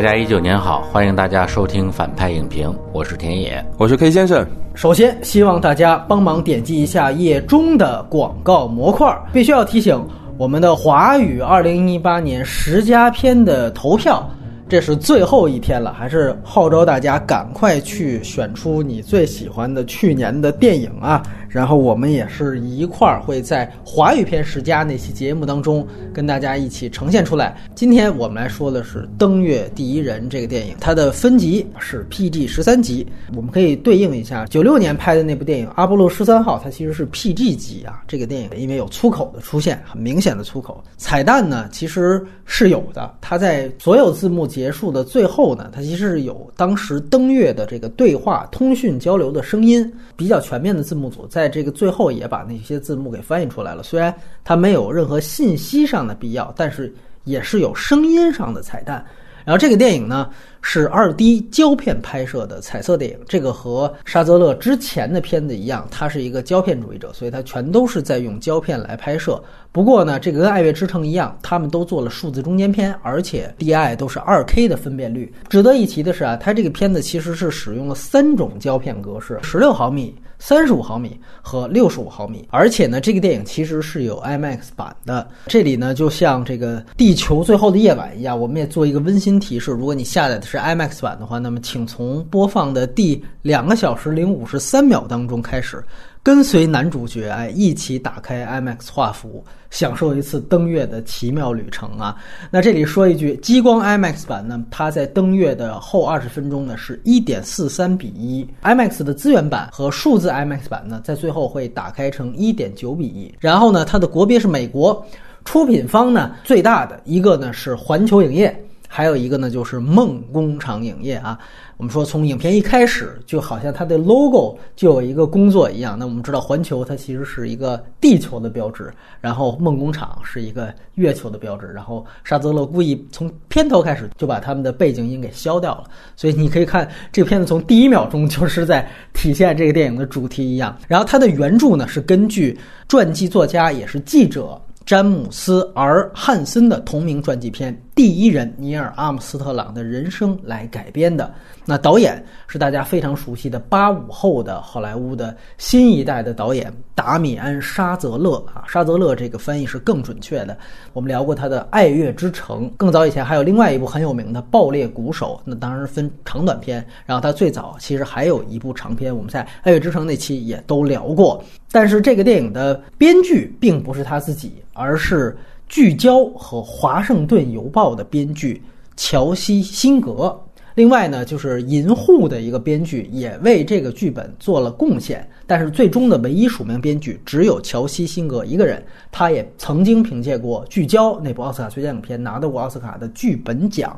大家一九年好，欢迎大家收听反派影评，我是田野，我是 K 先生。首先，希望大家帮忙点击一下页中的广告模块。必须要提醒，我们的华语二零一八年十佳片的投票。这是最后一天了，还是号召大家赶快去选出你最喜欢的去年的电影啊！然后我们也是一块儿会在华语片十佳那期节目当中跟大家一起呈现出来。今天我们来说的是《登月第一人》这个电影，它的分级是 PG 十三级，我们可以对应一下九六年拍的那部电影《阿波罗十三号》，它其实是 PG 级啊。这个电影因为有粗口的出现，很明显的粗口，彩蛋呢其实是有的，它在所有字幕。结束的最后呢，它其实是有当时登月的这个对话、通讯交流的声音，比较全面的字幕组在在这个最后也把那些字幕给翻译出来了。虽然它没有任何信息上的必要，但是也是有声音上的彩蛋。然后这个电影呢是二 D 胶片拍摄的彩色电影，这个和沙泽勒之前的片子一样，他是一个胶片主义者，所以他全都是在用胶片来拍摄。不过呢，这个跟《爱乐之城》一样，他们都做了数字中间片，而且 DI 都是 2K 的分辨率。值得一提的是啊，它这个片子其实是使用了三种胶片格式：十六毫米。三十五毫米和六十五毫米，而且呢，这个电影其实是有 IMAX 版的。这里呢，就像这个《地球最后的夜晚》一样，我们也做一个温馨提示：如果你下载的是 IMAX 版的话，那么请从播放的第两个小时零五十三秒当中开始。跟随男主角哎，一起打开 IMAX 画幅，享受一次登月的奇妙旅程啊！那这里说一句，激光 IMAX 版呢，它在登月的后二十分钟呢是一点四三比一，IMAX 的资源版和数字 IMAX 版呢，在最后会打开成一点九比一。然后呢，它的国别是美国，出品方呢最大的一个呢是环球影业。还有一个呢，就是梦工厂影业啊。我们说从影片一开始，就好像它的 logo 就有一个工作一样。那我们知道环球它其实是一个地球的标志，然后梦工厂是一个月球的标志。然后沙泽勒故意从片头开始就把他们的背景音给消掉了，所以你可以看这个片子从第一秒钟就是在体现这个电影的主题一样。然后它的原著呢是根据传记作家也是记者。詹姆斯·尔汉森的同名传记片《第一人》尼尔·阿姆斯特朗的人生来改编的。那导演是大家非常熟悉的八五后的好莱坞的新一代的导演达米安·沙泽勒啊，沙泽勒这个翻译是更准确的。我们聊过他的《爱乐之城》，更早以前还有另外一部很有名的《爆裂鼓手》，那当然分长短片。然后他最早其实还有一部长片，我们在《爱乐之城》那期也都聊过。但是这个电影的编剧并不是他自己，而是《聚焦》和《华盛顿邮报》的编剧乔西·辛格。另外呢，就是《银护》的一个编剧也为这个剧本做了贡献，但是最终的唯一署名编剧只有乔西·辛格一个人。他也曾经凭借过《聚焦》那部奥斯卡最佳影片拿到过奥斯卡的剧本奖，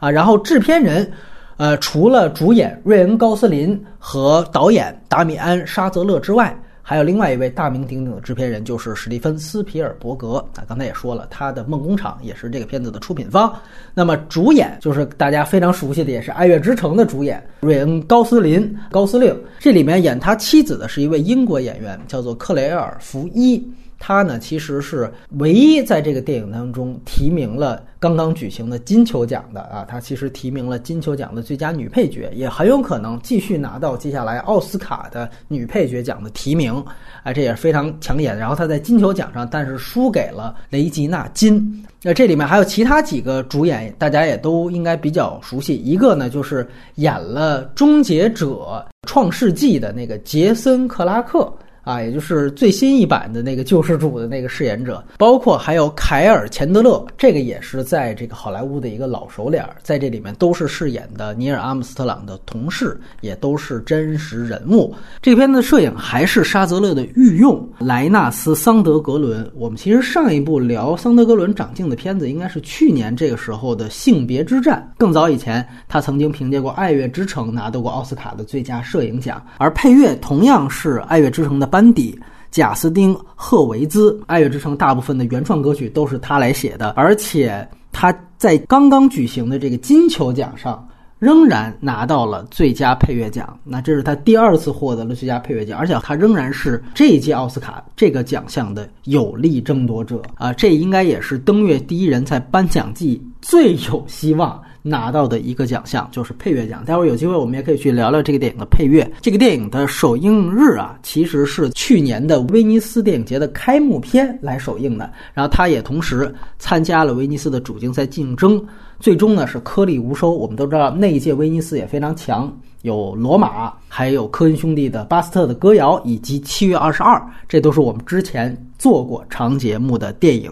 啊，然后制片人，呃，除了主演瑞恩·高斯林和导演达米安·沙泽勒之外。还有另外一位大名鼎鼎的制片人，就是史蒂芬斯皮尔伯格啊。刚才也说了，他的梦工厂也是这个片子的出品方。那么主演就是大家非常熟悉的，也是《爱乐之城》的主演瑞恩·高斯林高司令。这里面演他妻子的是一位英国演员，叫做克雷尔·福伊。他呢，其实是唯一在这个电影当中提名了刚刚举行的金球奖的啊，他其实提名了金球奖的最佳女配角，也很有可能继续拿到接下来奥斯卡的女配角奖的提名，啊，这也是非常抢眼。然后他在金球奖上，但是输给了雷吉娜金。那这里面还有其他几个主演，大家也都应该比较熟悉。一个呢，就是演了《终结者：创世纪》的那个杰森·克拉克。啊，也就是最新一版的那个救世主的那个饰演者，包括还有凯尔·钱德勒，这个也是在这个好莱坞的一个老熟脸，在这里面都是饰演的尼尔·阿姆斯特朗的同事，也都是真实人物。这片的摄影还是沙泽勒的御用莱纳斯·桑德格伦。我们其实上一部聊桑德格伦长镜的片子，应该是去年这个时候的《性别之战》。更早以前，他曾经凭借过《爱乐之城》拿到过奥斯卡的最佳摄影奖，而配乐同样是《爱乐之城》的。班底贾斯汀·赫维兹，《爱乐之城》大部分的原创歌曲都是他来写的，而且他在刚刚举行的这个金球奖上仍然拿到了最佳配乐奖。那这是他第二次获得了最佳配乐奖，而且他仍然是这一届奥斯卡这个奖项的有力争夺者啊！这应该也是登月第一人在颁奖季最有希望。拿到的一个奖项，就是配乐奖。待会儿有机会我们也可以去聊聊这个电影的配乐。这个电影的首映日啊，其实是去年的威尼斯电影节的开幕片来首映的，然后它也同时参加了威尼斯的主竞赛竞争，最终呢是颗粒无收。我们都知道那一届威尼斯也非常强。有罗马，还有科恩兄弟的巴斯特的歌谣，以及七月二十二，这都是我们之前做过长节目的电影。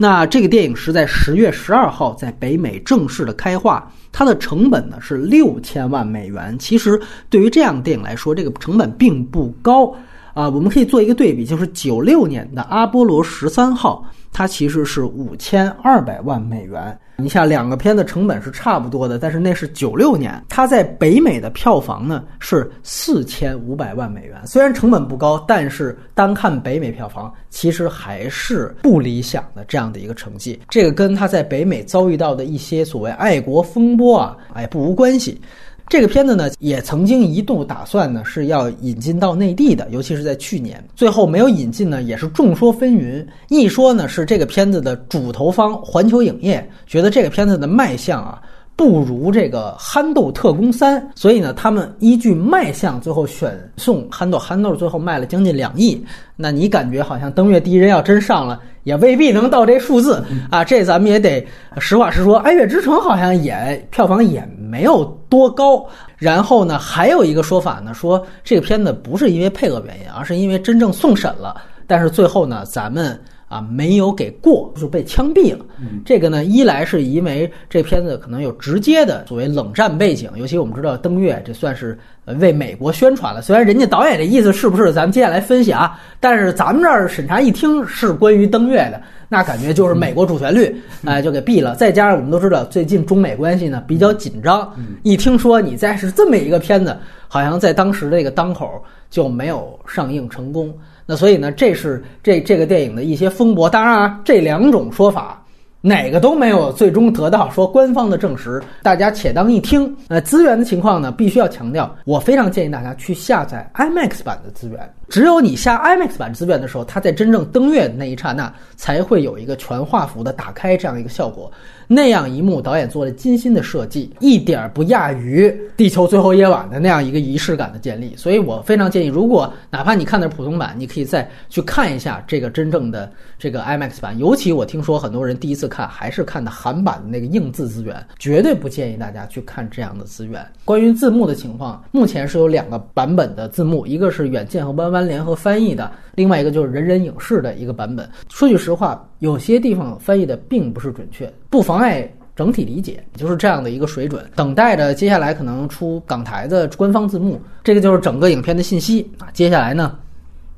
那这个电影是在十月十二号在北美正式的开画，它的成本呢是六千万美元。其实对于这样的电影来说，这个成本并不高啊。我们可以做一个对比，就是九六年的阿波罗十三号，它其实是五千二百万美元。你像两个片子成本是差不多的，但是那是九六年，它在北美的票房呢是四千五百万美元。虽然成本不高，但是单看北美票房，其实还是不理想的这样的一个成绩。这个跟他在北美遭遇到的一些所谓爱国风波啊，哎不无关系。这个片子呢，也曾经一度打算呢是要引进到内地的，尤其是在去年，最后没有引进呢，也是众说纷纭。一说呢是这个片子的主投方环球影业觉得这个片子的卖相啊。不如这个《憨豆特工三》，所以呢，他们依据卖相，最后选送《憨豆》。憨豆最后卖了将近两亿，那你感觉好像登月第一人要真上了，也未必能到这数字啊！这咱们也得实话实说，《爱乐之城》好像也票房也没有多高。然后呢，还有一个说法呢，说这个片子不是因为配额原因，而是因为真正送审了，但是最后呢，咱们。啊，没有给过，就被枪毙了。这个呢，一来是因为这片子可能有直接的所谓冷战背景，尤其我们知道登月，这算是为美国宣传了。虽然人家导演的意思是不是，咱们接下来分析啊。但是咱们这儿审查一听是关于登月的，那感觉就是美国主旋律，哎，就给毙了。再加上我们都知道，最近中美关系呢比较紧张，一听说你再是这么一个片子，好像在当时这个当口就没有上映成功。那所以呢，这是这这个电影的一些风波。当然啊，这两种说法哪个都没有最终得到说官方的证实，大家且当一听。呃，资源的情况呢，必须要强调，我非常建议大家去下载 IMAX 版的资源。只有你下 IMAX 版资源的时候，它在真正登月的那一刹那，才会有一个全画幅的打开这样一个效果。那样一幕，导演做了精心的设计，一点儿不亚于《地球最后夜晚》的那样一个仪式感的建立。所以我非常建议，如果哪怕你看的是普通版，你可以再去看一下这个真正的这个 IMAX 版。尤其我听说很多人第一次看还是看的韩版的那个硬字资源，绝对不建议大家去看这样的资源。关于字幕的情况，目前是有两个版本的字幕，一个是远见和弯弯联合翻译的，另外一个就是人人影视的一个版本。说句实话。有些地方翻译的并不是准确，不妨碍整体理解，就是这样的一个水准。等待着接下来可能出港台的官方字幕，这个就是整个影片的信息啊。接下来呢，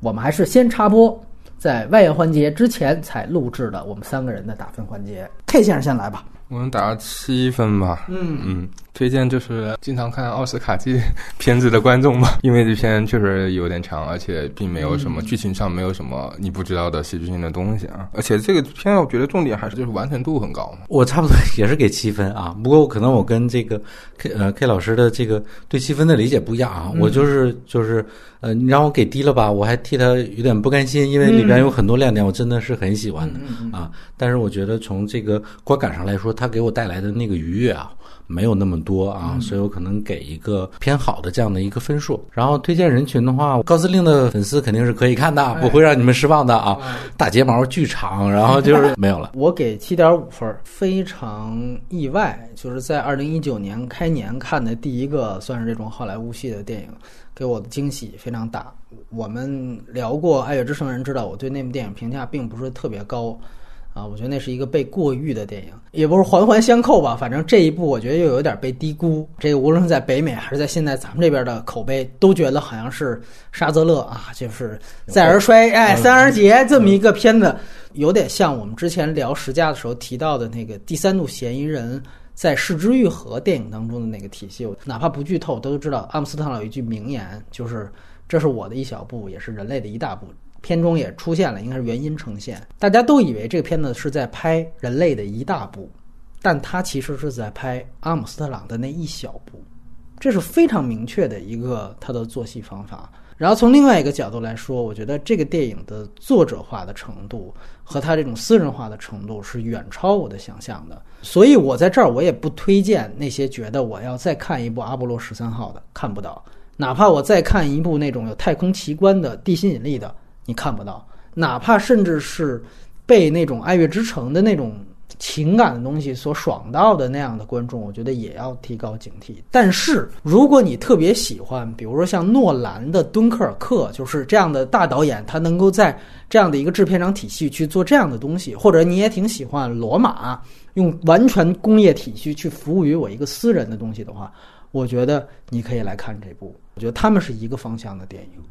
我们还是先插播，在外延环节之前才录制的我们三个人的打分环节。K 先生先来吧。我们打七分吧。嗯嗯，推荐就是经常看奥斯卡季片子的观众吧，因为这片确实有点长，而且并没有什么剧情上没有什么你不知道的戏剧性的东西啊。而且这个片我觉得重点还是就是完成度很高。我差不多也是给七分啊，不过可能我跟这个 K 呃 K 老师的这个对七分的理解不一样啊。我就是就是呃，你让我给低了吧，我还替他有点不甘心，因为里边有很多亮点，我真的是很喜欢的啊。但是我觉得从这个观感上来说，它给我带来的那个愉悦啊，没有那么多啊，所以我可能给一个偏好的这样的一个分数。然后推荐人群的话，高司令的粉丝肯定是可以看的，不会让你们失望的啊。大睫毛巨长，然后就是 没有了。我给七点五分，非常意外，就是在二零一九年开年看的第一个算是这种好莱坞系的电影，给我的惊喜非常大。我们聊过《爱乐之城》，人知道我对那部电影评价并不是特别高。啊，我觉得那是一个被过誉的电影，也不是环环相扣吧。反正这一部我觉得又有点被低估。这个无论是在北美还是在现在咱们这边的口碑，都觉得好像是沙泽勒啊，就是再而衰，哎，三而竭这么一个片子，有点像我们之前聊十佳的时候提到的那个第三度嫌疑人在失之愈合电影当中的那个体系。哪怕不剧透，都知道阿姆斯特朗有一句名言，就是这是我的一小步，也是人类的一大步。片中也出现了，应该是原因呈现。大家都以为这个片子是在拍人类的一大步，但它其实是在拍阿姆斯特朗的那一小步，这是非常明确的一个他的做戏方法。然后从另外一个角度来说，我觉得这个电影的作者化的程度和他这种私人化的程度是远超我的想象的。所以我在这儿我也不推荐那些觉得我要再看一部阿波罗十三号的看不到，哪怕我再看一部那种有太空奇观的地心引力的，你看不到，哪怕甚至是被那种爱乐之城的那种。情感的东西所爽到的那样的观众，我觉得也要提高警惕。但是，如果你特别喜欢，比如说像诺兰的《敦刻尔克》，就是这样的大导演，他能够在这样的一个制片厂体系去做这样的东西，或者你也挺喜欢罗马用完全工业体系去服务于我一个私人的东西的话，我觉得你可以来看这部。我觉得他们是一个方向的电影。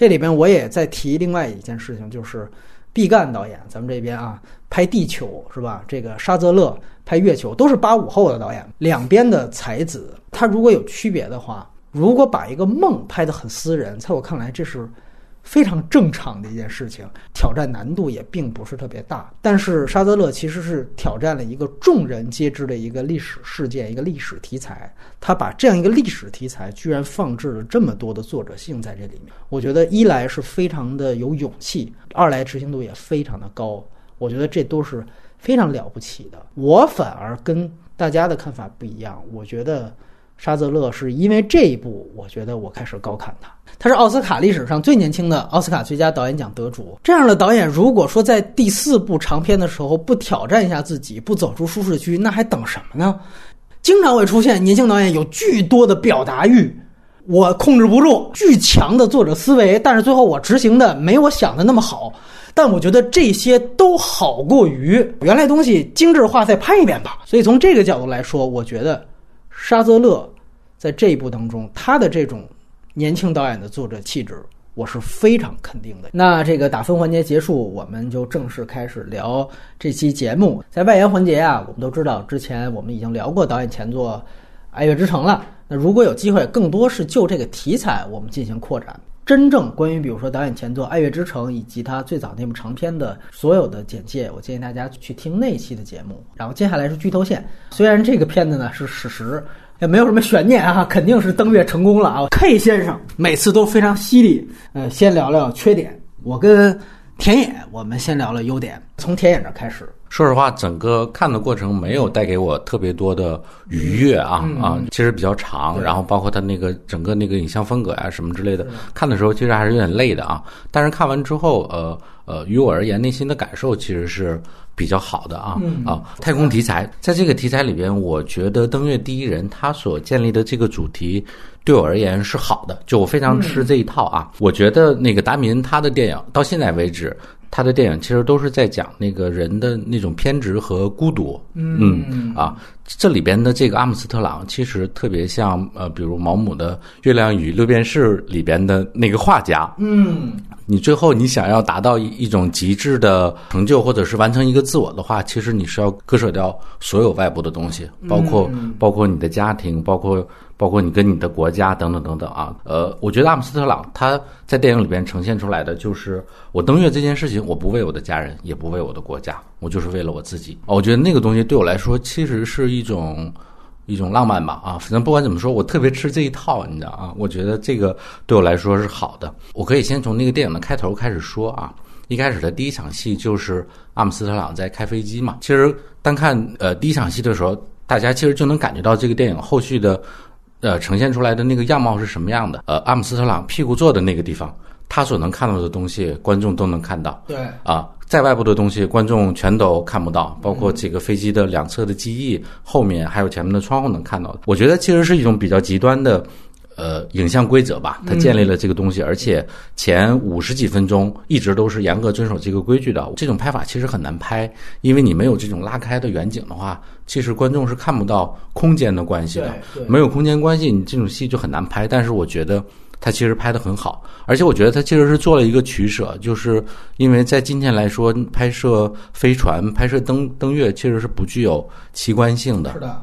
这里边我也在提另外一件事情，就是毕赣导演，咱们这边啊。拍地球是吧？这个沙泽勒拍月球都是八五后的导演，两边的才子。他如果有区别的话，如果把一个梦拍得很私人，在我看来这是。非常正常的一件事情，挑战难度也并不是特别大。但是沙泽勒其实是挑战了一个众人皆知的一个历史事件，一个历史题材。他把这样一个历史题材，居然放置了这么多的作者性在这里面。我觉得一来是非常的有勇气，二来执行度也非常的高。我觉得这都是非常了不起的。我反而跟大家的看法不一样，我觉得。沙泽勒是因为这一部，我觉得我开始高看他。他是奥斯卡历史上最年轻的奥斯卡最佳导演奖得主。这样的导演，如果说在第四部长片的时候不挑战一下自己，不走出舒适区，那还等什么呢？经常会出现年轻导演有巨多的表达欲，我控制不住巨强的作者思维，但是最后我执行的没我想的那么好。但我觉得这些都好过于原来东西精致化再拍一遍吧。所以从这个角度来说，我觉得。沙泽勒在这一部当中，他的这种年轻导演的作者气质，我是非常肯定的。那这个打分环节结束，我们就正式开始聊这期节目。在外延环节啊，我们都知道，之前我们已经聊过导演前作《爱乐之城》了。那如果有机会，更多是就这个题材我们进行扩展。真正关于比如说导演前作《爱乐之城》以及他最早那部长片的所有的简介，我建议大家去听那期的节目。然后接下来是剧透线，虽然这个片子呢是史实，也没有什么悬念啊，肯定是登月成功了啊。K 先生每次都非常犀利，呃，先聊聊缺点，我跟田野我们先聊聊优点，从田野这开始。说实话，整个看的过程没有带给我特别多的愉悦啊啊，其实比较长，然后包括它那个整个那个影像风格呀什么之类的，看的时候其实还是有点累的啊。但是看完之后，呃呃，于我而言，内心的感受其实是比较好的啊啊。太空题材，在这个题材里边，我觉得《登月第一人》他所建立的这个主题对我而言是好的，就我非常吃这一套啊。我觉得那个达米恩他的电影到现在为止。他的电影其实都是在讲那个人的那种偏执和孤独，嗯。啊，这里边的这个阿姆斯特朗其实特别像呃，比如毛姆的《月亮与六便士》里边的那个画家，嗯，你最后你想要达到一一种极致的成就，或者是完成一个自我的话，其实你是要割舍掉所有外部的东西，包括包括你的家庭，包括。包括你跟你的国家等等等等啊，呃，我觉得阿姆斯特朗他在电影里边呈现出来的就是我登月这件事情，我不为我的家人，也不为我的国家，我就是为了我自己。我觉得那个东西对我来说其实是一种一种浪漫吧啊，反正不管怎么说，我特别吃这一套，你知道啊，我觉得这个对我来说是好的。我可以先从那个电影的开头开始说啊，一开始的第一场戏就是阿姆斯特朗在开飞机嘛。其实单看呃第一场戏的时候，大家其实就能感觉到这个电影后续的。呃，呈现出来的那个样貌是什么样的？呃，阿姆斯特朗屁股坐的那个地方，他所能看到的东西，观众都能看到。对，啊，在外部的东西，观众全都看不到，包括这个飞机的两侧的机翼，后面还有前面的窗户能看到的。我觉得其实是一种比较极端的。呃，影像规则吧，它建立了这个东西，而且前五十几分钟一直都是严格遵守这个规矩的。这种拍法其实很难拍，因为你没有这种拉开的远景的话，其实观众是看不到空间的关系的。没有空间关系，你这种戏就很难拍。但是我觉得他其实拍的很好，而且我觉得他其实是做了一个取舍，就是因为在今天来说，拍摄飞船、拍摄登登月其实是不具有奇观性的。是的。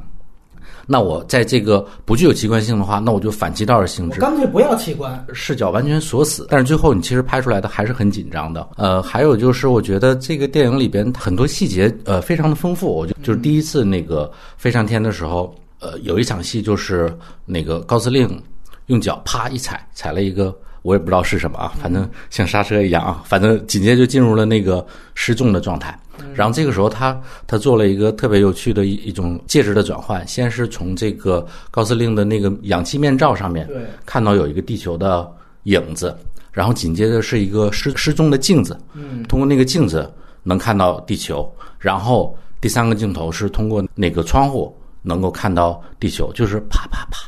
那我在这个不具有奇观性的话，那我就反其道而行之，干脆不要奇观，视角完全锁死。但是最后你其实拍出来的还是很紧张的。呃，还有就是我觉得这个电影里边很多细节呃非常的丰富。我就就是第一次那个飞上天的时候，呃，有一场戏就是那个高司令用脚啪一踩，踩了一个我也不知道是什么啊，反正像刹车一样啊，反正紧接着就进入了那个失重的状态。然后这个时候他他做了一个特别有趣的一一种介质的转换，先是从这个高司令的那个氧气面罩上面对看到有一个地球的影子，然后紧接着是一个失失重的镜子，嗯，通过那个镜子能看到地球，然后第三个镜头是通过那个窗户能够看到地球，就是啪啪啪，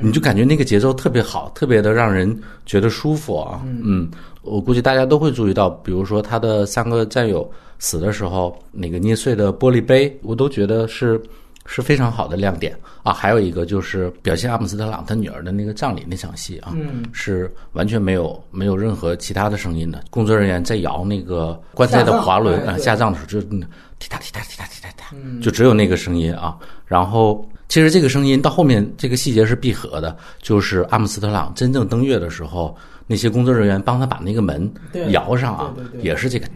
你就感觉那个节奏特别好，特别的让人觉得舒服啊。嗯，我估计大家都会注意到，比如说他的三个战友死的时候，那个捏碎的玻璃杯，我都觉得是是非常好的亮点啊。还有一个就是表现阿姆斯特朗他女儿的那个葬礼那场戏啊，嗯是完全没有没有任何其他的声音的。工作人员在摇那个棺材的滑轮啊，下葬的时候就嗯踢踏踢踏踢踏踢踏踢踏，就只有那个声音啊。然后其实这个声音到后面这个细节是闭合的，就是阿姆斯特朗真正登月的时候，那些工作人员帮他把那个门摇上啊也是这个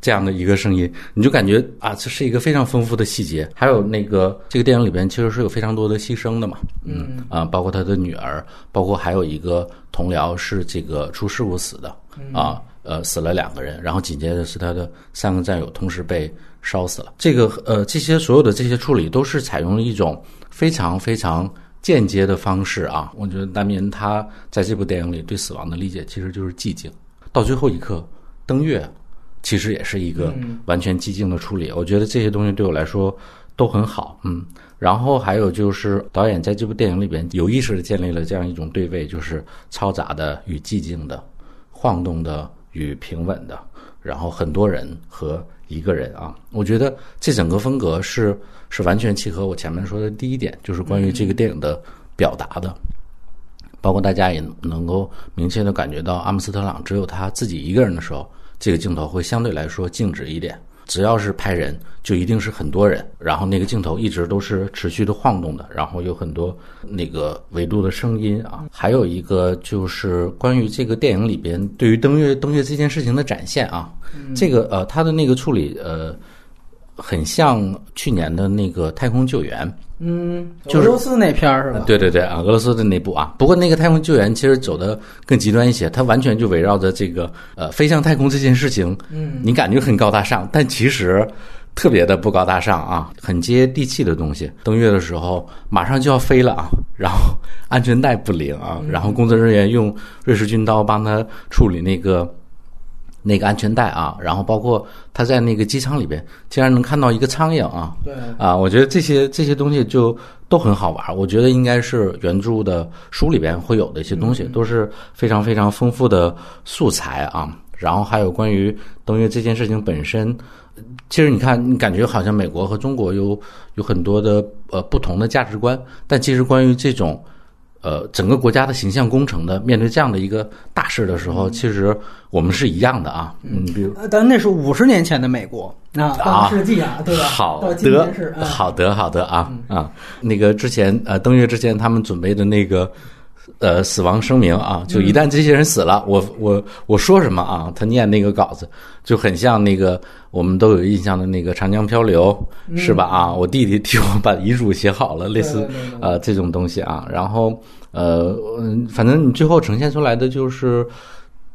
这样的一个声音，你就感觉啊，这是一个非常丰富的细节。还有那个这个电影里边其实是有非常多的牺牲的嘛，嗯。啊，包括他的女儿，包括还有一个同僚是这个出事故死的啊，呃，死了两个人，然后紧接着是他的三个战友同时被烧死了。这个呃，这些所有的这些处理都是采用了一种非常非常间接的方式啊。我觉得达米恩他在这部电影里对死亡的理解其实就是寂静，到最后一刻登月。其实也是一个完全寂静的处理，我觉得这些东西对我来说都很好，嗯。然后还有就是导演在这部电影里边有意识的建立了这样一种对位，就是嘈杂的与寂静的，晃动的与平稳的，然后很多人和一个人啊，我觉得这整个风格是是完全契合我前面说的第一点，就是关于这个电影的表达的。包括大家也能够明确的感觉到，阿姆斯特朗只有他自己一个人的时候，这个镜头会相对来说静止一点。只要是拍人，就一定是很多人，然后那个镜头一直都是持续的晃动的，然后有很多那个维度的声音啊。还有一个就是关于这个电影里边对于登月登月这件事情的展现啊，这个呃他的那个处理呃很像去年的那个太空救援，嗯，就是俄罗斯那片儿是吧？对对对啊，俄罗斯的那部啊，不过那个太空救援其实走的更极端一些，它完全就围绕着这个呃飞向太空这件事情，嗯，你感觉很高大上，但其实特别的不高大上啊，很接地气的东西。登月的时候马上就要飞了啊，然后安全带不灵啊，然后工作人员用瑞士军刀帮他处理那个。那个安全带啊，然后包括他在那个机舱里边，竟然能看到一个苍蝇啊，对，啊，我觉得这些这些东西就都很好玩。我觉得应该是原著的书里边会有的一些东西，都是非常非常丰富的素材啊。然后还有关于登月这件事情本身，其实你看，你感觉好像美国和中国有有很多的呃不同的价值观，但其实关于这种。呃，整个国家的形象工程的，面对这样的一个大事的时候，其实我们是一样的啊。嗯，比如呃但那是五十年前的美国啊，啊世纪啊，对吧？好的好的，好的啊啊！那个之前呃登月之前他们准备的那个呃死亡声明啊，就一旦这些人死了，我我我说什么啊？他念那个稿子就很像那个我们都有印象的那个《长江漂流》，是吧？啊，我弟弟替我把遗嘱写好了，类似对对对对呃这种东西啊。然后呃，嗯反正你最后呈现出来的就是。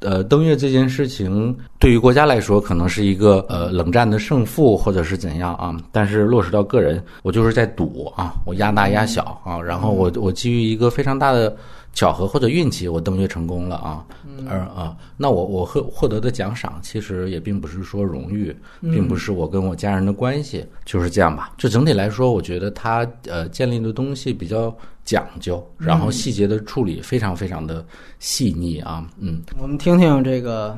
呃，登月这件事情对于国家来说可能是一个呃冷战的胜负，或者是怎样啊？但是落实到个人，我就是在赌啊，我压大压小啊，然后我我基于一个非常大的巧合或者运气，我登月成功了啊，而啊，那我我获获得的奖赏其实也并不是说荣誉，并不是我跟我家人的关系，就是这样吧。就整体来说，我觉得他呃建立的东西比较讲究，然后细节的处理非常非常的细腻啊，嗯。我们听听这个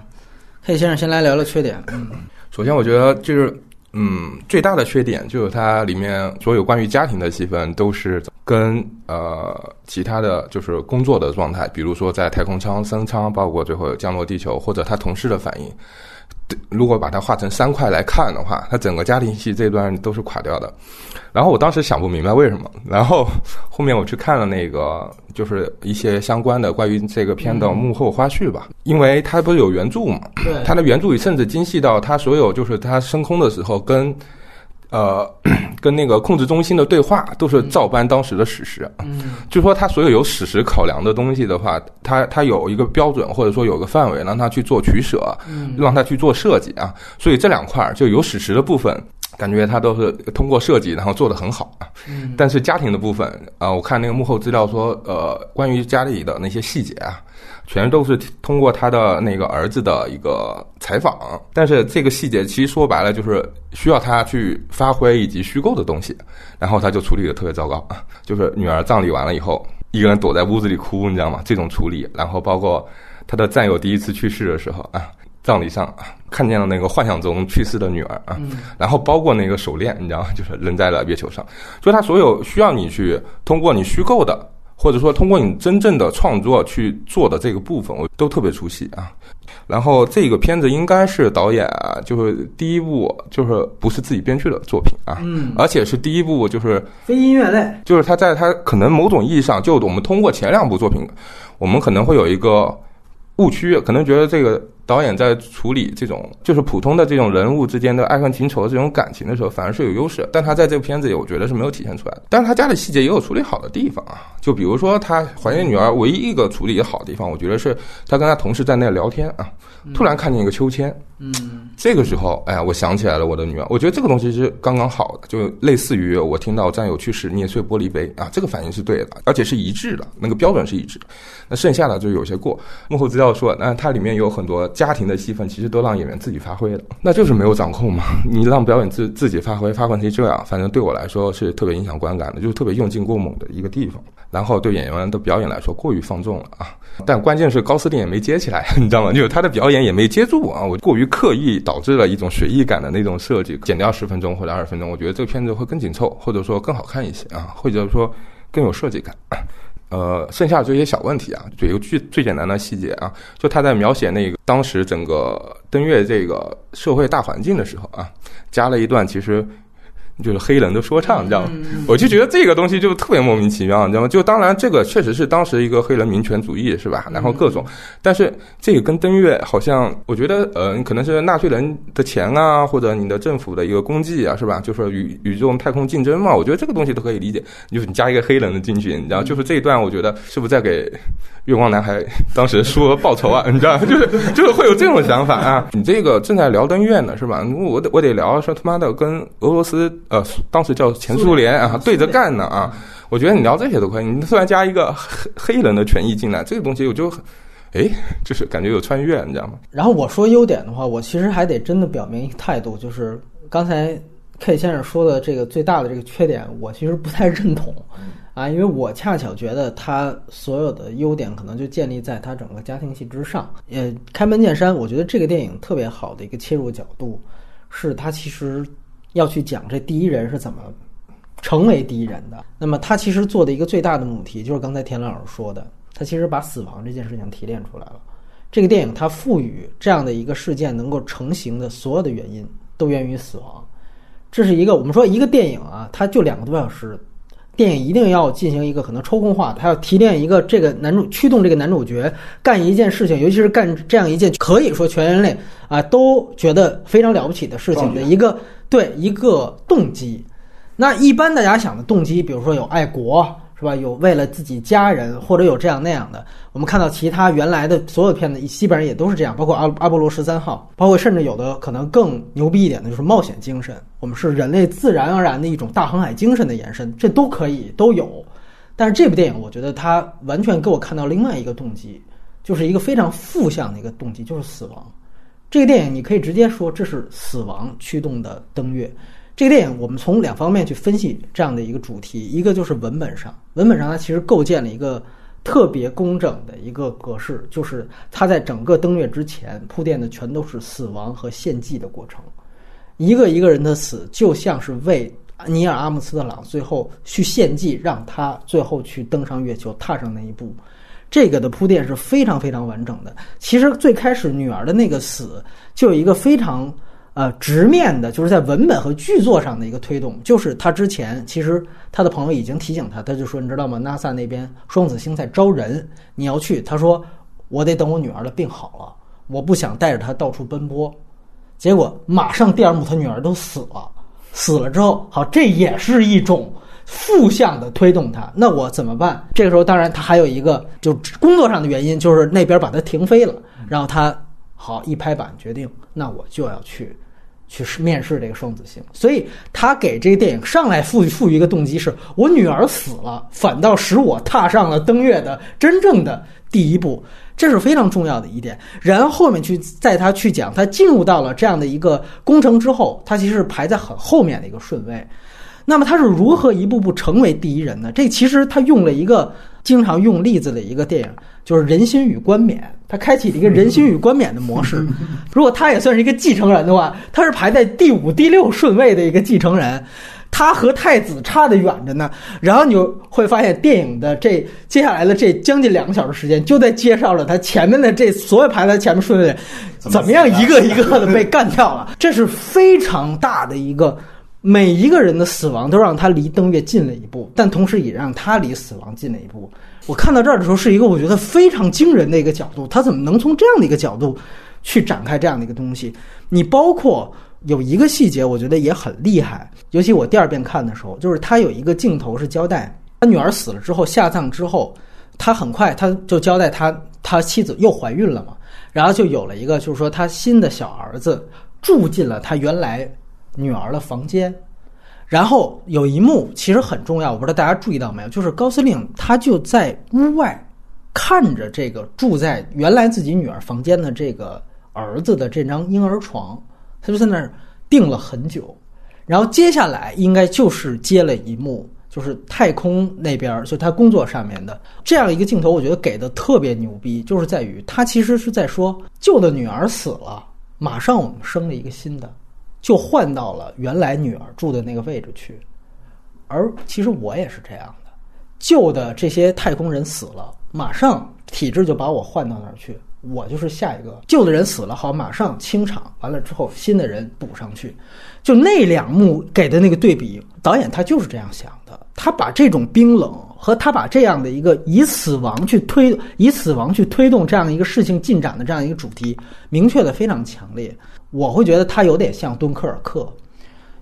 K 先生先来聊聊缺点。嗯首先，我觉得就是，嗯，最大的缺点就是它里面所有关于家庭的戏份都是跟呃其他的就是工作的状态，比如说在太空舱升舱，包括最后降落地球，或者他同事的反应。对如果把它画成三块来看的话，它整个家庭戏这段都是垮掉的。然后我当时想不明白为什么，然后后面我去看了那个，就是一些相关的关于这个片的幕后花絮吧，因为它不是有原著嘛，对，它的原著里甚至精细到它所有就是它升空的时候跟呃，跟那个控制中心的对话都是照搬当时的史实。嗯，就说他所有有史实考量的东西的话，他他有一个标准或者说有个范围，让他去做取舍，让他去做设计啊。所以这两块就有史实的部分。感觉他都是通过设计，然后做的很好啊。嗯。但是家庭的部分啊，我看那个幕后资料说，呃，关于家里的那些细节啊，全都是通过他的那个儿子的一个采访。但是这个细节其实说白了就是需要他去发挥以及虚构的东西，然后他就处理的特别糟糕啊。就是女儿葬礼完了以后，一个人躲在屋子里哭，你知道吗？这种处理，然后包括他的战友第一次去世的时候啊。葬礼上啊，看见了那个幻想中去世的女儿啊，然后包括那个手链，你知道吗？就是扔在了月球上。所以，他所有需要你去通过你虚构的，或者说通过你真正的创作去做的这个部分，我都特别出戏啊。然后，这个片子应该是导演就是第一部，就是不是自己编剧的作品啊，嗯，而且是第一部就是非音乐类，就是他在他可能某种意义上，就我们通过前两部作品，我们可能会有一个误区，可能觉得这个。导演在处理这种就是普通的这种人物之间的爱恨情仇这种感情的时候，反而是有优势。但他在这个片子里，我觉得是没有体现出来的。但是他家的细节也有处理好的地方啊，就比如说他怀孕女儿唯一一个处理好的地方，我觉得是他跟他同事在那聊天啊，突然看见一个秋千，嗯，这个时候，哎呀，我想起来了我的女儿。我觉得这个东西是刚刚好的，就类似于我听到战友去世捏碎玻璃杯啊，这个反应是对的，而且是一致的，那个标准是一致的。那剩下的就有些过。幕后资料说，那它里面有很多。家庭的戏份其实都让演员自己发挥了，那就是没有掌控嘛。你让表演自自己发挥，发挥成这样，反正对我来说是特别影响观感的，就是特别用劲过猛的一个地方。然后对演员的表演来说过于放纵了啊。但关键是高司令也没接起来，你知道吗？就是他的表演也没接住啊。我过于刻意导致了一种随意感的那种设计，减掉十分钟或者二十分钟，我觉得这个片子会更紧凑，或者说更好看一些啊，或者说更有设计感。呃，剩下的这些小问题啊，举一个最最简单的细节啊，就他在描写那个当时整个登月这个社会大环境的时候啊，加了一段其实。就是黑人的说唱，你知道吗？我就觉得这个东西就特别莫名其妙，你知道吗？就当然这个确实是当时一个黑人民权主义，是吧？然后各种，但是这个跟登月好像，我觉得呃，可能是纳税人的钱啊，或者你的政府的一个功绩啊，是吧？就是与宇宙太空竞争嘛，我觉得这个东西都可以理解。就是你加一个黑人的进去，你知道，就是这一段，我觉得是不是在给月光男孩 当时说报仇啊？你知道，就是就是会有这种想法啊。你这个正在聊登月呢，是吧？我得我得聊说他妈的跟俄罗斯。呃，当时叫前苏联啊，对着干呢啊！我觉得你聊这些都可以，你突然加一个黑黑人的权益进来，这个东西我就很，哎，就是感觉有穿越，你知道吗？然后我说优点的话，我其实还得真的表明一个态度，就是刚才 K 先生说的这个最大的这个缺点，我其实不太认同啊，因为我恰巧觉得他所有的优点可能就建立在他整个家庭戏之上。呃，开门见山，我觉得这个电影特别好的一个切入角度，是他其实。要去讲这第一人是怎么成为第一人的。那么他其实做的一个最大的母题，就是刚才田老师说的，他其实把死亡这件事情提炼出来了。这个电影它赋予这样的一个事件能够成型的所有的原因，都源于死亡。这是一个我们说一个电影啊，它就两个多小时，电影一定要进行一个可能抽空化，它要提炼一个这个男主驱动这个男主角干一件事情，尤其是干这样一件可以说全人类啊都觉得非常了不起的事情的一个。对一个动机，那一般大家想的动机，比如说有爱国，是吧？有为了自己家人，或者有这样那样的。我们看到其他原来的所有片子，基本上也都是这样，包括阿阿波罗十三号，包括甚至有的可能更牛逼一点的，就是冒险精神。我们是人类自然而然的一种大航海精神的延伸，这都可以都有。但是这部电影，我觉得它完全给我看到另外一个动机，就是一个非常负向的一个动机，就是死亡。这个电影你可以直接说这是死亡驱动的登月。这个电影我们从两方面去分析这样的一个主题，一个就是文本上，文本上它其实构建了一个特别工整的一个格式，就是它在整个登月之前铺垫的全都是死亡和献祭的过程，一个一个人的死就像是为尼尔阿姆斯特朗最后去献祭，让他最后去登上月球，踏上那一步。这个的铺垫是非常非常完整的。其实最开始女儿的那个死就有一个非常呃直面的，就是在文本和剧作上的一个推动，就是他之前其实他的朋友已经提醒他，他就说你知道吗？NASA 那边双子星在招人，你要去。他说我得等我女儿的病好了，我不想带着她到处奔波。结果马上第二幕他女儿都死了，死了之后，好，这也是一种负向的推动他。那我怎么办？这个时候，当然他还有一个就工作上的原因，就是那边把他停飞了，然后他好一拍板决定，那我就要去。去面试这个双子星，所以他给这个电影上来赋予赋予一个动机，是我女儿死了，反倒使我踏上了登月的真正的第一步，这是非常重要的一点。然后后面去在他去讲，他进入到了这样的一个工程之后，他其实是排在很后面的一个顺位。那么他是如何一步步成为第一人呢？这其实他用了一个经常用例子的一个电影，就是《人心与冠冕》。他开启了一个人心与冠冕的模式。如果他也算是一个继承人的话，他是排在第五、第六顺位的一个继承人，他和太子差得远着呢。然后你就会发现，电影的这接下来的这将近两个小时时间，就在介绍了他前面的这所有排在前面顺位怎么样一个一个的被干掉了。这是非常大的一个。每一个人的死亡都让他离登月近了一步，但同时也让他离死亡近了一步。我看到这儿的时候，是一个我觉得非常惊人的一个角度。他怎么能从这样的一个角度去展开这样的一个东西？你包括有一个细节，我觉得也很厉害。尤其我第二遍看的时候，就是他有一个镜头是交代他女儿死了之后下葬之后，他很快他就交代他他妻子又怀孕了嘛，然后就有了一个就是说他新的小儿子住进了他原来。女儿的房间，然后有一幕其实很重要，我不知道大家注意到没有，就是高司令他就在屋外看着这个住在原来自己女儿房间的这个儿子的这张婴儿床，他就在那儿定了很久。然后接下来应该就是接了一幕，就是太空那边就他工作上面的这样一个镜头，我觉得给的特别牛逼，就是在于他其实是在说旧的女儿死了，马上我们生了一个新的。就换到了原来女儿住的那个位置去，而其实我也是这样的。旧的这些太空人死了，马上体制就把我换到那儿去，我就是下一个。旧的人死了，好，马上清场，完了之后新的人补上去。就那两幕给的那个对比，导演他就是这样想的。他把这种冰冷和他把这样的一个以死亡去推、以死亡去推动这样一个事情进展的这样一个主题，明确的非常强烈。我会觉得它有点像敦刻尔克，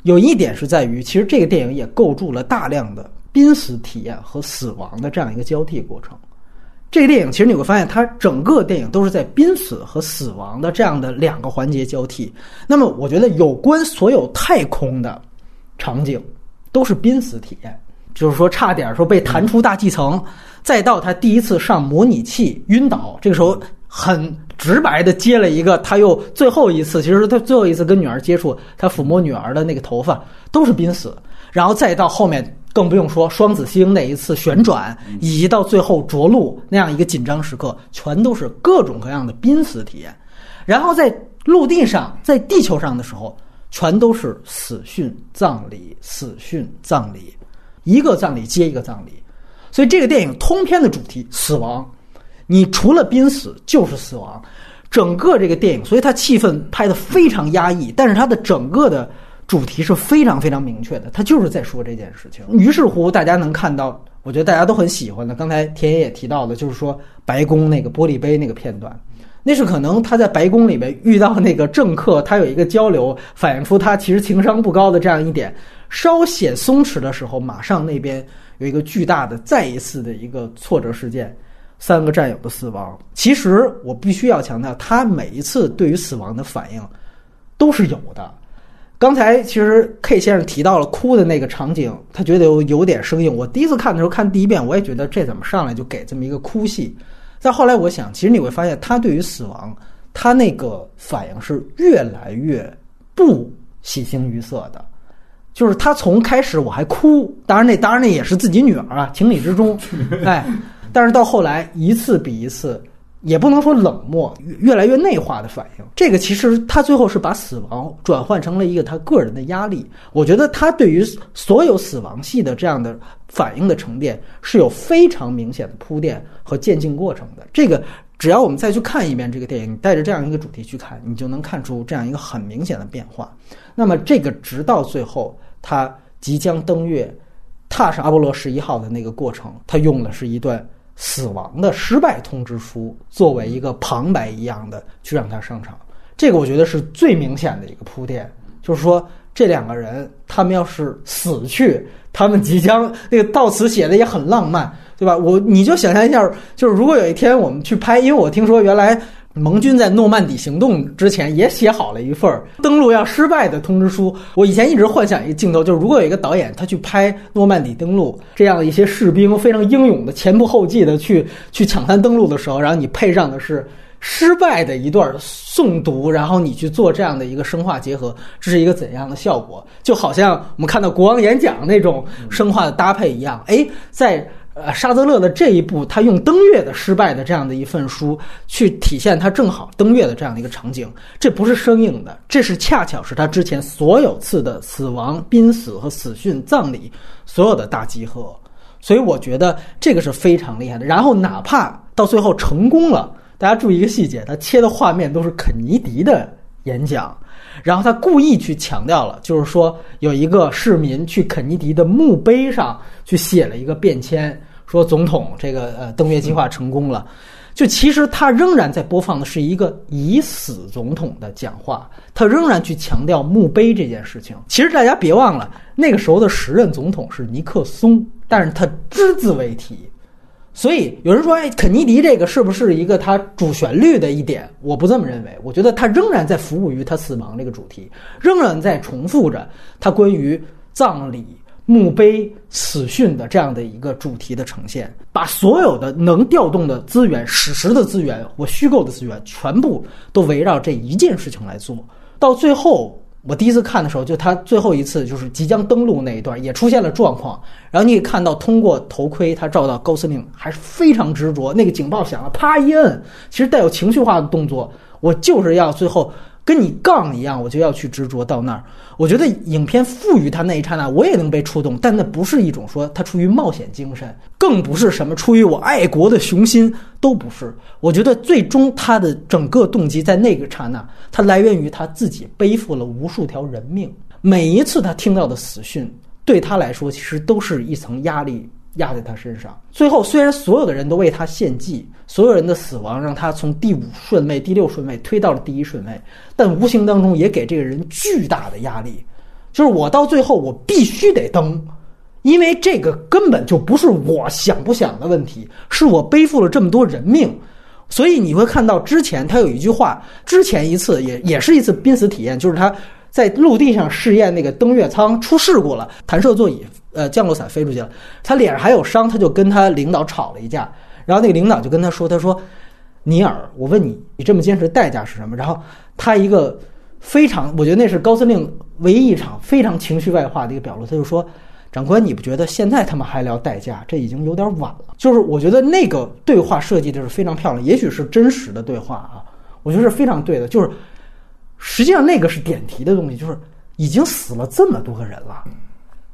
有一点是在于，其实这个电影也构筑了大量的濒死体验和死亡的这样一个交替过程。这个电影其实你会发现，它整个电影都是在濒死和死亡的这样的两个环节交替。那么，我觉得有关所有太空的场景都是濒死体验，就是说差点说被弹出大气层，再到他第一次上模拟器晕倒，这个时候很。直白的接了一个，他又最后一次，其实他最后一次跟女儿接触，他抚摸女儿的那个头发都是濒死，然后再到后面更不用说双子星那一次旋转，以及到最后着陆那样一个紧张时刻，全都是各种各样的濒死体验。然后在陆地上，在地球上的时候，全都是死讯葬礼，死讯葬礼，一个葬礼接一个葬礼。所以这个电影通篇的主题死亡。你除了濒死就是死亡，整个这个电影，所以它气氛拍得非常压抑，但是它的整个的主题是非常非常明确的，它就是在说这件事情。于是乎，大家能看到，我觉得大家都很喜欢的。刚才田野也提到的，就是说白宫那个玻璃杯那个片段，那是可能他在白宫里面遇到那个政客，他有一个交流，反映出他其实情商不高的这样一点，稍显松弛的时候，马上那边有一个巨大的再一次的一个挫折事件。三个战友的死亡，其实我必须要强调，他每一次对于死亡的反应都是有的。刚才其实 K 先生提到了哭的那个场景，他觉得有有点生硬。我第一次看的时候，看第一遍，我也觉得这怎么上来就给这么一个哭戏。再后来，我想，其实你会发现，他对于死亡，他那个反应是越来越不喜形于色的。就是他从开始我还哭，当然那当然那也是自己女儿啊，情理之中，哎。但是到后来，一次比一次，也不能说冷漠，越来越内化的反应。这个其实他最后是把死亡转换成了一个他个人的压力。我觉得他对于所有死亡戏的这样的反应的沉淀是有非常明显的铺垫和渐进过程的。这个只要我们再去看一遍这个电影，带着这样一个主题去看，你就能看出这样一个很明显的变化。那么这个直到最后他即将登月，踏上阿波罗十一号的那个过程，他用的是一段。死亡的失败通知书作为一个旁白一样的去让他上场，这个我觉得是最明显的一个铺垫，就是说这两个人他们要是死去，他们即将那个悼词写的也很浪漫，对吧？我你就想象一下，就是如果有一天我们去拍，因为我听说原来。盟军在诺曼底行动之前也写好了一份登陆要失败的通知书。我以前一直幻想一个镜头，就是如果有一个导演他去拍诺曼底登陆，这样的一些士兵非常英勇的前仆后继的去 去抢滩登陆的时候，然后你配上的是失败的一段诵读，然后你去做这样的一个生化结合，这是一个怎样的效果？就好像我们看到国王演讲那种生化的搭配一样。哎，在。呃，沙泽勒的这一步，他用登月的失败的这样的一份书，去体现他正好登月的这样的一个场景，这不是生硬的，这是恰巧是他之前所有次的死亡、濒死和死讯葬礼所有的大集合，所以我觉得这个是非常厉害的。然后哪怕到最后成功了，大家注意一个细节，他切的画面都是肯尼迪的演讲。然后他故意去强调了，就是说有一个市民去肯尼迪的墓碑上去写了一个便签，说总统这个呃登月计划成功了。就其实他仍然在播放的是一个已死总统的讲话，他仍然去强调墓碑这件事情。其实大家别忘了，那个时候的时任总统是尼克松，但是他只字未提。所以有人说，哎，肯尼迪这个是不是一个他主旋律的一点？我不这么认为，我觉得他仍然在服务于他死亡这个主题，仍然在重复着他关于葬礼、墓碑、死讯的这样的一个主题的呈现，把所有的能调动的资源、史实的资源或虚构的资源，全部都围绕这一件事情来做，到最后。我第一次看的时候，就他最后一次就是即将登陆那一段，也出现了状况。然后你也看到，通过头盔，他照到高司令还是非常执着。那个警报响了，啪一摁，其实带有情绪化的动作，我就是要最后。跟你杠一样，我就要去执着到那儿。我觉得影片赋予他那一刹那，我也能被触动，但那不是一种说他出于冒险精神，更不是什么出于我爱国的雄心，都不是。我觉得最终他的整个动机在那个刹那，他来源于他自己背负了无数条人命，每一次他听到的死讯，对他来说其实都是一层压力。压在他身上。最后，虽然所有的人都为他献祭，所有人的死亡让他从第五顺位、第六顺位推到了第一顺位，但无形当中也给这个人巨大的压力。就是我到最后，我必须得登，因为这个根本就不是我想不想的问题，是我背负了这么多人命。所以你会看到之前他有一句话，之前一次也也是一次濒死体验，就是他在陆地上试验那个登月舱出事故了，弹射座椅。呃，降落伞飞出去了，他脸上还有伤，他就跟他领导吵了一架，然后那个领导就跟他说：“他说，尼尔，我问你，你这么坚持代价是什么？”然后他一个非常，我觉得那是高司令唯一一场非常情绪外化的一个表露，他就说：“长官，你不觉得现在他们还聊代价，这已经有点晚了？”就是我觉得那个对话设计的是非常漂亮，也许是真实的对话啊，我觉得是非常对的。就是实际上那个是点题的东西，就是已经死了这么多个人了。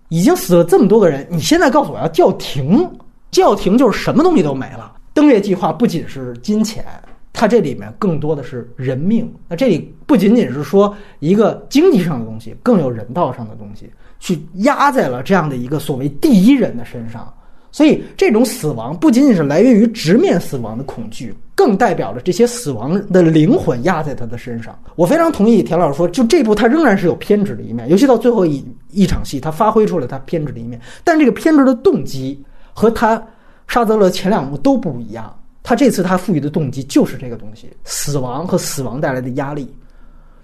已经死了这么多个人，你现在告诉我要叫停？叫停就是什么东西都没了。登月计划不仅是金钱，它这里面更多的是人命。那这里不仅仅是说一个经济上的东西，更有人道上的东西，去压在了这样的一个所谓第一人的身上。所以，这种死亡不仅仅是来源于直面死亡的恐惧，更代表着这些死亡的灵魂压在他的身上。我非常同意田老师说，就这部他仍然是有偏执的一面，尤其到最后一一场戏，他发挥出了他偏执的一面。但这个偏执的动机和他沙泽勒前两部都不一样。他这次他赋予的动机就是这个东西：死亡和死亡带来的压力，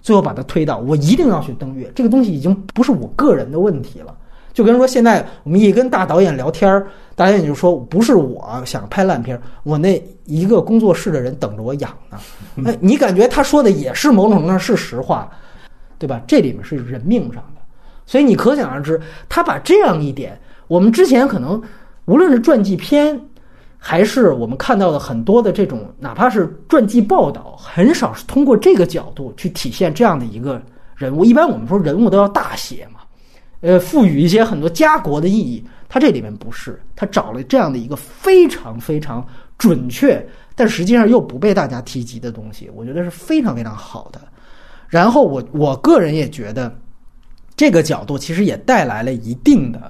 最后把他推到我一定要去登月。这个东西已经不是我个人的问题了。就跟说，现在我们一跟大导演聊天儿，导演就说不是我想拍烂片儿，我那一个工作室的人等着我养呢。那，你感觉他说的也是某种程度上是实话，对吧？这里面是人命上的，所以你可想而知，他把这样一点，我们之前可能无论是传记片，还是我们看到的很多的这种，哪怕是传记报道，很少是通过这个角度去体现这样的一个人物。一般我们说人物都要大写嘛。呃，赋予一些很多家国的意义，他这里面不是，他找了这样的一个非常非常准确，但实际上又不被大家提及的东西，我觉得是非常非常好的。然后我我个人也觉得，这个角度其实也带来了一定的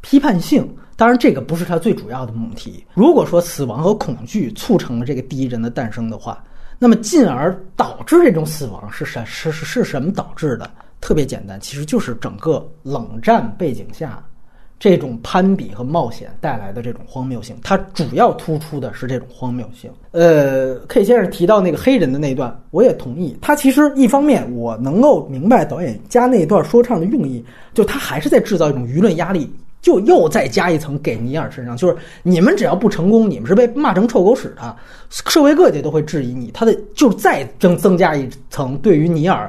批判性。当然，这个不是他最主要的母题。如果说死亡和恐惧促成了这个第一人的诞生的话，那么进而导致这种死亡是什是是是什么导致的？特别简单，其实就是整个冷战背景下。这种攀比和冒险带来的这种荒谬性，它主要突出的是这种荒谬性。呃，K 先生提到那个黑人的那段，我也同意。他其实一方面我能够明白导演加那一段说唱的用意，就他还是在制造一种舆论压力，就又再加一层给尼尔身上，就是你们只要不成功，你们是被骂成臭狗屎的，社会各界都会质疑你。他的就再增增加一层对于尼尔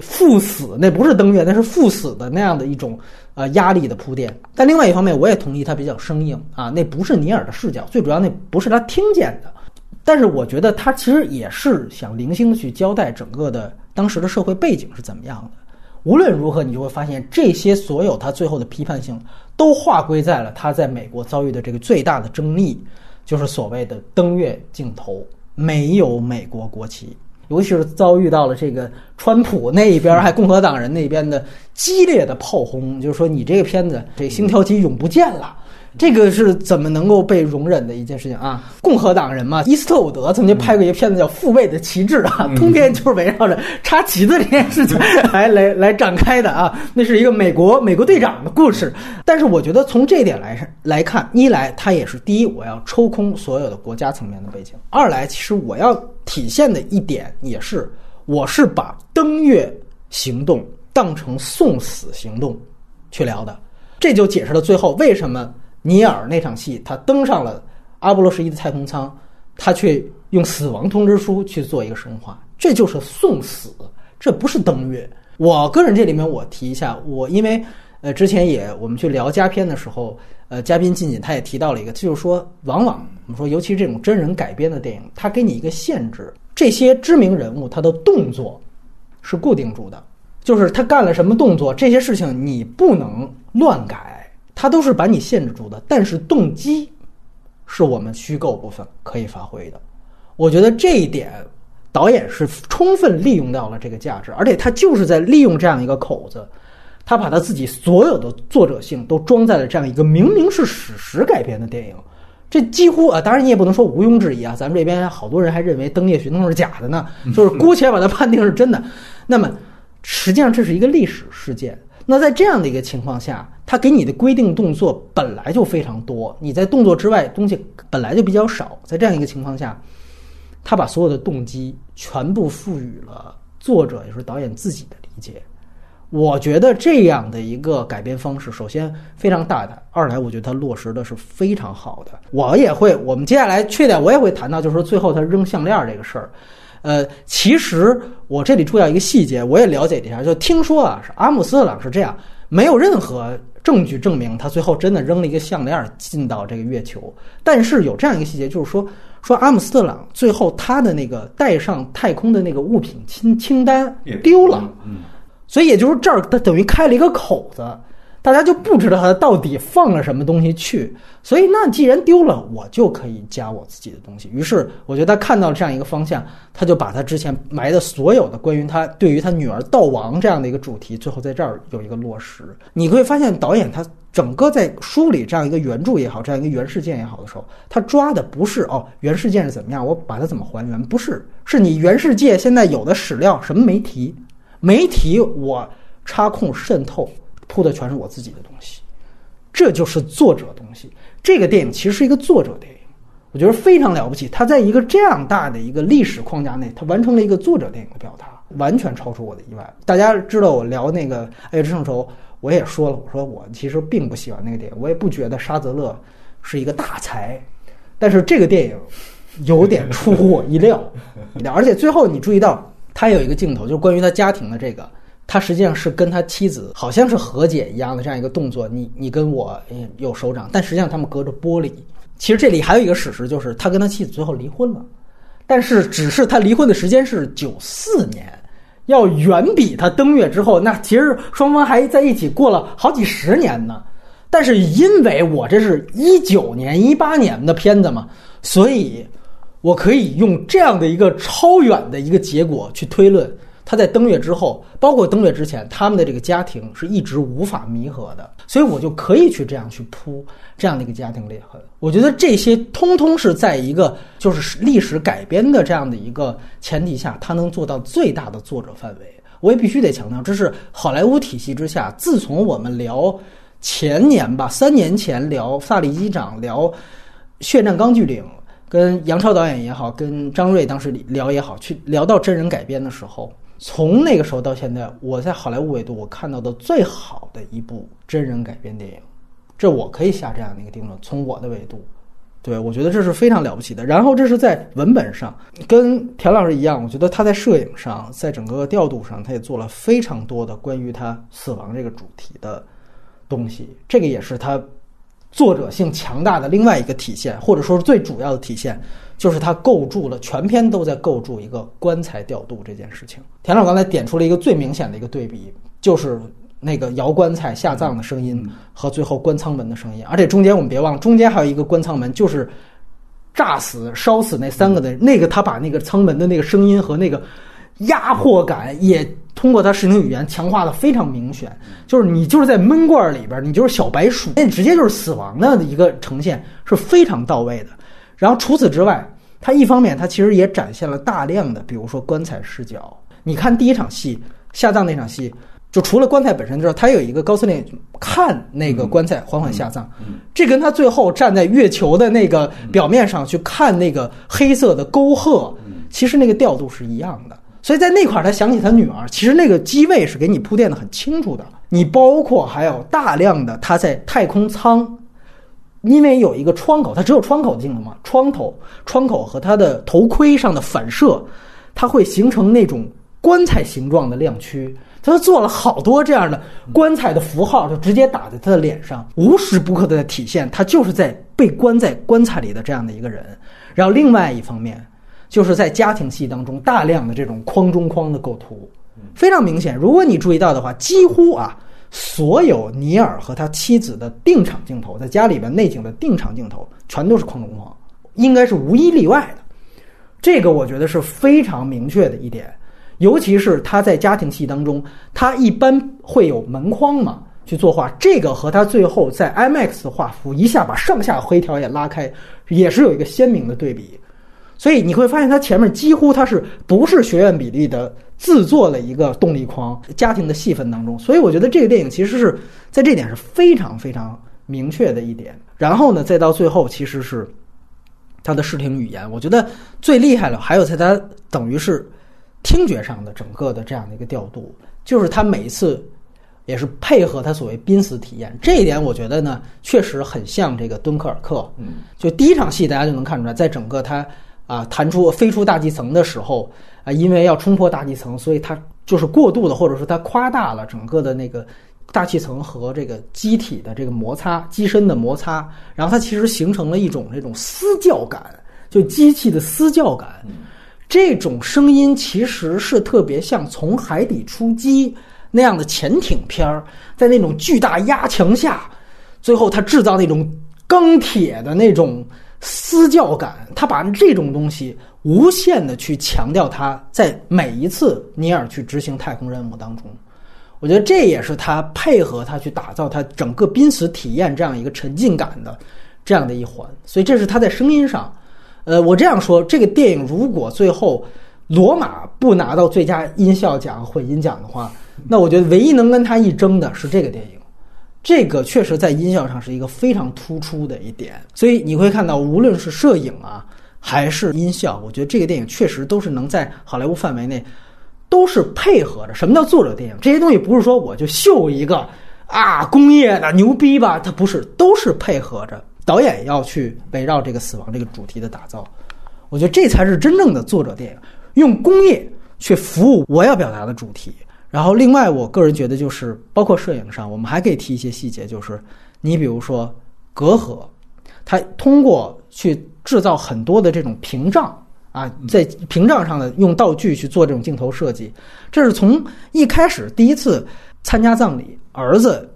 赴死，那不是登月，那是赴死的那样的一种。呃，压力的铺垫，但另外一方面，我也同意他比较生硬啊，那不是尼尔的视角，最主要那不是他听见的，但是我觉得他其实也是想零星的去交代整个的当时的社会背景是怎么样的。无论如何，你就会发现这些所有他最后的批判性，都划归在了他在美国遭遇的这个最大的争议，就是所谓的登月镜头没有美国国旗。尤其是遭遇到了这个川普那一边，还共和党人那边的激烈的炮轰，就是说你这个片子这星条旗永不见了。这个是怎么能够被容忍的一件事情啊？共和党人嘛，伊斯特伍德曾经拍过一个片子叫《父辈的旗帜》啊，通篇就是围绕着插旗子这件事情 来来来展开的啊。那是一个美国美国队长的故事。但是我觉得从这一点来来看，一来它也是第一，我要抽空所有的国家层面的背景；二来，其实我要体现的一点也是，我是把登月行动当成送死行动去聊的。这就解释了最后为什么。尼尔那场戏，他登上了阿波罗十一的太空舱，他却用死亡通知书去做一个升华，这就是送死，这不是登月。我个人这里面我提一下，我因为呃之前也我们去聊佳片的时候，呃嘉宾静静他也提到了一个，就是说往往我们说，尤其这种真人改编的电影，它给你一个限制，这些知名人物他的动作是固定住的，就是他干了什么动作，这些事情你不能乱改。它都是把你限制住的，但是动机是我们虚构部分可以发挥的。我觉得这一点导演是充分利用到了这个价值，而且他就是在利用这样一个口子，他把他自己所有的作者性都装在了这样一个明明是史实改编的电影。这几乎啊，当然你也不能说毋庸置疑啊，咱们这边好多人还认为登月行动是假的呢，就是姑且把它判定是真的。那么实际上这是一个历史事件。那在这样的一个情况下，他给你的规定动作本来就非常多，你在动作之外东西本来就比较少。在这样一个情况下，他把所有的动机全部赋予了作者，也是导演自己的理解。我觉得这样的一个改编方式，首先非常大胆，二来我觉得他落实的是非常好的。我也会，我们接下来缺点我也会谈到，就是说最后他扔项链这个事儿。呃，其实我这里注意到一个细节，我也了解一下，就听说啊，是阿姆斯特朗是这样，没有任何证据证明他最后真的扔了一个项链进到这个月球，但是有这样一个细节，就是说说阿姆斯特朗最后他的那个带上太空的那个物品清清单丢了，嗯，所以也就是这儿他等于开了一个口子。大家就不知道他到底放了什么东西去，所以那既然丢了，我就可以加我自己的东西。于是我觉得他看到了这样一个方向，他就把他之前埋的所有的关于他对于他女儿悼亡这样的一个主题，最后在这儿有一个落实。你会发现导演他整个在梳理这样一个原著也好，这样一个原事件也好的时候，他抓的不是哦原事件是怎么样，我把它怎么还原，不是，是你原世界现在有的史料什么没提，没提我插空渗透。铺的全是我自己的东西，这就是作者东西。这个电影其实是一个作者电影，我觉得非常了不起。他在一个这样大的一个历史框架内，他完成了一个作者电影的表达，完全超出我的意外。大家知道我聊那个《爱之圣仇，我也说了，我说我其实并不喜欢那个电影，我也不觉得沙泽勒是一个大才，但是这个电影有点出乎我意料。而且最后你注意到，他有一个镜头，就是关于他家庭的这个。他实际上是跟他妻子好像是和解一样的这样一个动作，你你跟我有手掌，但实际上他们隔着玻璃。其实这里还有一个史实，就是他跟他妻子最后离婚了，但是只是他离婚的时间是九四年，要远比他登月之后，那其实双方还在一起过了好几十年呢。但是因为我这是一九年、一八年的片子嘛，所以我可以用这样的一个超远的一个结果去推论。他在登月之后，包括登月之前，他们的这个家庭是一直无法弥合的，所以我就可以去这样去铺这样的一个家庭裂痕。我觉得这些通通是在一个就是历史改编的这样的一个前提下，他能做到最大的作者范围。我也必须得强调，这是好莱坞体系之下，自从我们聊前年吧，三年前聊《萨利机长》，聊《血战钢锯岭》，跟杨超导演也好，跟张瑞当时聊也好，去聊到真人改编的时候，从那个时候到现在，我在好莱坞维度我看到的最好的一部真人改编电影，这我可以下这样的一个定论。从我的维度，对我觉得这是非常了不起的。然后这是在文本上，跟田老师一样，我觉得他在摄影上，在整个调度上，他也做了非常多的关于他死亡这个主题的东西。这个也是他作者性强大的另外一个体现，或者说是最主要的体现，就是他构筑了全篇都在构筑一个棺材调度这件事情。田老刚才点出了一个最明显的一个对比，就是那个摇棺材下葬的声音和最后关舱门的声音，而且中间我们别忘了，中间还有一个关舱门，就是炸死、烧死那三个的那个，他把那个舱门的那个声音和那个压迫感也通过他视听语言强化的非常明显，就是你就是在闷罐里边，你就是小白鼠，那直接就是死亡的一个呈现是非常到位的。然后除此之外，它一方面它其实也展现了大量的，比如说棺材视角。你看第一场戏下葬那场戏，就除了棺材本身之外，它有一个高司令看那个棺材缓缓下葬，这跟他最后站在月球的那个表面上去看那个黑色的沟壑，其实那个调度是一样的。所以在那块儿，他想起他女儿，其实那个机位是给你铺垫的很清楚的。你包括还有大量的他在太空舱，因为有一个窗口，它只有窗口镜头嘛，窗头窗口和他的头盔上的反射，它会形成那种棺材形状的亮区。他做了好多这样的棺材的符号，就直接打在他的脸上，无时不刻的在体现他就是在被关在棺材里的这样的一个人。然后另外一方面。就是在家庭戏当中，大量的这种框中框的构图，非常明显。如果你注意到的话，几乎啊，所有尼尔和他妻子的定场镜头，在家里边内景的定场镜头，全都是框中框，应该是无一例外的。这个我觉得是非常明确的一点，尤其是他在家庭戏当中，他一般会有门框嘛去作画，这个和他最后在 IMAX 画幅一下把上下黑条也拉开，也是有一个鲜明的对比。所以你会发现，它前面几乎它是不是学院比例的自做了一个动力框，家庭的戏份当中。所以我觉得这个电影其实是在这点是非常非常明确的一点。然后呢，再到最后，其实是他的视听语言，我觉得最厉害了。还有在他等于是听觉上的整个的这样的一个调度，就是他每一次也是配合他所谓濒死体验。这一点我觉得呢，确实很像这个敦刻尔克。嗯，就第一场戏大家就能看出来，在整个他。啊，弹出飞出大气层的时候，啊，因为要冲破大气层，所以它就是过度的，或者说它夸大了整个的那个大气层和这个机体的这个摩擦，机身的摩擦，然后它其实形成了一种这种嘶叫感，就机器的嘶叫感。这种声音其实是特别像从海底出击那样的潜艇片儿，在那种巨大压强下，最后它制造那种钢铁的那种。嘶叫感，它把这种东西无限的去强调，他在每一次尼尔去执行太空任务当中，我觉得这也是他配合他去打造他整个濒死体验这样一个沉浸感的这样的一环。所以这是他在声音上，呃，我这样说，这个电影如果最后罗马不拿到最佳音效奖、混音奖的话，那我觉得唯一能跟他一争的是这个电影。这个确实在音效上是一个非常突出的一点，所以你会看到，无论是摄影啊，还是音效，我觉得这个电影确实都是能在好莱坞范围内，都是配合着。什么叫作者电影？这些东西不是说我就秀一个啊工业的牛逼吧，它不是，都是配合着导演要去围绕这个死亡这个主题的打造。我觉得这才是真正的作者电影，用工业去服务我要表达的主题。然后，另外，我个人觉得就是，包括摄影上，我们还可以提一些细节，就是你比如说隔阂，它通过去制造很多的这种屏障啊，在屏障上的用道具去做这种镜头设计，这是从一开始第一次参加葬礼，儿子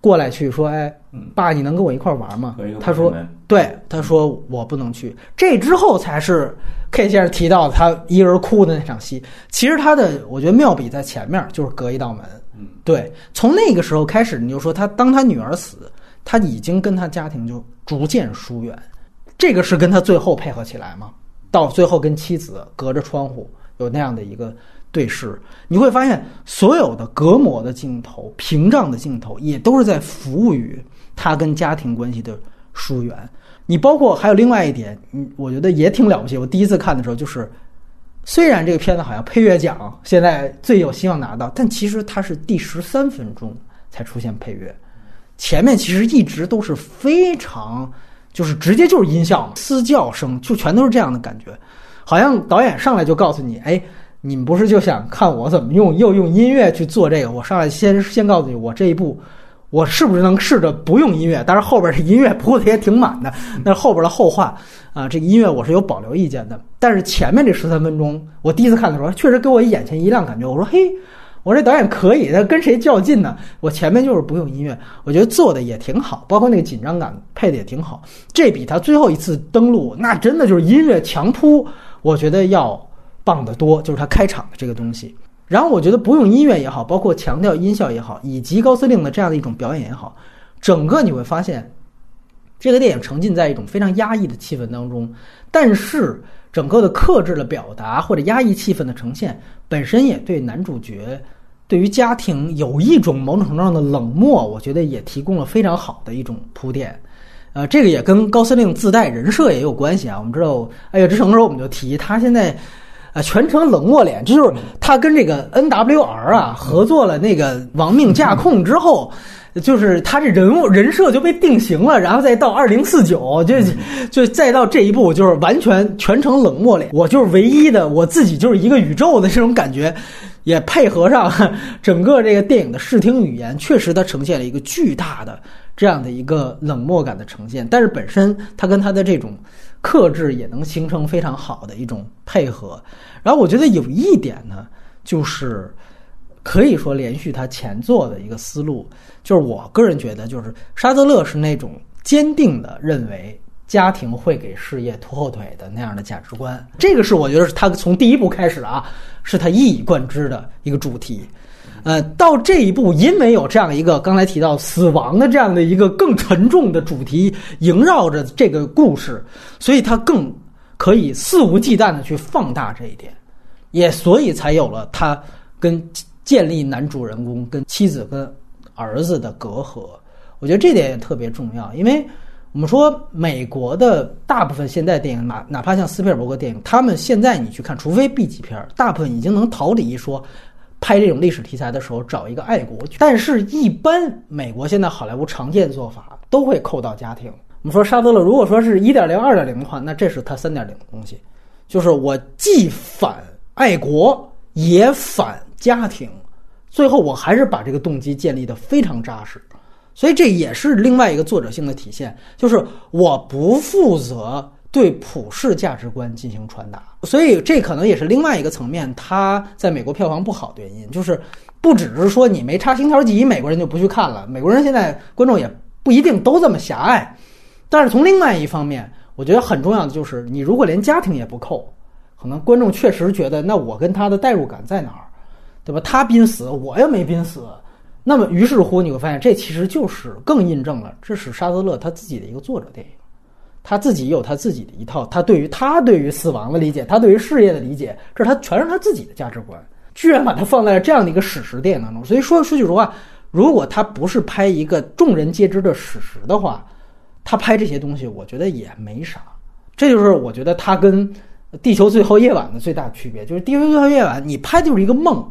过来去说：“哎，爸，你能跟我一块玩吗？”他说：“对。”他说：“我不能去。”这之后才是。K 先生提到他一人哭的那场戏，其实他的我觉得妙笔在前面，就是隔一道门。嗯，对，从那个时候开始，你就说他当他女儿死，他已经跟他家庭就逐渐疏远，这个是跟他最后配合起来吗？到最后跟妻子隔着窗户有那样的一个对视，你会发现所有的隔膜的镜头、屏障的镜头，也都是在服务于他跟家庭关系的疏远。你包括还有另外一点，嗯，我觉得也挺了不起。我第一次看的时候，就是虽然这个片子好像配乐奖现在最有希望拿到，但其实它是第十三分钟才出现配乐，前面其实一直都是非常就是直接就是音效、嘶叫声，就全都是这样的感觉，好像导演上来就告诉你，哎，你们不是就想看我怎么用又用音乐去做这个？我上来先先告诉你，我这一步。我是不是能试着不用音乐？但是后边这音乐铺的也挺满的，那后边的后话啊，这个音乐我是有保留意见的。但是前面这十三分钟，我第一次看的时候，确实给我眼前一亮，感觉我说嘿，我这导演可以，他跟谁较劲呢？我前面就是不用音乐，我觉得做的也挺好，包括那个紧张感配的也挺好。这比他最后一次登陆，那真的就是音乐强扑，我觉得要棒得多。就是他开场的这个东西。然后我觉得不用音乐也好，包括强调音效也好，以及高司令的这样的一种表演也好，整个你会发现，这个电影沉浸在一种非常压抑的气氛当中。但是整个的克制的表达或者压抑气氛的呈现，本身也对男主角对于家庭有一种某种程度上的冷漠，我觉得也提供了非常好的一种铺垫。呃，这个也跟高司令自带人设也有关系啊。我们知道《爱乐之城》的时候，我们就提他现在。啊，全程冷漠脸，这就是他跟这个 N W R 啊合作了那个《亡命驾控》之后，就是他这人物人设就被定型了，然后再到二零四九，就就再到这一步，就是完全全程冷漠脸，我就是唯一的，我自己就是一个宇宙的这种感觉，也配合上 整个这个电影的视听语言，确实它呈现了一个巨大的这样的一个冷漠感的呈现，但是本身它跟它的这种。克制也能形成非常好的一种配合，然后我觉得有一点呢，就是可以说连续他前作的一个思路，就是我个人觉得，就是沙泽勒是那种坚定的认为家庭会给事业拖后腿的那样的价值观，这个是我觉得是他从第一部开始啊，是他一以贯之的一个主题。呃，到这一步，因为有这样一个刚才提到死亡的这样的一个更沉重的主题萦绕着这个故事，所以他更可以肆无忌惮的去放大这一点，也所以才有了他跟建立男主人公跟妻子跟儿子的隔阂。我觉得这点也特别重要，因为我们说美国的大部分现代电影，哪哪怕像斯皮尔伯格电影，他们现在你去看，除非 B 级片，大部分已经能逃离说。拍这种历史题材的时候，找一个爱国，但是一般美国现在好莱坞常见做法都会扣到家庭。我们说沙德勒，如果说是一点零、二点零的话，那这是他三点零的东西，就是我既反爱国也反家庭，最后我还是把这个动机建立的非常扎实，所以这也是另外一个作者性的体现，就是我不负责。对普世价值观进行传达，所以这可能也是另外一个层面，它在美国票房不好的原因，就是不只是说你没插星条旗，美国人就不去看了。美国人现在观众也不一定都这么狭隘，但是从另外一方面，我觉得很重要的就是，你如果连家庭也不扣，可能观众确实觉得，那我跟他的代入感在哪儿，对吧？他濒死，我又没濒死，那么于是乎你会发现，这其实就是更印证了，这是沙德勒他自己的一个作者电影。他自己有他自己的一套，他对于他对于死亡的理解，他对于事业的理解，这是他全是他自己的价值观，居然把它放在了这样的一个史实电影当中。所以说说句实话，如果他不是拍一个众人皆知的史实的话，他拍这些东西，我觉得也没啥。这就是我觉得他跟《地球最后夜晚》的最大区别，就是《地球最后夜晚》你拍就是一个梦，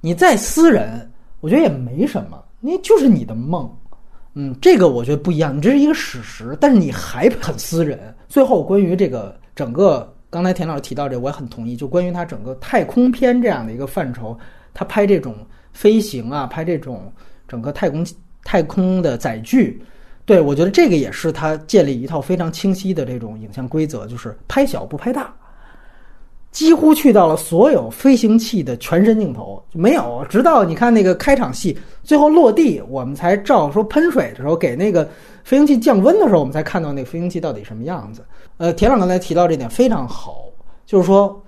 你再私人，我觉得也没什么，那就是你的梦。嗯，这个我觉得不一样。你这是一个史实，但是你还很私人。最后，关于这个整个，刚才田老师提到这，我也很同意。就关于他整个太空片这样的一个范畴，他拍这种飞行啊，拍这种整个太空太空的载具，对我觉得这个也是他建立一套非常清晰的这种影像规则，就是拍小不拍大。几乎去到了所有飞行器的全身镜头没有，直到你看那个开场戏，最后落地，我们才照说喷水的时候给那个飞行器降温的时候，我们才看到那个飞行器到底什么样子。呃，田朗刚才提到这点非常好，就是说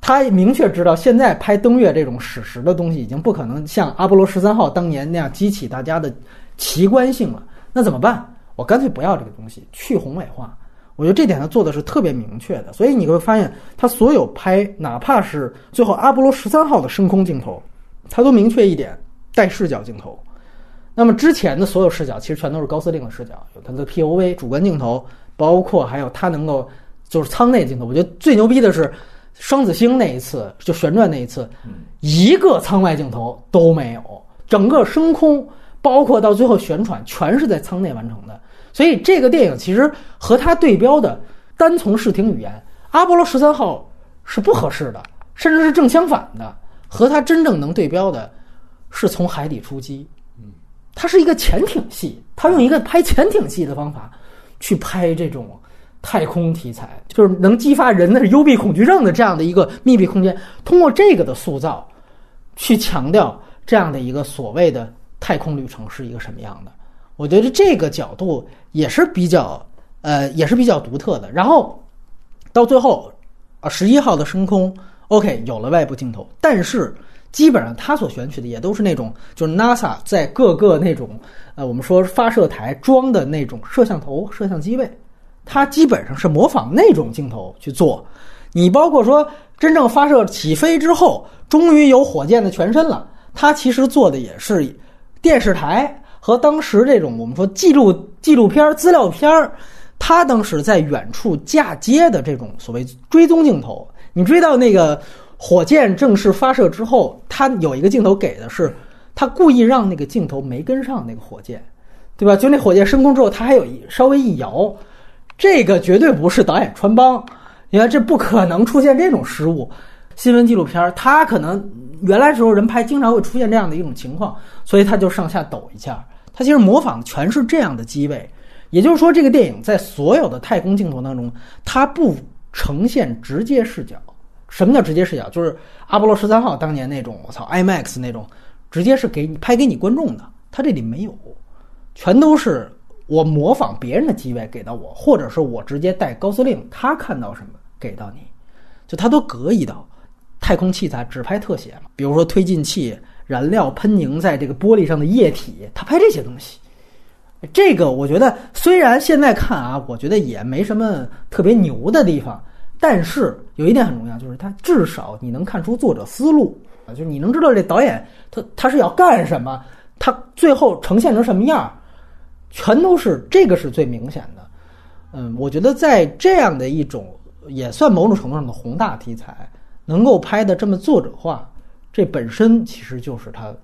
他明确知道现在拍登月这种史实的东西已经不可能像阿波罗十三号当年那样激起大家的奇观性了。那怎么办？我干脆不要这个东西，去宏伟化。我觉得这点他做的是特别明确的，所以你会发现他所有拍，哪怕是最后阿波罗十三号的升空镜头，他都明确一点带视角镜头。那么之前的所有视角其实全都是高司令的视角，有他的 POV 主观镜头，包括还有他能够就是舱内镜头。我觉得最牛逼的是双子星那一次，就旋转那一次，一个舱外镜头都没有，整个升空，包括到最后旋转，全是在舱内完成的。所以这个电影其实和它对标的单从视听语言，阿波罗十三号是不合适的，甚至是正相反的。和它真正能对标的，是从海底出击。它是一个潜艇戏，它用一个拍潜艇戏的方法去拍这种太空题材，就是能激发人的幽闭恐惧症的这样的一个密闭空间。通过这个的塑造，去强调这样的一个所谓的太空旅程是一个什么样的。我觉得这个角度也是比较呃，也是比较独特的。然后到最后啊，十一号的升空，OK，有了外部镜头，但是。基本上他所选取的也都是那种，就是 NASA 在各个那种，呃，我们说发射台装的那种摄像头、摄像机位，它基本上是模仿那种镜头去做。你包括说真正发射起飞之后，终于有火箭的全身了，它其实做的也是电视台和当时这种我们说记录纪录片、资料片儿，它当时在远处嫁接的这种所谓追踪镜头，你追到那个。火箭正式发射之后，他有一个镜头给的是，他故意让那个镜头没跟上那个火箭，对吧？就那火箭升空之后，他还有一稍微一摇，这个绝对不是导演穿帮，你看这不可能出现这种失误。新闻纪录片他可能原来时候人拍经常会出现这样的一种情况，所以他就上下抖一下，他其实模仿的全是这样的机位。也就是说，这个电影在所有的太空镜头当中，它不呈现直接视角。什么叫直接视角？就是阿波罗十三号当年那种，我操，IMAX 那种，直接是给你拍给你观众的。他这里没有，全都是我模仿别人的机位给到我，或者是我直接带高司令，他看到什么给到你，就他都隔一道。太空器材只拍特写嘛，比如说推进器、燃料喷凝在这个玻璃上的液体，他拍这些东西。这个我觉得虽然现在看啊，我觉得也没什么特别牛的地方。但是有一点很重要，就是他至少你能看出作者思路啊，就是你能知道这导演他他是要干什么，他最后呈现成什么样，全都是这个是最明显的。嗯，我觉得在这样的一种也算某种程度上的宏大题材，能够拍的这么作者化，这本身其实就是它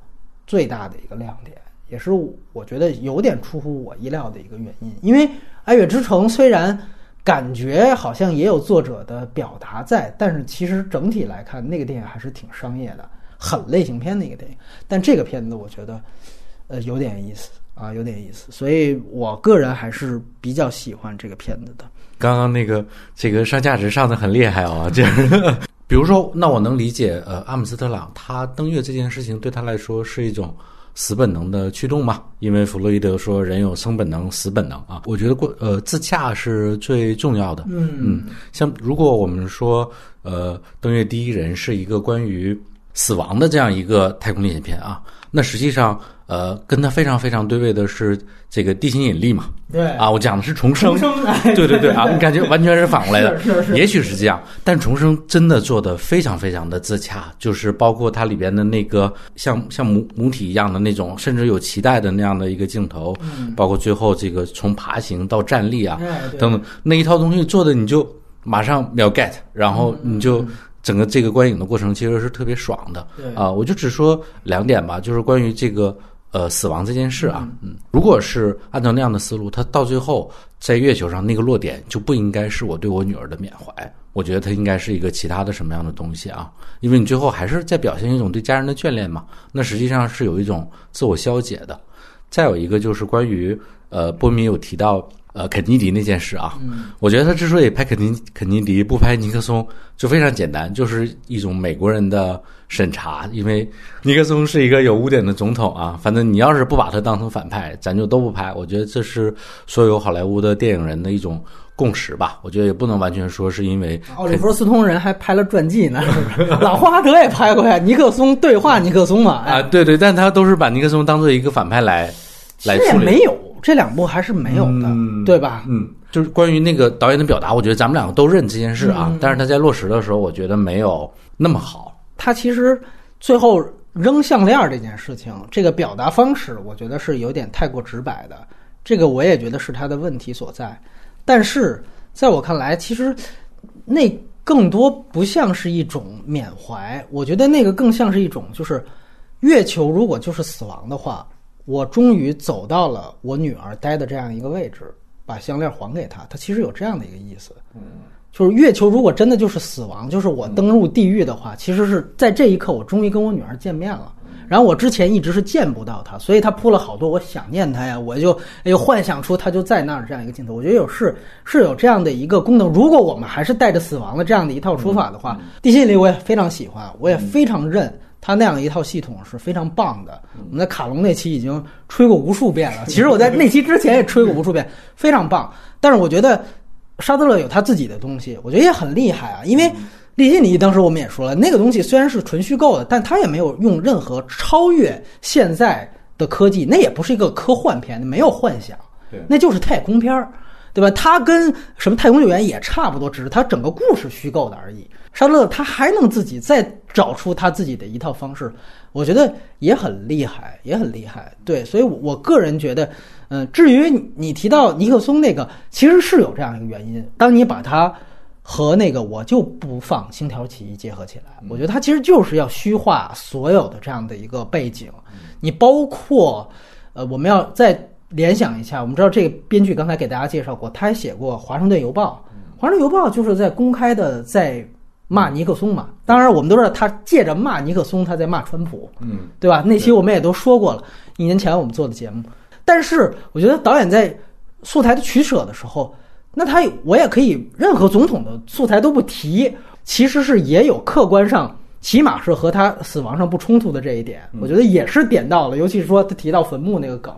最大的一个亮点，也是我觉得有点出乎我意料的一个原因。因为《爱乐之城》虽然。感觉好像也有作者的表达在，但是其实整体来看，那个电影还是挺商业的，很类型片的一个电影。但这个片子我觉得，呃，有点意思啊，有点意思，所以我个人还是比较喜欢这个片子的。刚刚那个这个上价值上的很厉害啊，这。比如说，那我能理解，呃，阿姆斯特朗他登月这件事情对他来说是一种。死本能的驱动嘛，因为弗洛伊德说人有生本能、死本能啊。我觉得过呃自洽是最重要的。嗯嗯，像如果我们说呃登月第一人是一个关于死亡的这样一个太空历险片啊，那实际上。呃，跟它非常非常对位的是这个地心引力嘛？对啊，我讲的是重生。重生，对对对啊，你感觉完全是反过来的。是是，也许是这样，但重生真的做的非常非常的自洽，就是包括它里边的那个像像母母体一样的那种，甚至有脐带的那样的一个镜头，包括最后这个从爬行到站立啊等等那一套东西做的，你就马上秒 get，然后你就。整个这个观影的过程其实是特别爽的，啊，我就只说两点吧，就是关于这个呃死亡这件事啊，嗯，如果是按照那样的思路，他到最后在月球上那个落点就不应该是我对我女儿的缅怀，我觉得它应该是一个其他的什么样的东西啊？因为你最后还是在表现一种对家人的眷恋嘛，那实际上是有一种自我消解的。再有一个就是关于呃波米有提到。呃，肯尼迪那件事啊，我觉得他之所以拍肯尼肯尼迪不拍尼克松，就非常简单，就是一种美国人的审查。因为尼克松是一个有污点的总统啊，反正你要是不把他当成反派，咱就都不拍。我觉得这是所有好莱坞的电影人的一种共识吧。我觉得也不能完全说是因为奥利弗斯通人还拍了传记呢，老霍华德也拍过呀，尼克松对话尼克松嘛。啊，对对，但他都是把尼克松当做一个反派来来处理。没有。这两部还是没有的，对吧？嗯，就是关于那个导演的表达，我觉得咱们两个都认这件事啊，但是他在落实的时候，我觉得没有那么好。他其实最后扔项链这件事情，这个表达方式，我觉得是有点太过直白的，这个我也觉得是他的问题所在。但是在我看来，其实那更多不像是一种缅怀，我觉得那个更像是一种，就是月球如果就是死亡的话，我终于走到了我女儿待的这样一个位置。把项链还给她。她其实有这样的一个意思，就是月球如果真的就是死亡，就是我登入地狱的话，其实是在这一刻我终于跟我女儿见面了。然后我之前一直是见不到她，所以她铺了好多我想念她呀，我就哎幻想出她就在那儿这样一个镜头。我觉得有是是有这样的一个功能。如果我们还是带着死亡的这样的一套说法的话，地心引力我也非常喜欢，我也非常认。他那样一套系统是非常棒的。我们在卡隆那期已经吹过无数遍了。其实我在那期之前也吹过无数遍，非常棒。但是我觉得沙特勒有他自己的东西，我觉得也很厉害啊。因为利心里当时我们也说了，那个东西虽然是纯虚构的，但他也没有用任何超越现在的科技，那也不是一个科幻片，没有幻想，那就是太空片儿。对吧？它跟什么太空救援也差不多，只是它整个故事虚构的而已。沙特勒他还能自己再找出他自己的一套方式，我觉得也很厉害，也很厉害。对，所以我个人觉得，嗯，至于你提到尼克松那个，其实是有这样一个原因。当你把它和那个我就不放星条旗结合起来，我觉得他其实就是要虚化所有的这样的一个背景。你包括，呃，我们要再。联想一下，我们知道这个编剧刚才给大家介绍过，他还写过《华盛顿邮报》。《华盛顿邮报》就是在公开的在骂尼克松嘛。当然，我们都知道他借着骂尼克松，他在骂川普，嗯，对吧？那期我们也都说过了，一年前我们做的节目。但是，我觉得导演在素材的取舍的时候，那他我也可以任何总统的素材都不提，其实是也有客观上，起码是和他死亡上不冲突的这一点，我觉得也是点到了。尤其是说他提到坟墓那个梗。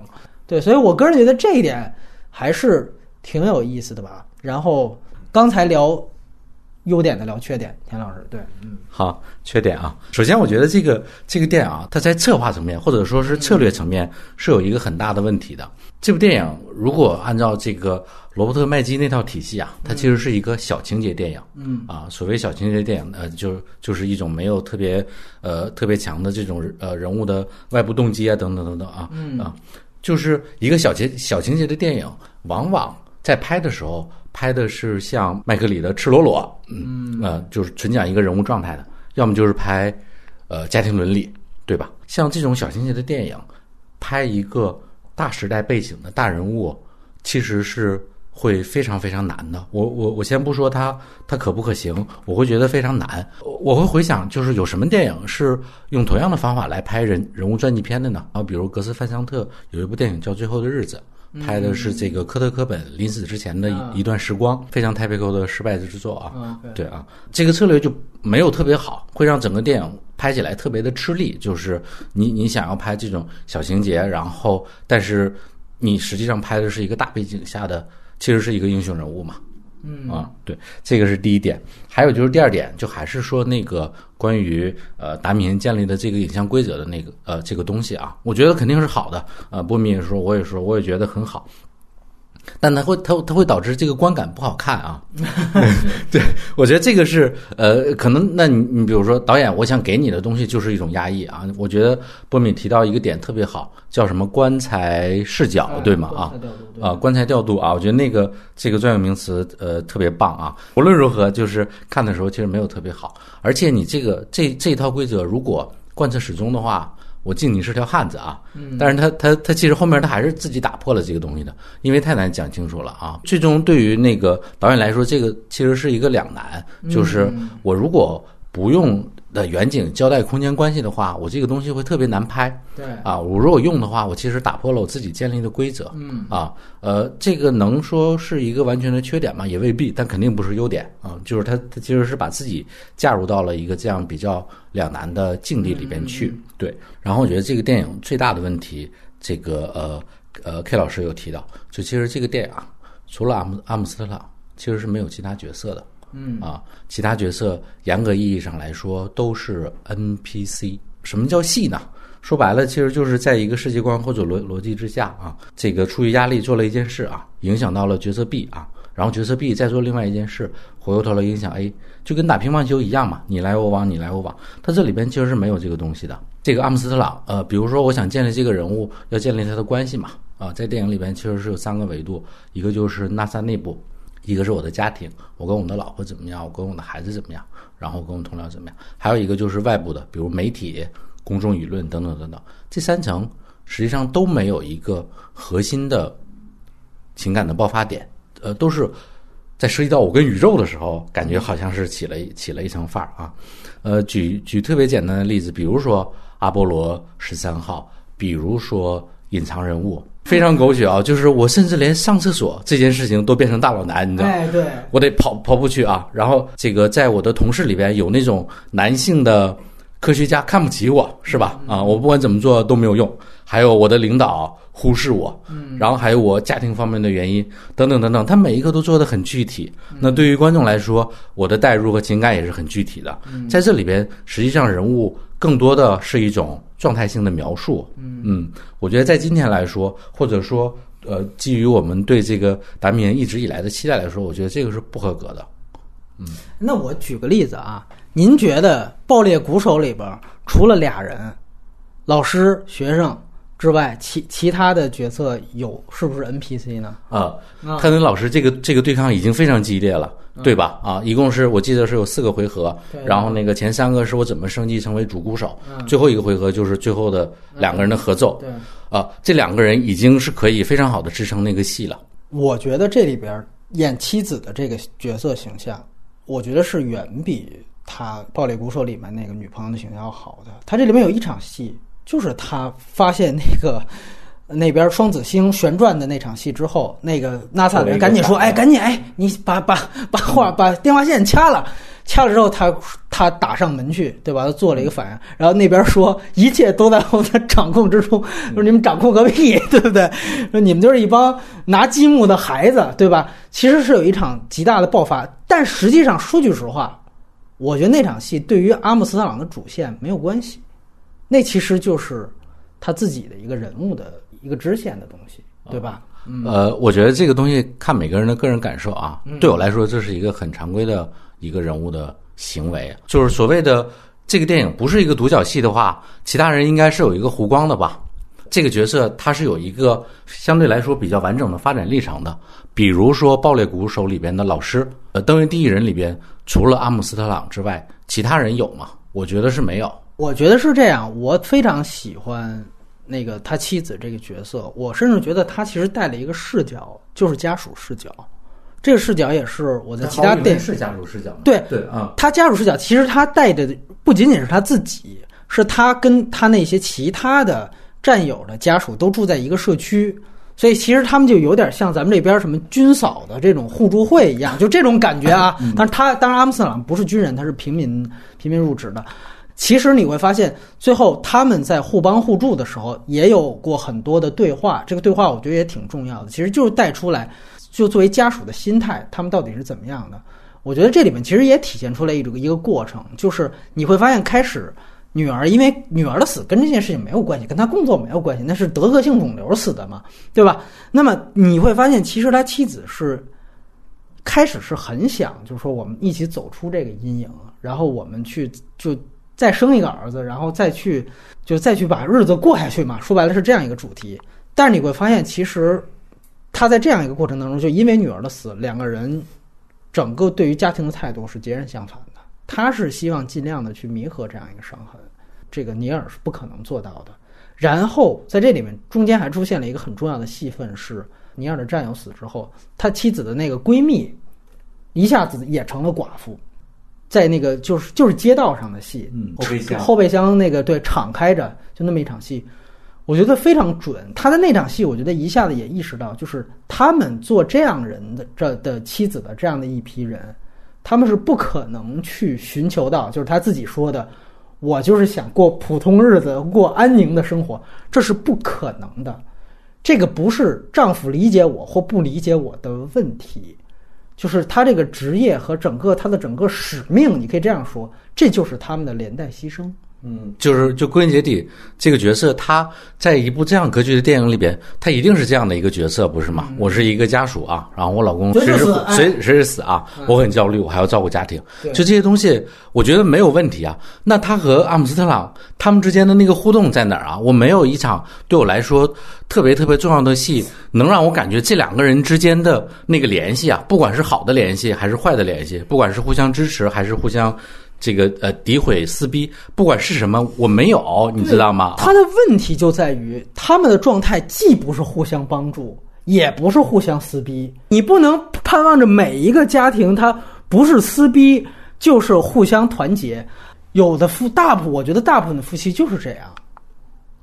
对，所以我个人觉得这一点还是挺有意思的吧。然后刚才聊优点的聊缺点，田老师对，嗯，好，缺点啊，首先我觉得这个这个电影啊，它在策划层面或者说是策略层面是有一个很大的问题的。这部电影如果按照这个罗伯特麦基那套体系啊，它其实是一个小情节电影，嗯啊，所谓小情节电影呃，就就是一种没有特别呃特别强的这种呃人物的外部动机啊等等等等啊，嗯啊。就是一个小情小情节的电影，往往在拍的时候拍的是像麦克里的《赤裸裸》，嗯呃，就是纯讲一个人物状态的；要么就是拍呃家庭伦理，对吧？像这种小情节的电影，拍一个大时代背景的大人物，其实是。会非常非常难的。我我我先不说它它可不可行，我会觉得非常难。我会回想，就是有什么电影是用同样的方法来拍人人物传记片的呢？啊，比如格斯范桑特有一部电影叫《最后的日子》，拍的是这个科特科本临死之前的一一段时光，非常 typical 的失败之作啊。对啊，这个策略就没有特别好，会让整个电影拍起来特别的吃力。就是你你想要拍这种小情节，然后但是你实际上拍的是一个大背景下的。其实是一个英雄人物嘛，嗯啊，对，这个是第一点。还有就是第二点，就还是说那个关于呃达米恩建立的这个影像规则的那个呃这个东西啊，我觉得肯定是好的。呃，波米也说，我也说，我也觉得很好。但它会，它它会导致这个观感不好看啊。对，我觉得这个是呃，可能那你你比如说导演，我想给你的东西就是一种压抑啊。我觉得波米提到一个点特别好，叫什么棺材视角，对吗？啊啊，棺材调度啊，我觉得那个这个专有名词呃特别棒啊。无论如何，就是看的时候其实没有特别好，而且你这个这这一套规则如果贯彻始终的话。我敬你是条汉子啊，但是他他他其实后面他还是自己打破了这个东西的，因为太难讲清楚了啊。最终对于那个导演来说，这个其实是一个两难，就是我如果不用。的远景交代空间关系的话，我这个东西会特别难拍。对啊，我如果用的话，我其实打破了我自己建立的规则。嗯啊，呃，这个能说是一个完全的缺点吗？也未必，但肯定不是优点啊。就是他他其实是把自己嫁入到了一个这样比较两难的境地里边去。对，然后我觉得这个电影最大的问题，这个呃呃 K 老师有提到，就其实这个电影啊除了阿姆阿姆斯特朗，其实是没有其他角色的。嗯啊，其他角色严格意义上来说都是 NPC。什么叫戏呢？说白了，其实就是在一个世界观或者逻逻辑之下啊，这个出于压力做了一件事啊，影响到了角色 B 啊，然后角色 B 再做另外一件事，回过头来影响 A，就跟打乒乓球一样嘛，你来我往，你来我往。它这里边其实是没有这个东西的。这个阿姆斯特朗，呃，比如说我想建立这个人物，要建立他的关系嘛，啊，在电影里边其实是有三个维度，一个就是 NASA 内部，一个是我的家庭，我跟我的老婆怎么样，我跟我的孩子怎么样，然后跟我同僚怎么样，还有一个就是外部的，比如媒体、公众舆论等等等等，这三层实际上都没有一个核心的情感的爆发点，呃，都是在涉及到我跟宇宙的时候，感觉好像是起了起了一层范儿啊。呃，举举特别简单的例子，比如说阿波罗十三号，比如说隐藏人物，非常狗血啊！就是我甚至连上厕所这件事情都变成大佬男，你知道吗？哎，对，我得跑跑步去啊。然后这个在我的同事里边有那种男性的科学家看不起我，是吧？啊，我不管怎么做都没有用。还有我的领导忽视我，嗯，然后还有我家庭方面的原因等等等等，他每一个都做的很具体。那对于观众来说，我的代入和情感也是很具体的。在这里边，实际上人物更多的是一种状态性的描述。嗯，我觉得在今天来说，或者说呃，基于我们对这个达米安一直以来的期待来说，我觉得这个是不合格的。嗯，那我举个例子啊，您觉得《爆裂鼓手》里边除了俩人，老师、学生？之外，其其他的角色有是不是 NPC 呢？啊，泰森老师这个这个对抗已经非常激烈了，对吧？啊，一共是我记得是有四个回合，然后那个前三个是我怎么升级成为主鼓手，最后一个回合就是最后的两个人的合奏。对，啊，这两个人已经是可以非常好的支撑那个戏了。我觉得这里边演妻子的这个角色形象，我觉得是远比他《暴力鼓手》里面那个女朋友的形象要好的。他这里面有一场戏。就是他发现那个那边双子星旋转的那场戏之后，那个 NASA 的人赶紧说：“哎，赶紧哎，你把把把话把电话线掐了，掐了之后，他他打上门去，对吧？他做了一个反应，然后那边说一切都在我的掌控之中，说你们掌控个屁，对不对？说你们就是一帮拿积木的孩子，对吧？其实是有一场极大的爆发，但实际上说句实话，我觉得那场戏对于阿姆斯特朗的主线没有关系。”那其实就是他自己的一个人物的一个支线的东西，对吧？呃，我觉得这个东西看每个人的个人感受啊。对我来说，这是一个很常规的一个人物的行为，就是所谓的这个电影不是一个独角戏的话，其他人应该是有一个弧光的吧？这个角色他是有一个相对来说比较完整的发展历程的。比如说《爆裂鼓手》里边的老师，呃，《登月第一人》里边除了阿姆斯特朗之外，其他人有吗？我觉得是没有。我觉得是这样，我非常喜欢那个他妻子这个角色，我甚至觉得他其实带了一个视角，就是家属视角。这个视角也是我在其他电是家属视角，对对啊，他家属视角其实他带的不仅仅是他自己，是他跟他那些其他的战友的家属都住在一个社区，所以其实他们就有点像咱们这边什么军嫂的这种互助会一样，就这种感觉啊。但是他当然阿姆斯特朗不是军人，他是平民平民入职的。其实你会发现，最后他们在互帮互助的时候，也有过很多的对话。这个对话我觉得也挺重要的，其实就是带出来，就作为家属的心态，他们到底是怎么样的。我觉得这里面其实也体现出来一种一个过程，就是你会发现，开始女儿因为女儿的死跟这件事情没有关系，跟他工作没有关系，那是得恶性肿瘤死的嘛，对吧？那么你会发现，其实他妻子是开始是很想，就是说我们一起走出这个阴影，然后我们去就。再生一个儿子，然后再去，就再去把日子过下去嘛。说白了是这样一个主题。但是你会发现，其实他在这样一个过程当中，就因为女儿的死，两个人整个对于家庭的态度是截然相反的。他是希望尽量的去弥合这样一个伤痕，这个尼尔是不可能做到的。然后在这里面中间还出现了一个很重要的戏份，是尼尔的战友死之后，他妻子的那个闺蜜一下子也成了寡妇。在那个就是就是街道上的戏，后备箱后备箱那个对敞开着，就那么一场戏，我觉得非常准。他的那场戏，我觉得一下子也意识到，就是他们做这样人的这的妻子的这样的一批人，他们是不可能去寻求到，就是他自己说的，我就是想过普通日子，过安宁的生活，这是不可能的。这个不是丈夫理解我或不理解我的问题。就是他这个职业和整个他的整个使命，你可以这样说，这就是他们的连带牺牲。嗯，就是就归根结底，这个角色他在一部这样格局的电影里边，他一定是这样的一个角色，不是吗？我是一个家属啊，然后我老公随时随随时死啊，我很焦虑，我还要照顾家庭，就这些东西，我觉得没有问题啊。那他和阿姆斯特朗他们之间的那个互动在哪儿啊？我没有一场对我来说特别特别重要的戏，能让我感觉这两个人之间的那个联系啊，不管是好的联系还是坏的联系，不管是互相支持还是互相。这个呃，诋毁撕逼，不管是什么，我没有，你知道吗？他的问题就在于他们的状态既不是互相帮助，也不是互相撕逼。你不能盼望着每一个家庭，他不是撕逼就是互相团结。有的夫大部，我觉得大部分的夫妻就是这样，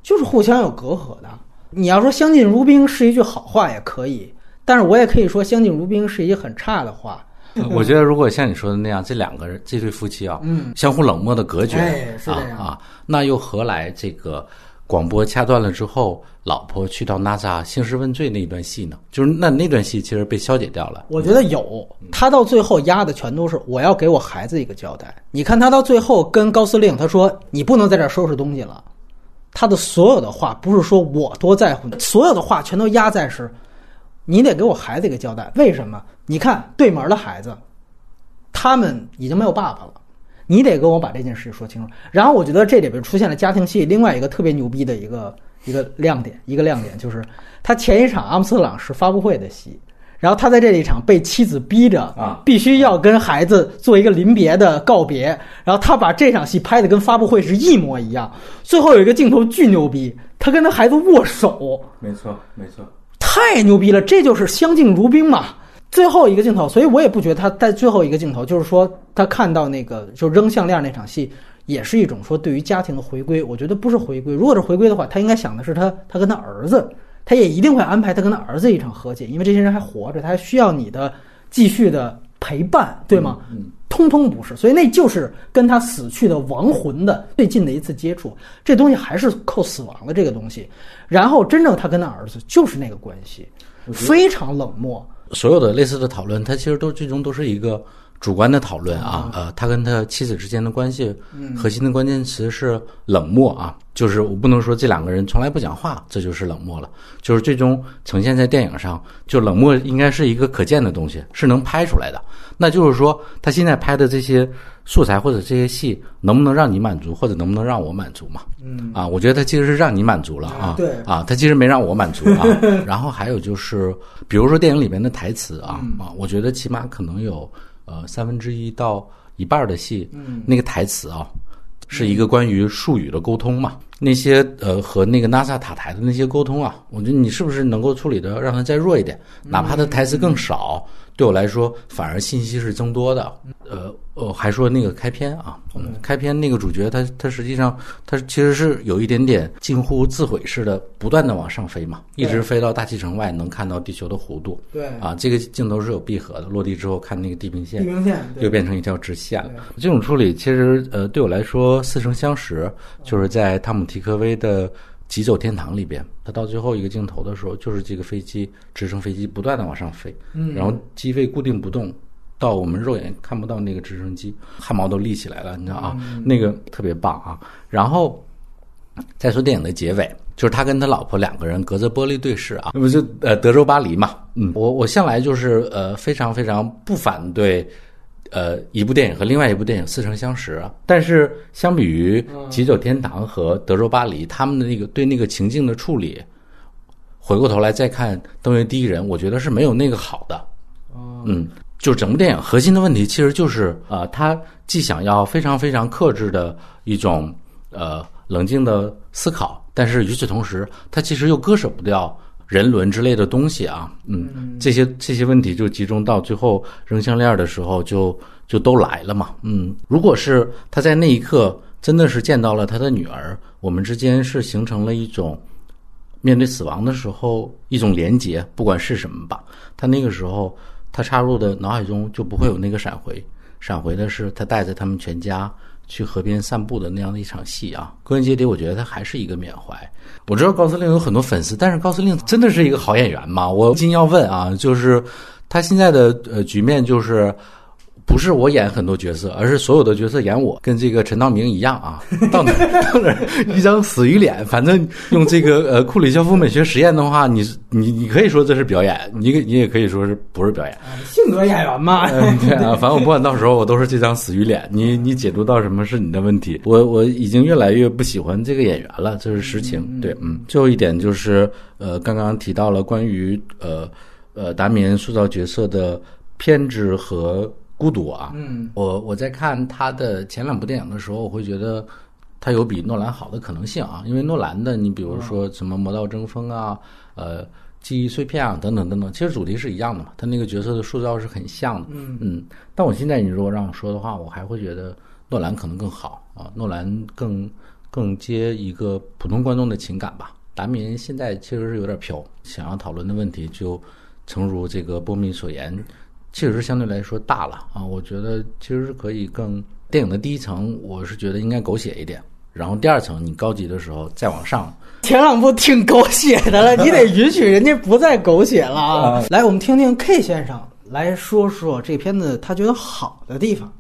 就是互相有隔阂的。你要说相敬如宾是一句好话也可以，但是我也可以说相敬如宾是一句很差的话。我觉得，如果像你说的那样，这两个人这对夫妻啊，嗯，相互冷漠的隔绝，啊啊，那又何来这个广播掐断了之后，老婆去到 NASA 兴师问罪那一段戏呢？就是那那段戏其实被消解掉了。我觉得有，他到最后压的全都是我要给我孩子一个交代。你看他到最后跟高司令他说：“你不能在这收拾东西了。”他的所有的话不是说我多在乎你，所有的话全都压在是。你得给我孩子一个交代，为什么？你看对门的孩子，他们已经没有爸爸了，你得跟我把这件事说清楚。然后我觉得这里边出现了家庭戏，另外一个特别牛逼的一个一个亮点，一个亮点就是他前一场阿姆斯特朗是发布会的戏，然后他在这一场被妻子逼着啊，必须要跟孩子做一个临别的告别，然后他把这场戏拍的跟发布会是一模一样。最后有一个镜头巨牛逼，他跟他孩子握手，没错，没错。太牛逼了，这就是相敬如宾嘛。最后一个镜头，所以我也不觉得他在最后一个镜头，就是说他看到那个就扔项链那场戏，也是一种说对于家庭的回归。我觉得不是回归，如果是回归的话，他应该想的是他他跟他儿子，他也一定会安排他跟他儿子一场和解，因为这些人还活着，他还需要你的继续的陪伴，对吗？嗯。通通不是，所以那就是跟他死去的亡魂的最近的一次接触，这东西还是扣死亡的这个东西。然后真正他跟他儿子就是那个关系，非常冷漠。所有的类似的讨论，他其实都最终都是一个主观的讨论啊。呃，他跟他妻子之间的关系，核心的关键词是冷漠啊。就是我不能说这两个人从来不讲话，这就是冷漠了。就是最终呈现在电影上，就冷漠应该是一个可见的东西，是能拍出来的。那就是说，他现在拍的这些素材或者这些戏，能不能让你满足，或者能不能让我满足嘛？嗯啊，我觉得他其实是让你满足了啊。对啊，他其实没让我满足啊。然后还有就是，比如说电影里面的台词啊啊，我觉得起码可能有呃三分之一到一半的戏，嗯那个台词啊。是一个关于术语的沟通嘛？那些呃和那个 NASA 塔台的那些沟通啊，我觉得你是不是能够处理的让它再弱一点？哪怕它台词更少，对我来说反而信息是增多的。呃。哦，还说那个开篇啊，开篇那个主角他他实际上他其实是有一点点近乎自毁式的，不断的往上飞嘛，一直飞到大气层外，能看到地球的弧度。对啊，这个镜头是有闭合的，落地之后看那个地平线，地平线又变成一条直线了。这种处理其实呃对我来说似曾相识，就是在汤姆提科威的《急走天堂》里边，他到最后一个镜头的时候，就是这个飞机直升飞机不断的往上飞，嗯，然后机位固定不动。到我们肉眼看不到那个直升机，汗毛都立起来了，你知道啊？那个特别棒啊！然后再说电影的结尾，就是他跟他老婆两个人隔着玻璃对视啊，那不就呃德州巴黎嘛？嗯，我我向来就是呃非常非常不反对呃一部电影和另外一部电影似曾相识，但是相比于《急走天堂》和《德州巴黎》，他们的那个对那个情境的处理，回过头来再看《登月第一人》，我觉得是没有那个好的。嗯。就整部电影核心的问题，其实就是呃，他既想要非常非常克制的一种呃冷静的思考，但是与此同时，他其实又割舍不掉人伦之类的东西啊，嗯，这些这些问题就集中到最后扔项链的时候，就就都来了嘛，嗯，如果是他在那一刻真的是见到了他的女儿，我们之间是形成了一种面对死亡的时候一种连结，不管是什么吧，他那个时候。他插入的脑海中就不会有那个闪回，闪回的是他带着他们全家去河边散步的那样的一场戏啊。归根结底，我觉得他还是一个缅怀。我知道高司令有很多粉丝，但是高司令真的是一个好演员吗？我今要问啊，就是他现在的呃局面就是不是我演很多角色，而是所有的角色演我，跟这个陈道明一样啊。到哪到哪一张死鱼脸，反正用这个呃库里肖夫美学实验的话，你你你可以说这是表演，你你也可以说是不是表演？性格演员嘛。嗯，对啊，反正我不管到时候我都是这张死鱼脸，你你解读到什么是你的问题。我我已经越来越不喜欢这个演员了，这是实情。对，嗯。最后一点就是呃，刚刚提到了关于呃呃达米恩塑造角色的偏执和。孤独啊，嗯，我我在看他的前两部电影的时候，我会觉得他有比诺兰好的可能性啊，因为诺兰的，你比如说什么《魔道争锋》啊，呃，《记忆碎片》啊，等等等等，其实主题是一样的嘛，他那个角色的塑造是很像的，嗯嗯。但我现在你如果让我说的话，我还会觉得诺兰可能更好啊，诺兰更更接一个普通观众的情感吧。达米恩现在其实是有点飘，想要讨论的问题就诚如这个波米所言。确实相对来说大了啊，我觉得其实是可以更电影的第一层，我是觉得应该狗血一点，然后第二层你高级的时候再往上。前两部挺狗血的了，你得 允许人家不再狗血了啊！来，我们听听 K 先生来说说这片子他觉得好的地方。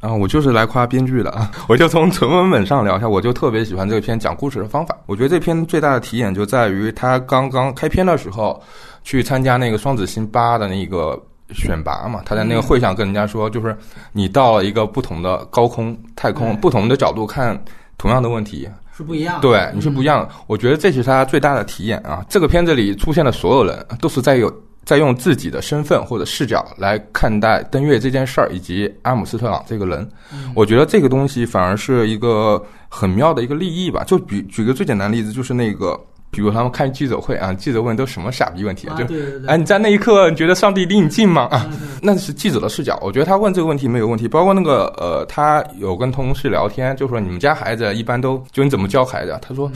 啊，我就是来夸编剧的啊，我就从纯文本上聊一下，我就特别喜欢这篇讲故事的方法。我觉得这篇最大的体验就在于他刚刚开篇的时候去参加那个双子星八的那个。选拔嘛，他在那个会上跟人家说，就是你到了一个不同的高空太空，不同的角度看同样的问题是不一样。对，你是不一样。我觉得这是他最大的体验啊。这个片子里出现的所有人都是在有在用自己的身份或者视角来看待登月这件事儿，以及阿姆斯特朗这个人。我觉得这个东西反而是一个很妙的一个立意吧。就举举个最简单的例子，就是那个。比如他们开记者会啊，记者问都什么傻逼问题啊？就哎，你在那一刻你觉得上帝离你近吗？啊，那是记者的视角。我觉得他问这个问题没有问题。包括那个呃，他有跟同事聊天，就说你们家孩子一般都就你怎么教孩子？他说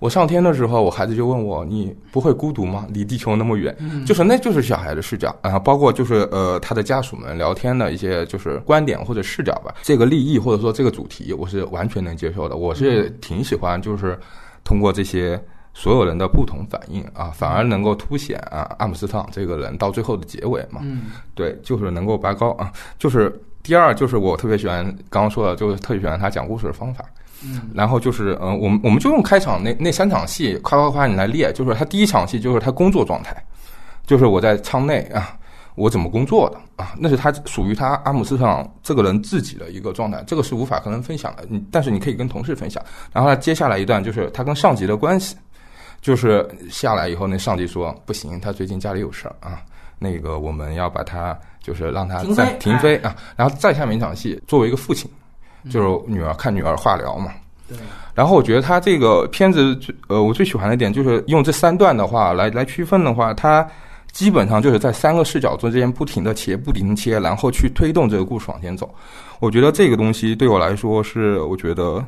我上天的时候，我孩子就问我，你不会孤独吗？离地球那么远，就是那就是小孩的视角啊。包括就是呃，他的家属们聊天的一些就是观点或者视角吧。这个利益或者说这个主题，我是完全能接受的。我是挺喜欢就是通过这些。所有人的不同反应啊，反而能够凸显啊，阿姆斯特朗这个人到最后的结尾嘛，嗯，对，就是能够拔高啊。就是第二，就是我特别喜欢刚刚说的，就是特别喜欢他讲故事的方法，嗯，然后就是嗯，我们我们就用开场那那三场戏，夸夸夸你来列，就是他第一场戏就是他工作状态，就是我在舱内啊。我怎么工作的啊？那是他属于他阿姆斯特朗这个人自己的一个状态，这个是无法和人分享的。你但是你可以跟同事分享。然后他接下来一段就是他跟上级的关系，就是下来以后，那上级说不行，他最近家里有事儿啊，那个我们要把他就是让他再停飞啊。然后再下面一场戏，作为一个父亲，就是女儿看女儿化疗嘛。对。然后我觉得他这个片子最呃，我最喜欢的一点就是用这三段的话来来区分的话，他。基本上就是在三个视角中间不停的切，不停的切，然后去推动这个故事往前走。我觉得这个东西对我来说是，我觉得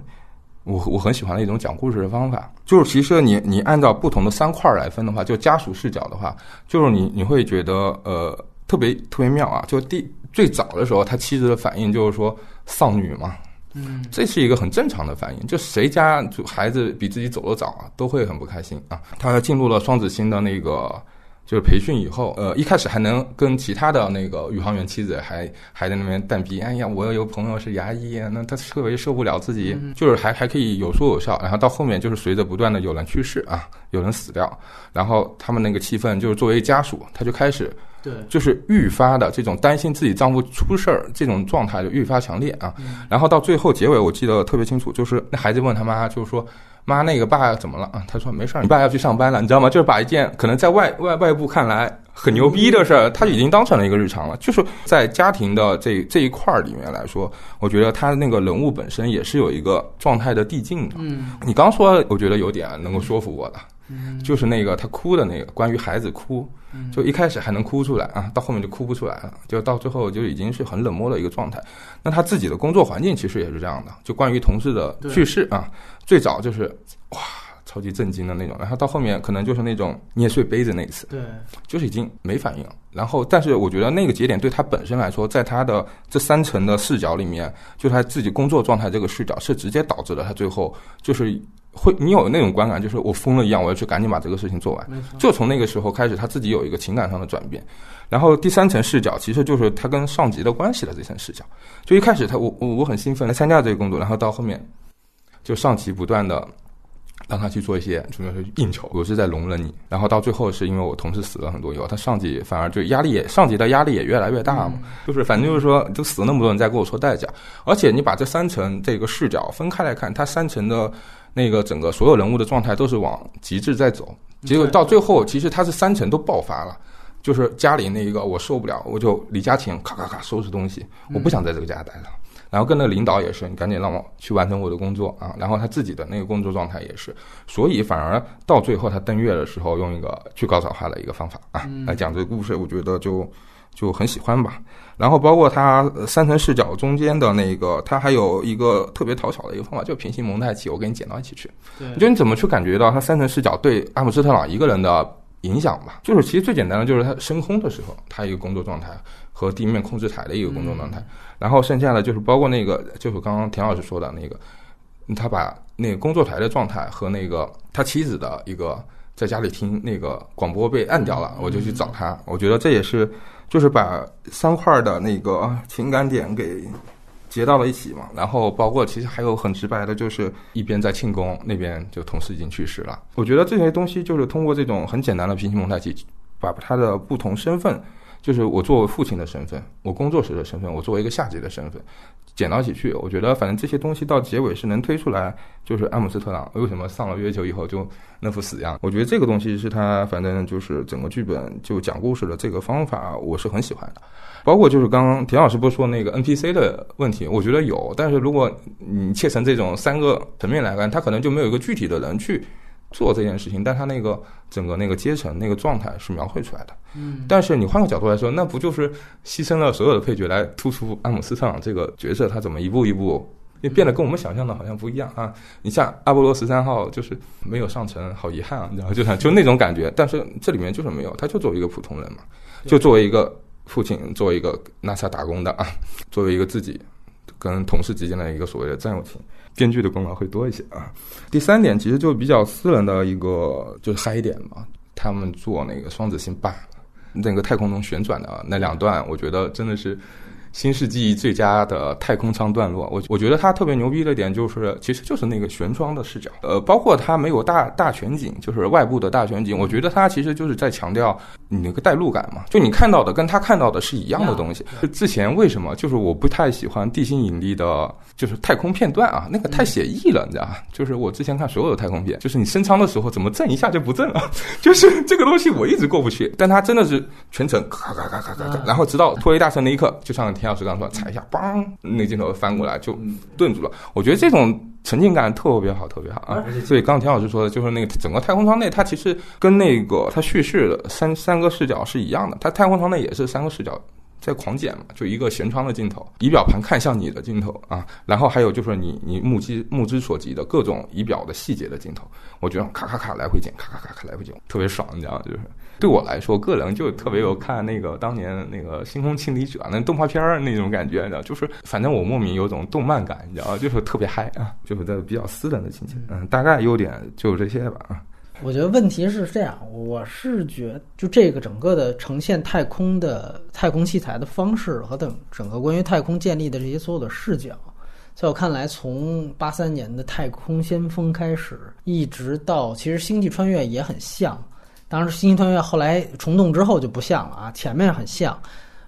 我我很喜欢的一种讲故事的方法。就是其实你你按照不同的三块来分的话，就家属视角的话，就是你你会觉得呃特别特别妙啊。就第最早的时候，他妻子的反应就是说丧女嘛，嗯，这是一个很正常的反应。就谁家就孩子比自己走得早啊，都会很不开心啊。他进入了双子星的那个。就是培训以后，呃，一开始还能跟其他的那个宇航员妻子还还在那边淡逼，哎呀，我有朋友是牙医，那他特别受不了自己，就是还还可以有说有笑。然后到后面就是随着不断的有人去世啊，有人死掉，然后他们那个气氛就是作为家属，他就开始对，就是愈发的这种担心自己丈夫出事儿这种状态就愈发强烈啊。然后到最后结尾我记得特别清楚，就是那孩子问他妈，就是说。妈，那个爸怎么了啊？他说没事儿，你爸要去上班了，你知道吗？就是把一件可能在外外外部看来很牛逼的事儿，他已经当成了一个日常了。就是在家庭的这这一块儿里面来说，我觉得他那个人物本身也是有一个状态的递进的。嗯，你刚说，我觉得有点能够说服我的。就是那个他哭的那个，关于孩子哭，就一开始还能哭出来啊，到后面就哭不出来了，就到最后就已经是很冷漠的一个状态。那他自己的工作环境其实也是这样的，就关于同事的去世啊，最早就是哇超级震惊的那种，然后到后面可能就是那种捏碎杯子那一次，对，就是已经没反应了。然后，但是我觉得那个节点对他本身来说，在他的这三层的视角里面，就他自己工作状态这个视角是直接导致了他最后就是。会你有那种观感，就是我疯了一样，我要去赶紧把这个事情做完。就从那个时候开始，他自己有一个情感上的转变。然后第三层视角其实就是他跟上级的关系的这层视角。就一开始他我我我很兴奋来参加这个工作，然后到后面就上级不断的让他去做一些，主要是应酬，我是在容忍你。然后到最后是因为我同事死了很多以后，他上级反而就压力也上级的压力也越来越大嘛。就是反正就是说，就死了那么多人在跟我说代价，而且你把这三层这个视角分开来看，它三层的那个整个所有人物的状态都是往极致在走，结果到最后其实他是三层都爆发了。就是家里那一个我受不了，我就离家前咔咔咔收拾东西，我不想在这个家待了。然后跟那个领导也是，你赶紧让我去完成我的工作啊。然后他自己的那个工作状态也是，所以反而到最后他登月的时候，用一个去高潮化的一个方法啊来讲这个故事，我觉得就就很喜欢吧。然后包括他呃三层视角中间的那个，它还有一个特别讨巧的一个方法，就是平行蒙太奇，我给你剪到一起去。对我觉得你怎么去感觉到它三层视角对阿姆斯特朗一个人的影响吧？就是其实最简单的就是他升空的时候，他一个工作状态和地面控制台的一个工作状态，然后剩下的就是包括那个就是刚刚田老师说的那个，他把那个工作台的状态和那个他妻子的一个在家里听那个广播被按掉了，我就去找他，我觉得这也是就是把三块的那个情感点给结到了一起嘛。然后包括其实还有很直白的，就是一边在庆功，那边就同事已经去世了。我觉得这些东西就是通过这种很简单的平行蒙太奇，把他的不同身份，就是我作为父亲的身份，我工作时的身份，我作为一个下级的身份，剪到一起去。我觉得反正这些东西到结尾是能推出来，就是阿姆斯特朗为什么上了月球以后就那副死样。我觉得这个东西是他反正就是整个剧本就讲故事的这个方法，我是很喜欢的。包括就是刚刚田老师不是说那个 NPC 的问题，我觉得有，但是如果你切成这种三个层面来看，他可能就没有一个具体的人去做这件事情，但他那个整个那个阶层那个状态是描绘出来的。嗯，但是你换个角度来说，那不就是牺牲了所有的配角来突出安姆斯特朗这个角色，他怎么一步一步也变得跟我们想象的好像不一样啊？你像阿波罗十三号，就是没有上层，好遗憾啊，你知道，就像就那种感觉。但是这里面就是没有，他就作为一个普通人嘛，就作为一个父亲，作为一个 NASA 打工的啊，作为一个自己跟同事之间的一个所谓的战友情。编剧的功劳会多一些啊。第三点其实就比较私人的一个就是嗨一点嘛，他们做那个双子星八，那个太空中旋转的那两段，我觉得真的是新世纪最佳的太空舱段落。我我觉得它特别牛逼的点就是，其实就是那个悬窗的视角，呃，包括它没有大大全景，就是外部的大全景。我觉得它其实就是在强调你那个代入感嘛，就你看到的跟他看到的是一样的东西。就之前为什么就是我不太喜欢地心引力的，就是太空片段啊，那个太写意了，你知道吧？就是我之前看所有的太空片，就是你升舱的时候怎么震一下就不震了，就是这个东西我一直过不去。但它真的是全程咔咔咔咔咔咔，然后直到脱离大神那一刻，就像田老师刚刚说，踩一下，梆，那个镜头翻过来就顿住了。我觉得这种沉浸感特别好，特别好啊！所以刚刚田老师说的，就是那个整个太空舱内，它其实跟那个它叙事的三三个视角是一样的，它太空舱内也是三个视角。在狂剪嘛，就一个舷窗的镜头，仪表盘看向你的镜头啊，然后还有就是你你目击目之所及的各种仪表的细节的镜头，我觉得咔咔咔来回剪，咔咔咔咔来回剪，特别爽，你知道吗？就是对我来说，个人就特别有看那个当年那个《星空清理者》那动画片儿那种感觉，你知道，就是反正我莫名有种动漫感，你知道吗？就是特别嗨啊，就是在比较私人的情节，嗯，大概优点就这些吧啊。我觉得问题是这样，我是觉就这个整个的呈现太空的太空器材的方式和等整个关于太空建立的这些所有的视角，在我看来，从八三年的《太空先锋》开始，一直到其实《星际穿越》也很像。当时，《星际穿越》后来虫洞之后就不像了啊，前面很像，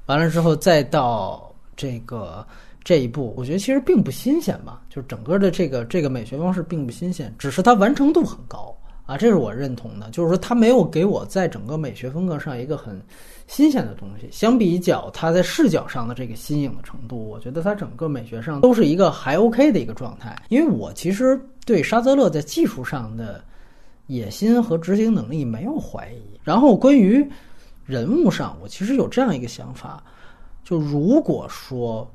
完了之后再到这个这一步，我觉得其实并不新鲜吧，就是整个的这个这个美学方式并不新鲜，只是它完成度很高。啊，这是我认同的，就是说它没有给我在整个美学风格上一个很新鲜的东西。相比较它在视角上的这个新颖的程度，我觉得它整个美学上都是一个还 OK 的一个状态。因为我其实对沙泽勒在技术上的野心和执行能力没有怀疑。然后关于人物上，我其实有这样一个想法，就如果说。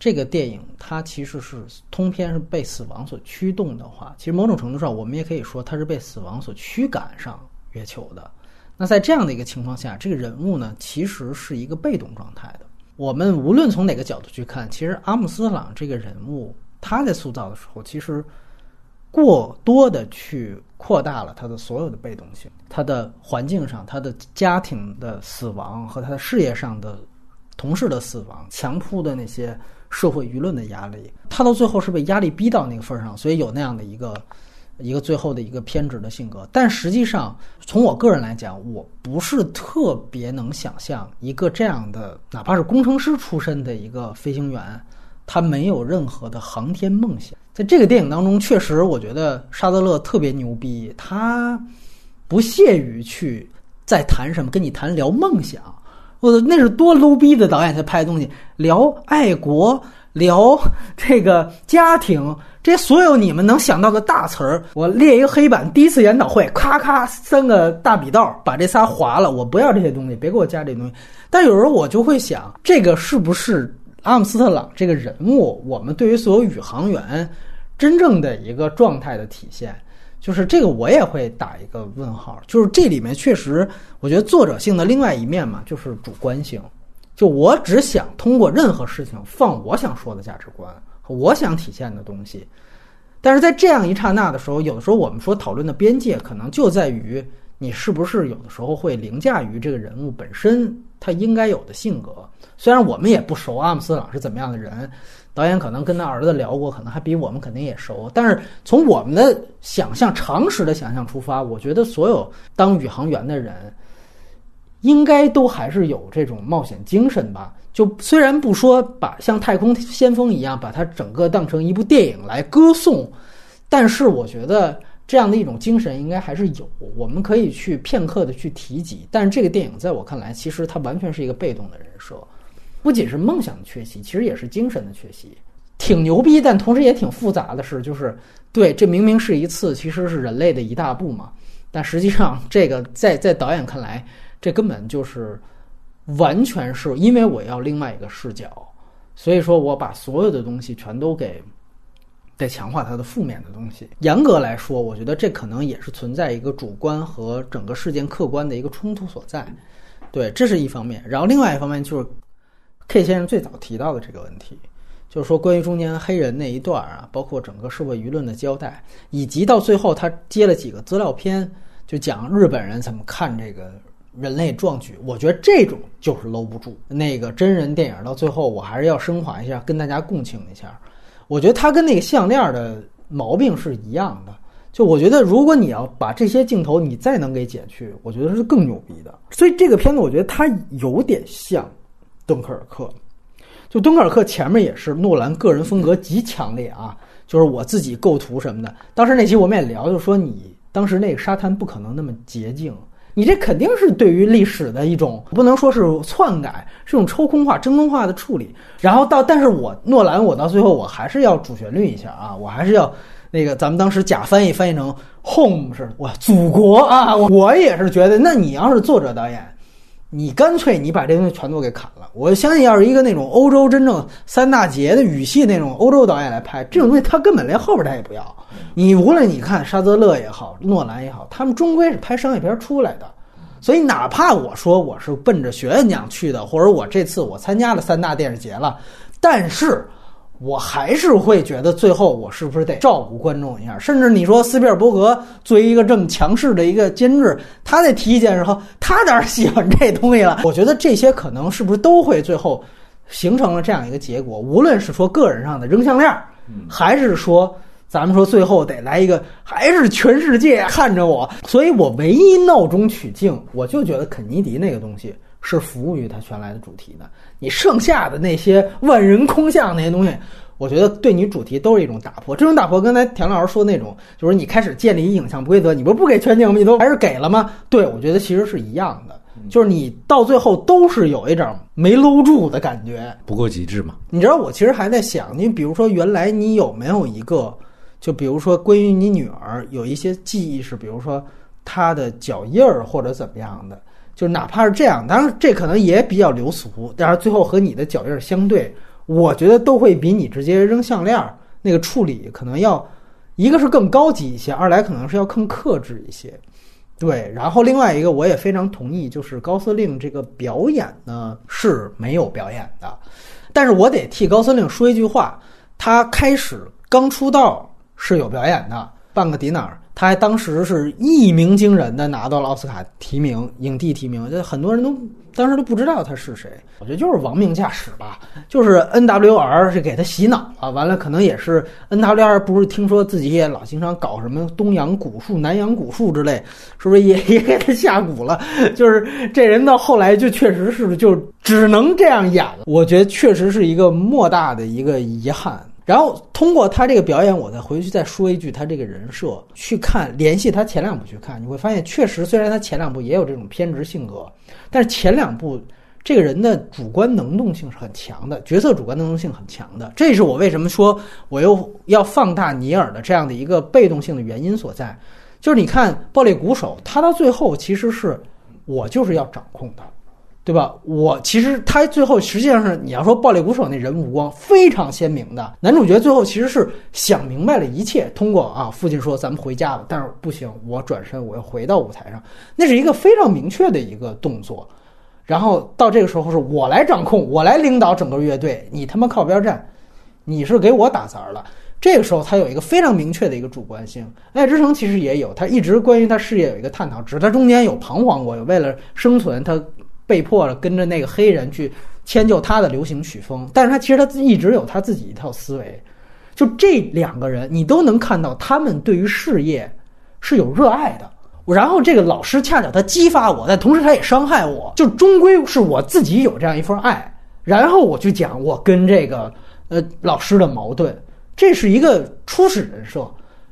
这个电影它其实是通篇是被死亡所驱动的话，其实某种程度上我们也可以说它是被死亡所驱赶上月球的。那在这样的一个情况下，这个人物呢其实是一个被动状态的。我们无论从哪个角度去看，其实阿姆斯朗这个人物他在塑造的时候，其实过多的去扩大了他的所有的被动性，他的环境上，他的家庭的死亡和他的事业上的同事的死亡，强扑的那些社会舆论的压力，他到最后是被压力逼到那个份上，所以有那样的一个。一个最后的一个偏执的性格，但实际上从我个人来讲，我不是特别能想象一个这样的，哪怕是工程师出身的一个飞行员，他没有任何的航天梦想。在这个电影当中，确实我觉得沙德勒特别牛逼，他不屑于去再谈什么，跟你谈聊梦想。我那是多 low 逼的导演才拍的东西，聊爱国，聊这个家庭。这些所有你们能想到的大词儿，我列一个黑板，第一次研讨会，咔咔三个大笔道把这仨划了。我不要这些东西，别给我加这东西。但有时候我就会想，这个是不是阿姆斯特朗这个人物，我们对于所有宇航员真正的一个状态的体现？就是这个，我也会打一个问号。就是这里面确实，我觉得作者性的另外一面嘛，就是主观性。就我只想通过任何事情放我想说的价值观和。我想体现的东西，但是在这样一刹那的时候，有的时候我们说讨论的边界，可能就在于你是不是有的时候会凌驾于这个人物本身他应该有的性格。虽然我们也不熟阿姆斯朗是怎么样的人，导演可能跟他儿子聊过，可能还比我们肯定也熟。但是从我们的想象、常识的想象出发，我觉得所有当宇航员的人，应该都还是有这种冒险精神吧。就虽然不说把像太空先锋一样把它整个当成一部电影来歌颂，但是我觉得这样的一种精神应该还是有，我们可以去片刻的去提及。但是这个电影在我看来，其实它完全是一个被动的人设，不仅是梦想的缺席，其实也是精神的缺席。挺牛逼，但同时也挺复杂的是，就是对这明明是一次其实是人类的一大步嘛，但实际上这个在在导演看来，这根本就是。完全是因为我要另外一个视角，所以说我把所有的东西全都给在强化它的负面的东西。严格来说，我觉得这可能也是存在一个主观和整个事件客观的一个冲突所在。对，这是一方面。然后另外一方面就是 K 先生最早提到的这个问题，就是说关于中间黑人那一段啊，包括整个社会舆论的交代，以及到最后他接了几个资料片，就讲日本人怎么看这个。人类壮举，我觉得这种就是搂不住。那个真人电影到最后，我还是要升华一下，跟大家共情一下。我觉得它跟那个项链的毛病是一样的。就我觉得，如果你要把这些镜头你再能给剪去，我觉得是更牛逼的。所以这个片子，我觉得它有点像《敦刻尔克》。就《敦刻尔克》前面也是诺兰个人风格极强烈啊，就是我自己构图什么的。当时那期我们也聊，就说你当时那个沙滩不可能那么洁净。你这肯定是对于历史的一种，不能说是篡改，是种抽空化、真空化的处理。然后到，但是我诺兰，我到最后我还是要主旋律一下啊，我还是要那个咱们当时假翻译翻译成 home 是哇，祖国啊，我也是觉得，那你要是作者导演。你干脆你把这东西全都给砍了。我相信，要是一个那种欧洲真正三大节的语系那种欧洲导演来拍这种东西，他根本连后边他也不要。你无论你看沙泽勒也好，诺兰也好，他们终归是拍商业片出来的。所以，哪怕我说我是奔着学院奖去的，或者我这次我参加了三大电视节了，但是。我还是会觉得最后我是不是得照顾观众一下？甚至你说斯皮尔伯格作为一个这么强势的一个监制，他在提意见时候，他当然喜欢这东西了。我觉得这些可能是不是都会最后形成了这样一个结果？无论是说个人上的扔项链，还是说咱们说最后得来一个，还是全世界看着我。所以我唯一闹中取静，我就觉得肯尼迪那个东西。是服务于他原来的主题的，你剩下的那些万人空巷那些东西，我觉得对你主题都是一种打破。这种打破，刚才田老师说那种，就是你开始建立影像规则，你不是不给全景吗？你都还是给了吗？对，我觉得其实是一样的，就是你到最后都是有一种没搂住的感觉，不够极致嘛。你知道，我其实还在想，你比如说，原来你有没有一个，就比如说关于你女儿有一些记忆是，比如说她的脚印儿或者怎么样的。就哪怕是这样，当然这可能也比较流俗，但是最后和你的脚印相对，我觉得都会比你直接扔项链那个处理可能要，一个是更高级一些，二来可能是要更克制一些。对，然后另外一个我也非常同意，就是高司令这个表演呢是没有表演的，但是我得替高司令说一句话，他开始刚出道是有表演的。半个迪纳尔，他还当时是一鸣惊人的拿到了奥斯卡提名、影帝提名，就很多人都当时都不知道他是谁。我觉得就是亡命驾驶吧，就是 NWR 是给他洗脑了，完了可能也是 NWR 不是听说自己也老经常搞什么东洋古树、南洋古树之类，是不是也 也给他下蛊了？就是这人到后来就确实是就只能这样演了。我觉得确实是一个莫大的一个遗憾。然后通过他这个表演，我再回去再说一句，他这个人设去看，联系他前两部去看，你会发现，确实虽然他前两部也有这种偏执性格，但是前两部这个人的主观能动性是很强的，角色主观能动性很强的。这是我为什么说我又要放大尼尔的这样的一个被动性的原因所在。就是你看《暴力鼓手》，他到最后其实是我就是要掌控他。对吧？我其实他最后实际上是你要说暴力鼓手那人物光非常鲜明的男主角最后其实是想明白了一切，通过啊父亲说咱们回家吧，但是不行，我转身我要回到舞台上，那是一个非常明确的一个动作。然后到这个时候是我来掌控，我来领导整个乐队，你他妈靠边站，你是给我打杂儿了。这个时候他有一个非常明确的一个主观性。爱之城其实也有，他一直关于他事业有一个探讨，只是他中间有彷徨过，有为了生存他。被迫了跟着那个黑人去迁就他的流行曲风，但是他其实他一直有他自己一套思维。就这两个人，你都能看到他们对于事业是有热爱的。然后这个老师恰巧他激发我，但同时他也伤害我。就终归是我自己有这样一份爱，然后我去讲我跟这个呃老师的矛盾，这是一个初始人设。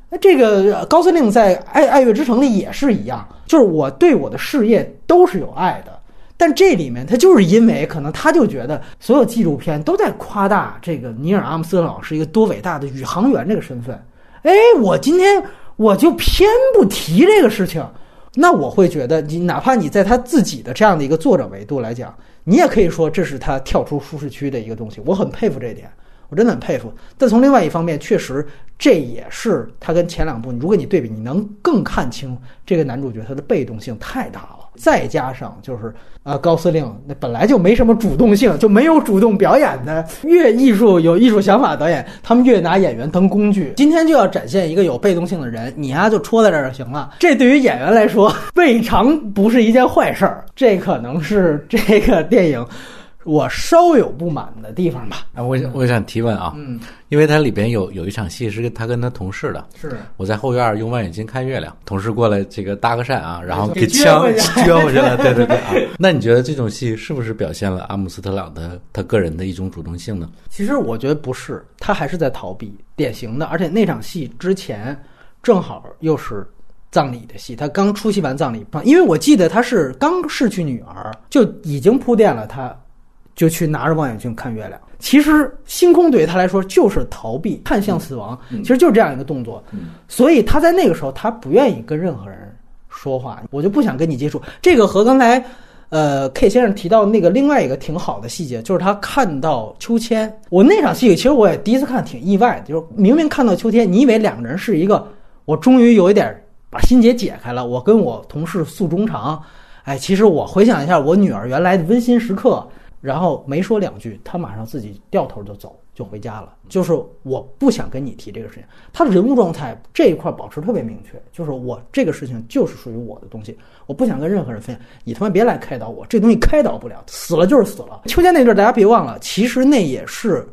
那这个高司令在《爱爱乐之城》里也是一样，就是我对我的事业都是有爱的。但这里面他就是因为可能他就觉得所有纪录片都在夸大这个尼尔阿姆斯特朗是一个多伟大的宇航员这个身份，哎，我今天我就偏不提这个事情，那我会觉得你哪怕你在他自己的这样的一个作者维度来讲，你也可以说这是他跳出舒适区的一个东西，我很佩服这一点，我真的很佩服。但从另外一方面，确实这也是他跟前两部，如果你对比，你能更看清这个男主角他的被动性太大了。再加上就是啊，高司令那本来就没什么主动性，就没有主动表演的。越艺术有艺术想法的导演，他们越拿演员当工具。今天就要展现一个有被动性的人，你呀就戳在这儿就行了。这对于演员来说，未尝不是一件坏事儿。这可能是这个电影。我稍有不满的地方吧。啊，我我想提问啊，嗯，因为它里边有有一场戏是跟他跟他同事的，是我在后院用望远镜看月亮，同事过来这个搭个讪啊，然后给枪撅回去了，对对对啊。那你觉得这种戏是不是表现了阿姆斯特朗的他个人的一种主动性呢？其实我觉得不是，他还是在逃避，典型的。而且那场戏之前正好又是葬礼的戏，他刚出席完葬礼，因为我记得他是刚逝去女儿，就已经铺垫了他。就去拿着望远镜看月亮。其实星空对于他来说就是逃避，看向死亡，其实就是这样一个动作。所以他在那个时候，他不愿意跟任何人说话，我就不想跟你接触。这个和刚才呃 K 先生提到那个另外一个挺好的细节，就是他看到秋千。我那场戏其实我也第一次看，挺意外的，就是明明看到秋千，你以为两个人是一个，我终于有一点把心结解开了。我跟我同事诉衷肠，哎，其实我回想一下我女儿原来的温馨时刻。然后没说两句，他马上自己掉头就走，就回家了。就是我不想跟你提这个事情。他的人物状态这一块保持特别明确，就是我这个事情就是属于我的东西，我不想跟任何人分享。你他妈别来开导我，这东西开导不了，死了就是死了。秋天那段大家别忘了，其实那也是。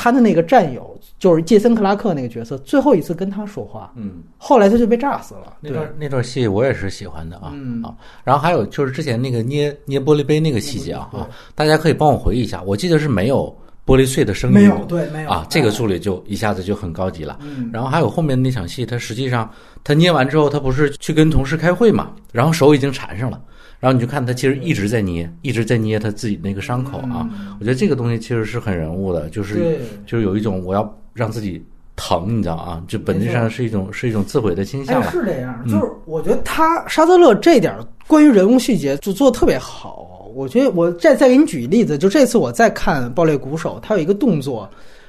他的那个战友就是杰森·克拉克那个角色，最后一次跟他说话，嗯，后来他就被炸死了。那段那段戏我也是喜欢的啊，嗯。啊，然后还有就是之前那个捏捏玻璃杯那个细节啊，啊，大家可以帮我回忆一下，我记得是没有玻璃碎的声音，没有，对，没有。啊，这个助理就一下子就很高级了。嗯。然后还有后面那场戏，他实际上他捏完之后，他不是去跟同事开会嘛，然后手已经缠上了。然后你就看他其实一直在捏，一直在捏他自己那个伤口啊。我觉得这个东西其实是很人物的，就是就是有一种我要让自己疼，你知道啊？就本质上是一种是一种自毁的倾向。是这样，就是我觉得他沙泽勒这点关于人物细节就做的特别好。我觉得我再再给你举例子，就这次我再看《爆裂鼓手》，他有一个动作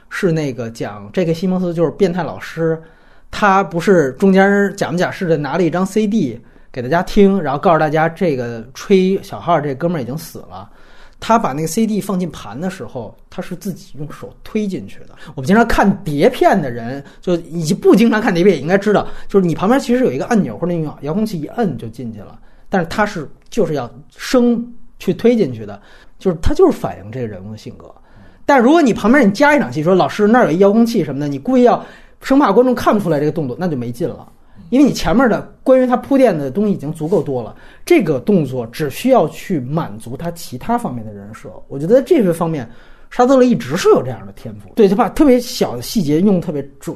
是那个讲这个西蒙斯就是变态老师，他不是中间假模假式的拿了一张 CD。给大家听，然后告诉大家这个吹小号这哥们儿已经死了。他把那个 CD 放进盘的时候，他是自己用手推进去的。我们经常看碟片的人，就以及不经常看碟片也应该知道，就是你旁边其实有一个按钮或者用遥控器一摁就进去了，但是他是就是要生去推进去的，就是他就是反映这个人物的性格。但如果你旁边你加一场戏，说老师那儿有一遥控器什么的，你故意要生怕观众看不出来这个动作，那就没劲了。因为你前面的关于他铺垫的东西已经足够多了，这个动作只需要去满足他其他方面的人设。我觉得这个方面，沙特勒一直是有这样的天赋，对他把特别小的细节用特别准，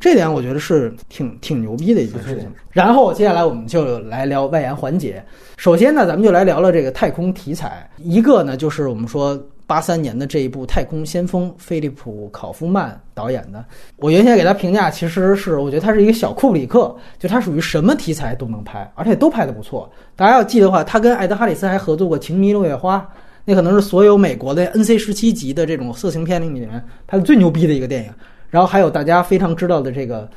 这点我觉得是挺挺牛逼的一件事情。然后接下来我们就来聊外延环节。首先呢，咱们就来聊聊这个太空题材。一个呢，就是我们说。八三年的这一部《太空先锋》，菲利普·考夫曼导演的，我原先给他评价其实是，我觉得他是一个小库里克，就他属于什么题材都能拍，而且都拍得不错。大家要记得话，他跟艾德·哈里斯还合作过《情迷落叶花》，那可能是所有美国的 NC 十七级的这种色情片里面拍的最牛逼的一个电影。然后还有大家非常知道的这个。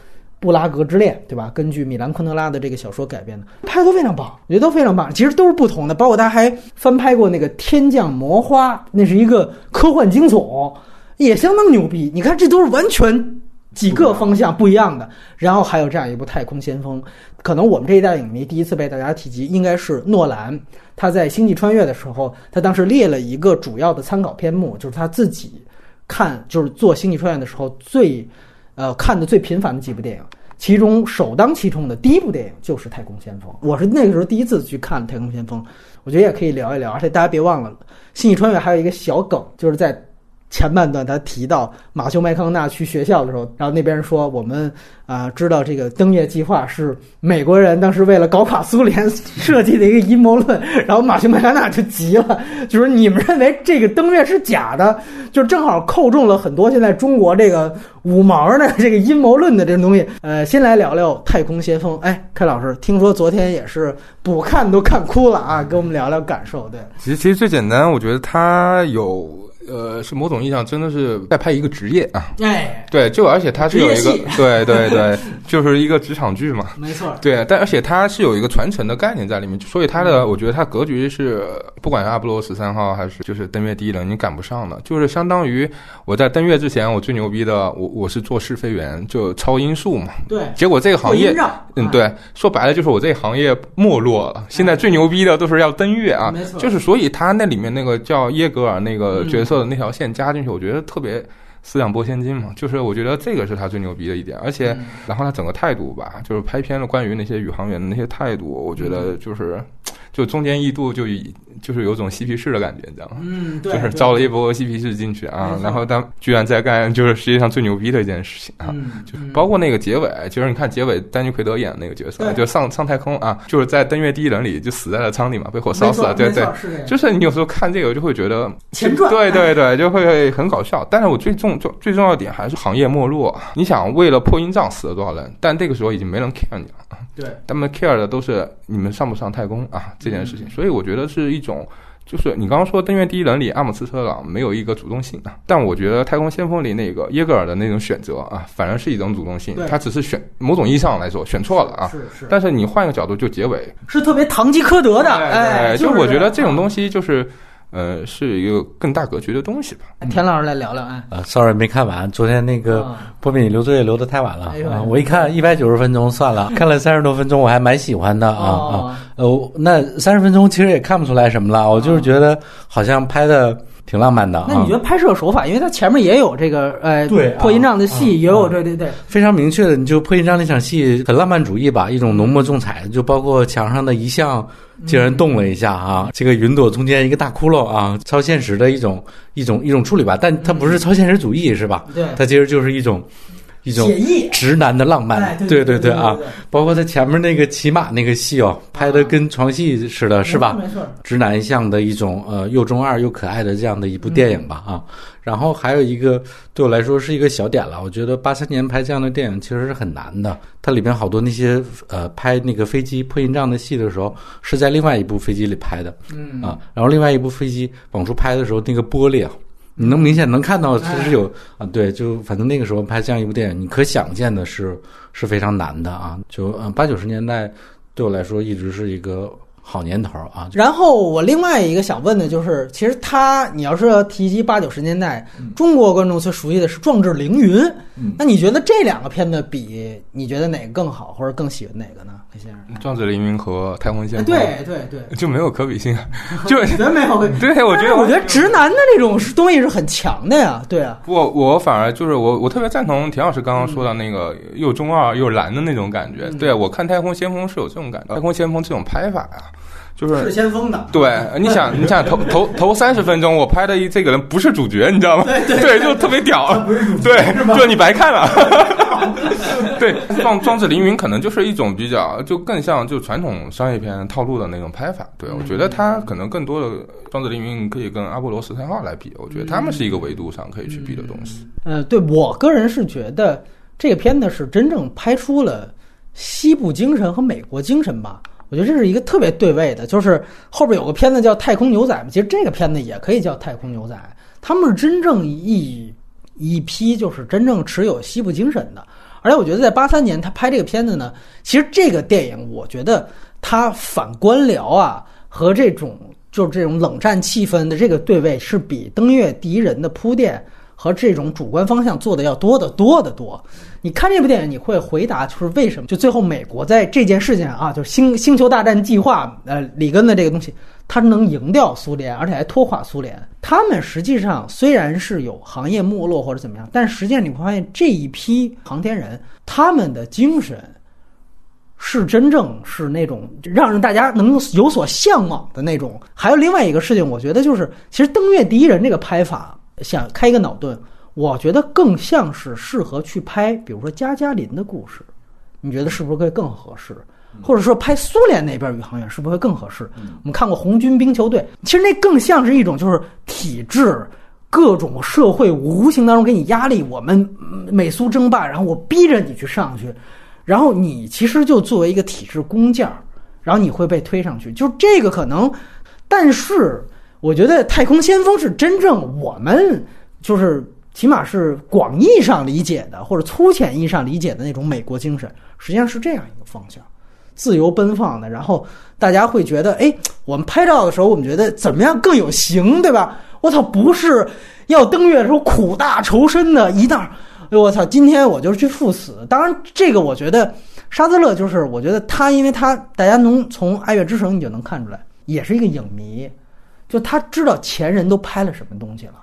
布拉格之恋，对吧？根据米兰昆德拉的这个小说改编的，拍的都非常棒，我觉得都非常棒。其实都是不同的，包括他还翻拍过那个《天降魔花》，那是一个科幻惊悚，也相当牛逼。你看，这都是完全几个方向不一样的。然后还有这样一部《太空先锋》，可能我们这一代影迷第一次被大家提及，应该是诺兰。他在《星际穿越》的时候，他当时列了一个主要的参考篇目，就是他自己看，就是做《星际穿越》的时候最。呃，看的最频繁的几部电影，其中首当其冲的第一部电影就是《太空先锋》。我是那个时候第一次去看《太空先锋》，我觉得也可以聊一聊。而且大家别忘了，《星际穿越》还有一个小梗，就是在。前半段他提到马修麦康纳去学校的时候，然后那边说我们啊知道这个登月计划是美国人当时为了搞垮苏联设计的一个阴谋论，然后马修麦康纳就急了，就是你们认为这个登月是假的，就正好扣中了很多现在中国这个五毛的这个阴谋论的这种东西。呃，先来聊聊太空先锋。哎，开老师，听说昨天也是补看都看哭了啊，跟我们聊聊感受。对，其实其实最简单，我觉得他有。呃，是某种意义上真的是在拍一个职业啊！哎，对，就而且它是有一个，对对对，就是一个职场剧嘛，没错。对，但而且它是有一个传承的概念在里面，所以它的，我觉得它格局是，不管是阿波罗十三号还是就是登月第一人，你赶不上的。就是相当于我在登月之前，我最牛逼的，我我是做试飞员，就超音速嘛。对。结果这个行业，嗯，对，说白了就是我这个行业没落了。现在最牛逼的都是要登月啊，没错。就是所以他那里面那个叫耶格尔那个角色。那条线加进去，我觉得特别四两拨千斤嘛，就是我觉得这个是他最牛逼的一点，而且然后他整个态度吧，就是拍片的关于那些宇航员的那些态度，我觉得就是。就中间一度就以就是有种嬉皮士的感觉，你知道吗？嗯，对，就是招了一波嬉皮士进去啊，然后他居然在干就是世界上最牛逼的一件事情啊，就包括那个结尾，其实你看结尾，丹尼奎德演的那个角色，就上上太空啊，就是在登月第一人里就死在了舱里嘛，被火烧死了，对对，就是你有时候看这个就会觉得前传，对对对，就会很搞笑。但是我最重重最重要的点还是行业没落，你想为了破音障死了多少人，但这个时候已经没人 care 你了。对，他们 care 的都是你们上不上太空啊这件事情，所以我觉得是一种，就是你刚刚说《登月第一人》里阿姆斯特朗没有一个主动性啊，但我觉得《太空先锋》里那个耶格尔的那种选择啊，反而是一种主动性，他只是选某种意义上来说选错了啊，是是，但是你换一个角度，就结尾是特别堂吉诃德的，哎，就我觉得这种东西就是。呃，是一个更大格局的东西吧。田老师来聊聊啊。啊，sorry 没看完，昨天那个波比你留作业留的太晚了啊。我一看一百九十分钟算了，看了三十多分钟，我还蛮喜欢的啊啊。呃，那三十分钟其实也看不出来什么了，我就是觉得好像拍的。挺浪漫的，那你觉得拍摄手法？因为它前面也有这个，呃，对破音障的戏，也有，对对对，非常明确的。你就破音障那场戏很浪漫主义吧，一种浓墨重彩，就包括墙上的遗像竟然动了一下啊，这个云朵中间一个大窟窿啊，超现实的一种一种一种处理吧，但它不是超现实主义是吧？对，它其实就是一种。一种直男的浪漫，对对对啊，包括他前面那个骑马那个戏哦，拍的跟床戏似的，是吧？没错，直男向的一种呃又中二又可爱的这样的一部电影吧啊。然后还有一个对我来说是一个小点了，我觉得八三年拍这样的电影其实是很难的，它里边好多那些呃拍那个飞机破音障的戏的时候是在另外一部飞机里拍的，嗯。啊，然后另外一部飞机往出拍的时候那个玻璃啊。你能明显能看到，其实有啊，对，就反正那个时候拍这样一部电影，你可想见的是是非常难的啊。就嗯，八九十年代对我来说一直是一个好年头啊。然后我另外一个想问的就是，其实他你要是要提及八九十年代，中国观众最熟悉的是《壮志凌云》，嗯那你觉得这两个片子比，你觉得哪个更好，或者更喜欢哪个呢？黑先生？《壮志凌云》和《太空先哎锋》对对对，就没有可比性，就觉得没有。对我觉得我觉得直男的那种东西是很强的呀，对啊，我我反而就是我我特别赞同田老师刚刚说的那个又中二又蓝的那种感觉。对我看《太空先锋》是有这种感觉，《太空先锋》这种拍法呀、就是是先锋的。对，你想，你想头头头三十分钟，我拍的一这个人不是主角，你知道吗？对就特别屌，对，就你白看了。对，壮壮志凌云可能就是一种比较，就更像就传统商业片套路的那种拍法。对我觉得他可能更多的壮志凌云可以跟阿波罗十三号来比，我觉得他们是一个维度上可以去比的东西。呃，对我个人是觉得这个片子是真正拍出了西部精神和美国精神吧。我觉得这是一个特别对位的，就是后边有个片子叫《太空牛仔》嘛，其实这个片子也可以叫《太空牛仔》，他们是真正一一批就是真正持有西部精神的。而且我觉得在八三年他拍这个片子呢，其实这个电影我觉得他反官僚啊和这种就是这种冷战气氛的这个对位是比《登月第一人》的铺垫。和这种主观方向做的要多得多得多。你看这部电影，你会回答就是为什么？就最后美国在这件事情啊，就是星星球大战计划，呃，里根的这个东西，它能赢掉苏联，而且还拖垮苏联。他们实际上虽然是有行业没落或者怎么样，但实际上你会发现这一批航天人，他们的精神。是真正是那种让人大家能有所向往的那种。还有另外一个事情，我觉得就是，其实《登月第一人》这个拍法，想开一个脑洞，我觉得更像是适合去拍，比如说加加林的故事，你觉得是不是会更合适？或者说拍苏联那边宇航员是不是会更合适？我们看过红军冰球队，其实那更像是一种就是体制。各种社会无形当中给你压力，我们美苏争霸，然后我逼着你去上去，然后你其实就作为一个体制工件儿，然后你会被推上去，就这个可能。但是我觉得太空先锋是真正我们就是起码是广义上理解的，或者粗浅意义上理解的那种美国精神，实际上是这样一个方向，自由奔放的。然后大家会觉得，哎，我们拍照的时候，我们觉得怎么样更有型，对吧？我操，不是要登月的时候苦大仇深的一道。哎我操！今天我就去赴死。当然，这个我觉得沙泽勒就是，我觉得他，因为他大家能从《爱乐之城》你就能看出来，也是一个影迷，就他知道前人都拍了什么东西了，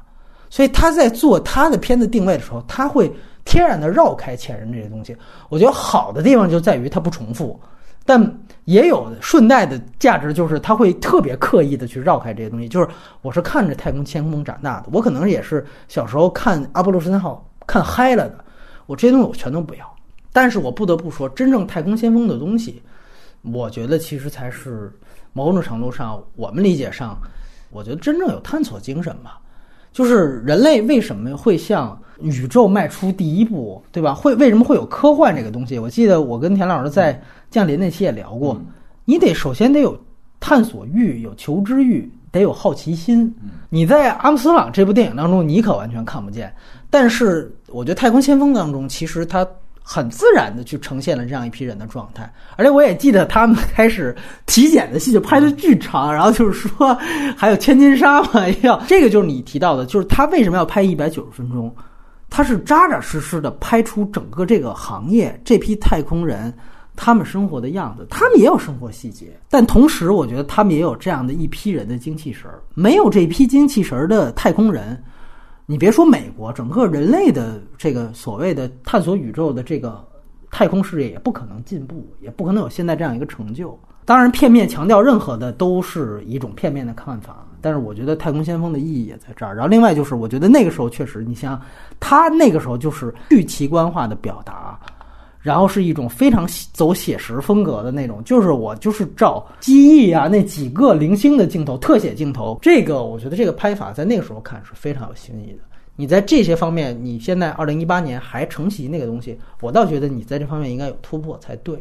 所以他在做他的片子定位的时候，他会天然的绕开前人这些东西。我觉得好的地方就在于它不重复，但也有顺带的价值，就是他会特别刻意的去绕开这些东西。就是我是看着《太空先锋》长大的，我可能也是小时候看《阿波罗十三号》。看嗨了的，我这些东西我全都不要。但是我不得不说，真正太空先锋的东西，我觉得其实才是某种程度上我们理解上，我觉得真正有探索精神吧。就是人类为什么会向宇宙迈出第一步，对吧？会为什么会有科幻这个东西？我记得我跟田老师在降临那期也聊过，你得首先得有探索欲，有求知欲，得有好奇心。你在阿姆斯特朗这部电影当中，你可完全看不见。但是我觉得《太空先锋》当中，其实它很自然的去呈现了这样一批人的状态。而且我也记得他们开始体检的戏就拍的巨长，然后就是说还有千金沙嘛，要这个就是你提到的，就是他为什么要拍一百九十分钟？他是扎扎实实的拍出整个这个行业这批太空人。他们生活的样子，他们也有生活细节，但同时，我觉得他们也有这样的一批人的精气神儿。没有这批精气神儿的太空人，你别说美国，整个人类的这个所谓的探索宇宙的这个太空事业也不可能进步，也不可能有现在这样一个成就。当然，片面强调任何的都是一种片面的看法，但是我觉得太空先锋的意义也在这儿。然后，另外就是，我觉得那个时候确实，你像他那个时候就是去奇观化的表达。然后是一种非常走写实风格的那种，就是我就是照机翼啊那几个零星的镜头、特写镜头，这个我觉得这个拍法在那个时候看是非常有新意的。你在这些方面，你现在二零一八年还承袭那个东西，我倒觉得你在这方面应该有突破才对。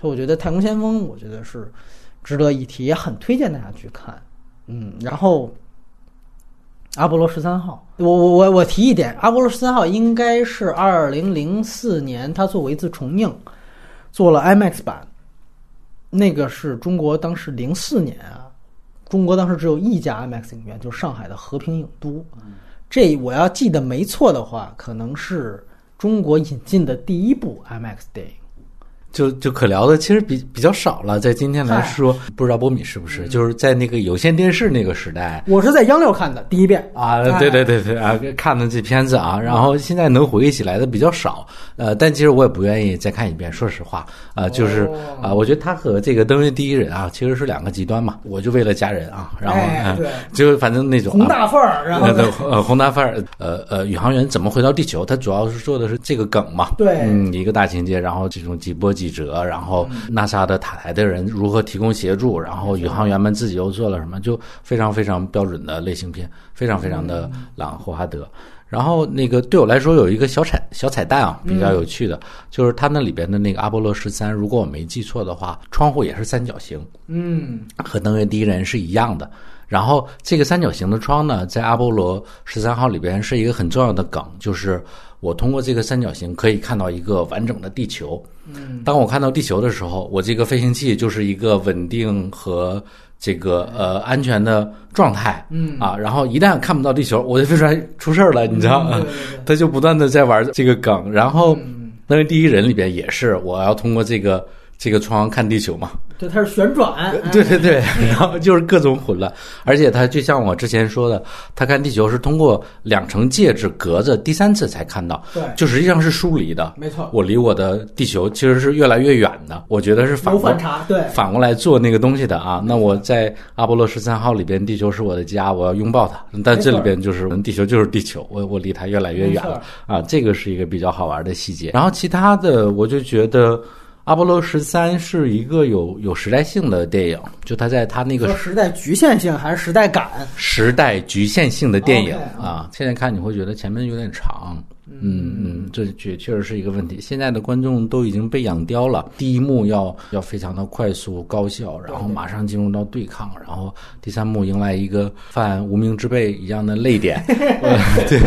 所以我觉得《太空先锋》我觉得是值得一提，也很推荐大家去看。嗯，然后。阿波罗十三号，我我我我提一点，阿波罗十三号应该是二零零四年它做过一次重映，做了 IMAX 版。那个是中国当时零四年啊，中国当时只有一家 IMAX 影院，就是上海的和平影都。这我要记得没错的话，可能是中国引进的第一部 IMAX 电影。就就可聊的其实比比较少了，在今天来说，不知道波米是不是就是在那个有线电视那个时代，我是在央六看的第一遍啊，对对对对啊，看的这片子啊，然后现在能回忆起来的比较少，呃，但其实我也不愿意再看一遍，说实话啊，就是啊，我觉得他和这个登月第一人啊，其实是两个极端嘛，我就为了家人啊，然后对，就反正那种宏大范儿，然后呃宏大范儿，呃呃，宇航员怎么回到地球？他主要是做的是这个梗嘛，对，嗯，一个大情节，然后这种几波几折，然后。纳萨的塔台的人如何提供协助？然后宇航员们自己又做了什么？就非常非常标准的类型片，非常非常的朗霍华德。然后那个对我来说有一个小彩小彩蛋啊，比较有趣的，就是它那里边的那个阿波罗十三，如果我没记错的话，窗户也是三角形，嗯，和登月第一人是一样的。然后这个三角形的窗呢，在阿波罗十三号里边是一个很重要的梗，就是我通过这个三角形可以看到一个完整的地球。嗯，当我看到地球的时候，我这个飞行器就是一个稳定和这个呃安全的状态。嗯啊，然后一旦看不到地球，我的飞船出事儿了，你知道吗？他就不断的在玩这个梗。然后嗯那个第一人里边也是，我要通过这个这个窗看地球嘛。对，它是旋转，对对对，然后就是各种混乱，而且它就像我之前说的，他看地球是通过两层介质隔着第三次才看到，对就实际上是疏离的。没错，我离我的地球其实是越来越远的，我觉得是反反差，对，反过来做那个东西的啊。那我在阿波罗十三号里边，地球是我的家，我要拥抱它，但这里边就是地球就是地球，我我离它越来越远了啊。这个是一个比较好玩的细节。然后其他的，我就觉得。阿波罗十三是一个有有时代性的电影，就它在它那个时代局限性还是时代感？时代局限性的电影啊，现在看你会觉得前面有点长，嗯嗯，这确确实是一个问题。现在的观众都已经被养刁了，第一幕要要非常的快速高效，然后马上进入到对抗，然后第三幕迎来一个犯无名之辈一样的泪点，呃对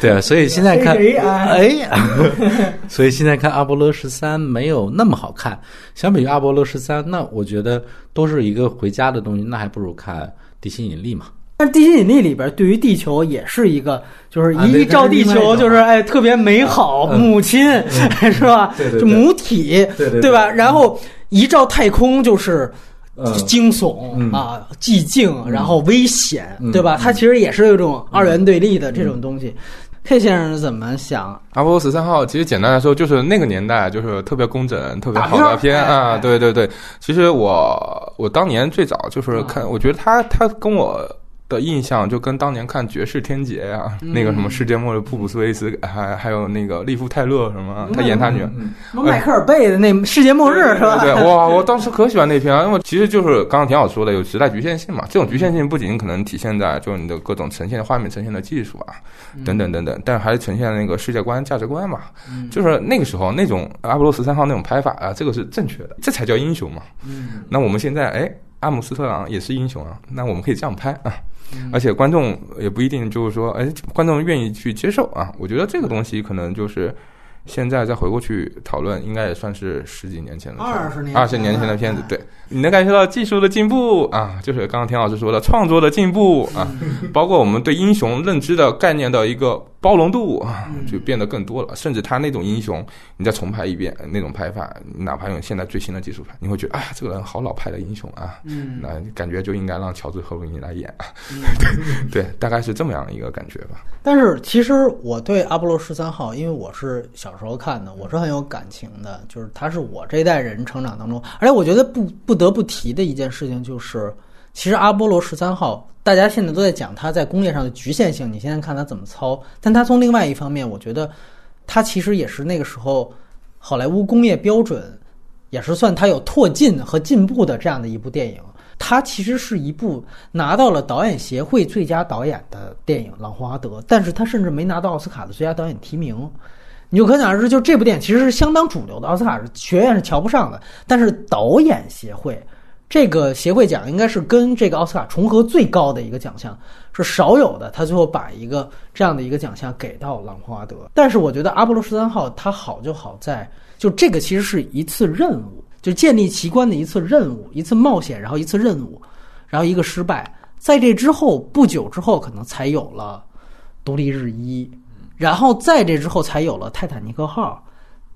对，所以现在看哎呀，所以现在看阿波罗十三没有那么好看，相比于阿波罗十三，那我觉得都是一个回家的东西，那还不如看地心引力嘛。但是地心引力里边对于地球也是一个，就是一照地球就是哎特别美好，嗯母亲 是吧？就母体，对对对吧？然后一照太空就是。嗯惊悚、嗯啊，寂静，然后危险，嗯对吧？它其实也是有一种二元对立的这种东西。K 先生是怎么想？阿波罗十三号其实简单来说，就是那个年代就是特别工整、特别好大的片啊，对对对。其实我我当年最早就是看，我觉得他他跟我的印象就跟当年看《绝世天劫》呀，那个什么世界末日布鲁斯威斯，还还有那个利夫泰勒什么，他演他女儿。迈克尔贝的那《世界末日》是吧？对，对哇！我当时可喜欢那篇啊，因为其实就是刚刚挺好说的，有时代局限性嘛。这种局限性不仅可能体现在就是你的各种呈现的画面呈现的技术啊，等等等等，但是还呈现那个世界观、价值观嘛。就是那个时候那种阿波罗十三号那种拍法啊，这个是正确的，这才叫英雄嘛。嗯，那我们现在哎，阿姆斯特朗也是英雄啊，那我们可以这样拍啊。而且观众也不一定就是说，哎，观众愿意去接受啊。我觉得这个东西可能就是现在再回过去讨论，应该也算是十几年前的片子20年二十年前的片子。对，你能感受到技术的进步啊，就是刚刚田老师说的创作的进步啊，包括我们对英雄认知的概念的一个包容度啊，就变得更多了。甚至他那种英雄，你再重拍一遍那种拍法，哪怕用现在最新的技术拍，你会觉得啊，这个人好老派的英雄啊，嗯那感觉就应该让乔治·赫鲁尼来演啊。对，大概是这么样一个感觉吧。但是其实我对阿波罗十三号，因为我是小小时候看的，我是很有感情的。就是它是我这一代人成长当中，而且我觉得不不得不提的一件事情就是，其实阿波罗十三号，大家现在都在讲它在工业上的局限性，你现在看它怎么操，但它从另外一方面，我觉得它其实也是那个时候好莱坞工业标准，也是算它有拓进和进步的这样的一部电影。它其实是一部拿到了导演协会最佳导演的电影《朗霍华德》，但是他甚至没拿到奥斯卡的最佳导演提名。你就可想而知，就这部电影其实是相当主流的，奥斯卡是学院是瞧不上的。但是导演协会这个协会奖应该是跟这个奥斯卡重合最高的一个奖项，是少有的。他最后把一个这样的一个奖项给到朗霍华德。但是我觉得阿波罗十三号它好就好在，就这个其实是一次任务。就建立奇观的一次任务，一次冒险，然后一次任务，然后一个失败。在这之后不久之后，可能才有了独立日一，然后在这之后才有了泰坦尼克号。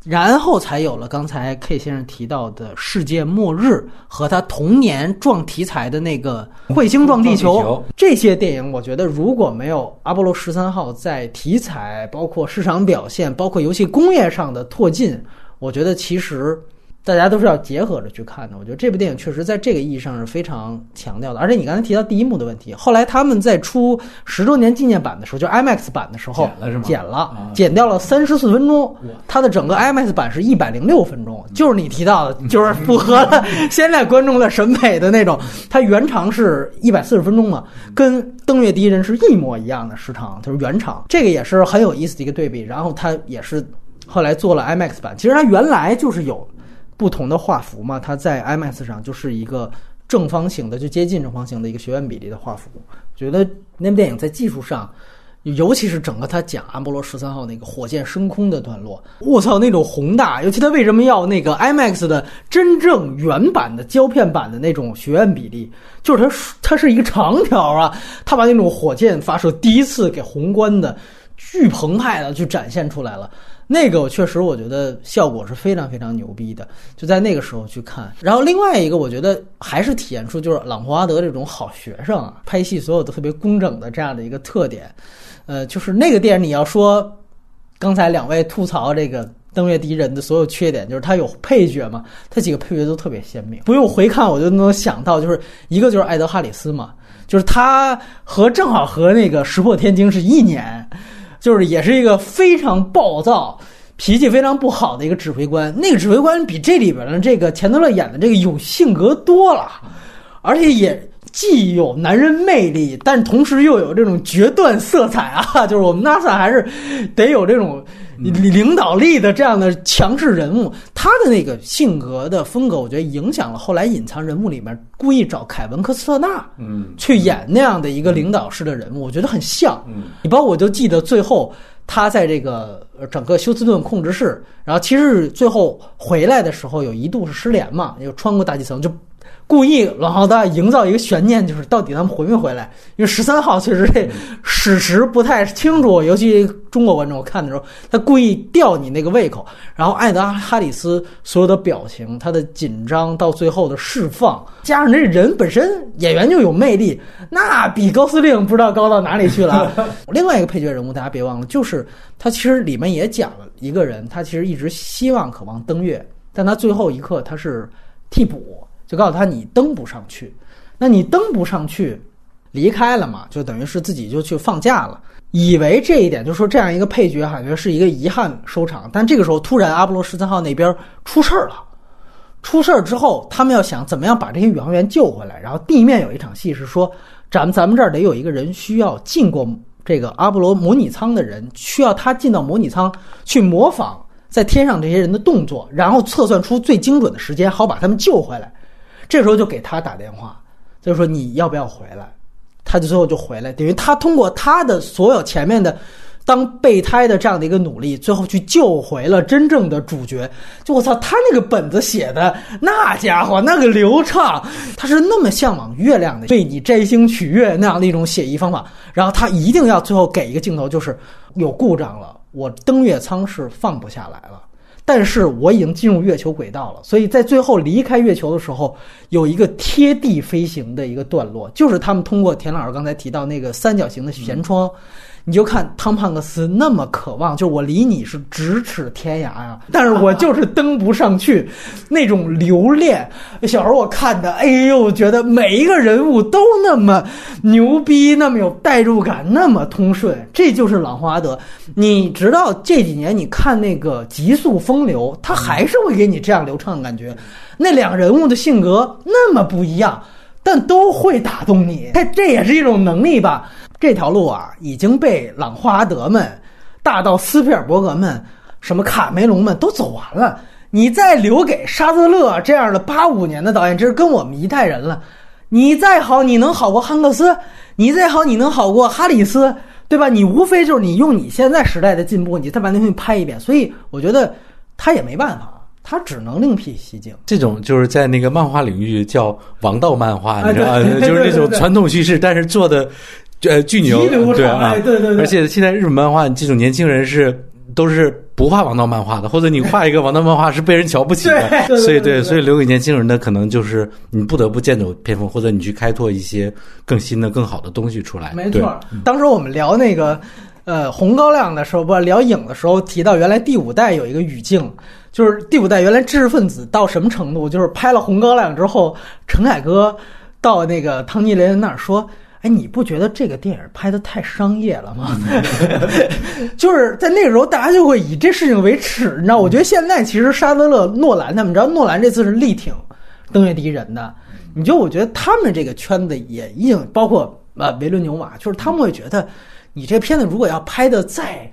然后才有了刚才 K 先生提到的世界末日和他童年撞题材的那个彗星撞地球这些电影。我觉得如果没有阿波罗十三号在题材、包括市场表现、包括游戏工业上的拓进，我觉得其实。大家都是要结合着去看的，我觉得这部电影确实在这个意义上是非常强调的。而且你刚才提到第一幕的问题，后来他们在出十周年纪念版的时候，就 IMAX 版的时候剪了是吗？剪了，剪掉了三十四分钟。它的整个 IMAX 版是一百零六分钟，就是你提到的，就是符合了 现在观众的审美的那种。它原长是一百四十分钟嘛，跟《登月第一人》是一模一样的时长，就是原长。这个也是很有意思的一个对比。然后它也是后来做了 IMAX 版，其实它原来就是有。不同的画幅嘛，它在 IMAX 上就是一个正方形的，就接近正方形的一个学院比例的画幅。觉得那部电影在技术上，尤其是整个它讲阿波罗十三号那个火箭升空的段落，我操，那种宏大！尤其它为什么要那个 IMAX 的真正原版的胶片版的那种学院比例？就是它它是一个长条啊，它把那种火箭发射第一次给宏观的巨澎湃的去展现出来了。那个我确实，我觉得效果是非常非常牛逼的，就在那个时候去看。然后另外一个，我觉得还是体现出就是朗霍华德这种好学生啊，拍戏所有都特别工整的这样的一个特点。呃，就是那个电影，你要说刚才两位吐槽这个《登月敌人》的所有缺点，就是他有配角嘛，他几个配角都特别鲜明，不用回看我就能想到，就是一个就是艾德哈里斯嘛，就是他和正好和那个石破天惊是一年。就是也是一个非常暴躁、脾气非常不好的一个指挥官。那个指挥官比这里边的这个钱德勒演的这个有性格多了，而且也既有男人魅力，但同时又有这种决断色彩啊。就是我们 NASA 还是得有这种。领导力的这样的强势人物，他的那个性格的风格，我觉得影响了后来隐藏人物里面故意找凯文科斯特纳，嗯，去演那样的一个领导式的人物，我觉得很像。嗯，你包括我就记得最后他在这个整个休斯顿控制室，然后其实最后回来的时候有一度是失联嘛，又穿过大气层就。故意，然后他营造一个悬念，就是到底他们回没回来？因为十三号确实这史实不太清楚，尤其中国观众看的时候，他故意吊你那个胃口。然后艾德哈里斯所有的表情，他的紧张到最后的释放，加上这人本身演员就有魅力，那比高司令不知道高到哪里去了。另外一个配角人物，大家别忘了，就是他其实里面也讲了一个人，他其实一直希望渴望登月，但他最后一刻他是替补。就告诉他你登不上去，那你登不上去，离开了嘛，就等于是自己就去放假了。以为这一点就说这样一个配角感觉是一个遗憾收场，但这个时候突然阿波罗十三号那边出事儿了，出事儿之后他们要想怎么样把这些宇航员救回来，然后地面有一场戏是说咱们咱们这儿得有一个人需要进过这个阿波罗模拟舱的人，需要他进到模拟舱去模仿在天上这些人的动作，然后测算出最精准的时间，好把他们救回来。这时候就给他打电话，就说你要不要回来？他就最后就回来，等于他通过他的所有前面的当备胎的这样的一个努力，最后去救回了真正的主角。就我操，他那个本子写的那家伙那个流畅，他是那么向往月亮的，为你摘星取月那样的一种写意方法。然后他一定要最后给一个镜头，就是有故障了，我登月舱是放不下来了。但是我已经进入月球轨道了，所以在最后离开月球的时候，有一个贴地飞行的一个段落，就是他们通过田老师刚才提到那个三角形的舷窗。你就看汤胖克斯那么渴望，就是我离你是咫尺天涯呀，但是我就是登不上去，那种留恋。小时候我看的，哎呦，觉得每一个人物都那么牛逼，那么有代入感，那么通顺，这就是朗华德。你直到这几年，你看那个《极速风流》，他还是会给你这样流畅的感觉。那两个人物的性格那么不一样，但都会打动你。这这也是一种能力吧。这条路啊，已经被朗霍华德们、大到斯皮尔伯格们、什么卡梅隆们都走完了。你再留给沙泽勒这样的八五年的导演，这是跟我们一代人了。你再好，你能好过汉克斯？你再好，你能好过哈里斯？对吧？你无非就是你用你现在时代的进步，你再把那东西拍一遍。所以我觉得他也没办法。他只能另辟蹊径。这种就是在那个漫画领域叫王道漫画，哎你知道吗？就是那种传统叙事，但是做的呃巨牛对啊哎，对对对而且现在日本漫画这种年轻人是都是不画王道漫画的，或者你画一个王道漫画是被人瞧不起的，对对对所以对对所以留给年轻人的可能就是你不得不剑走偏锋，或者你去开拓一些更新的、更好的东西出来。没错，当时我们聊那个呃红高粱的时候，不聊影的时候提到，原来第五代有一个语境，就是第五代原来知识分子到什么程度，就是拍了红高粱之后，陈凯歌到那个汤尼雷恩那儿说。哎，你不觉得这个电影拍的太商业了吗？就是在那个时候，大家就会以这事情为耻，你知道？我觉得现在其实沙德勒、诺兰他们，你知道诺兰这次是力挺《登月第一人》的，你就我觉得他们这个圈子也已经包括呃维伦纽瓦，就是他们会觉得你这片子如果要拍的再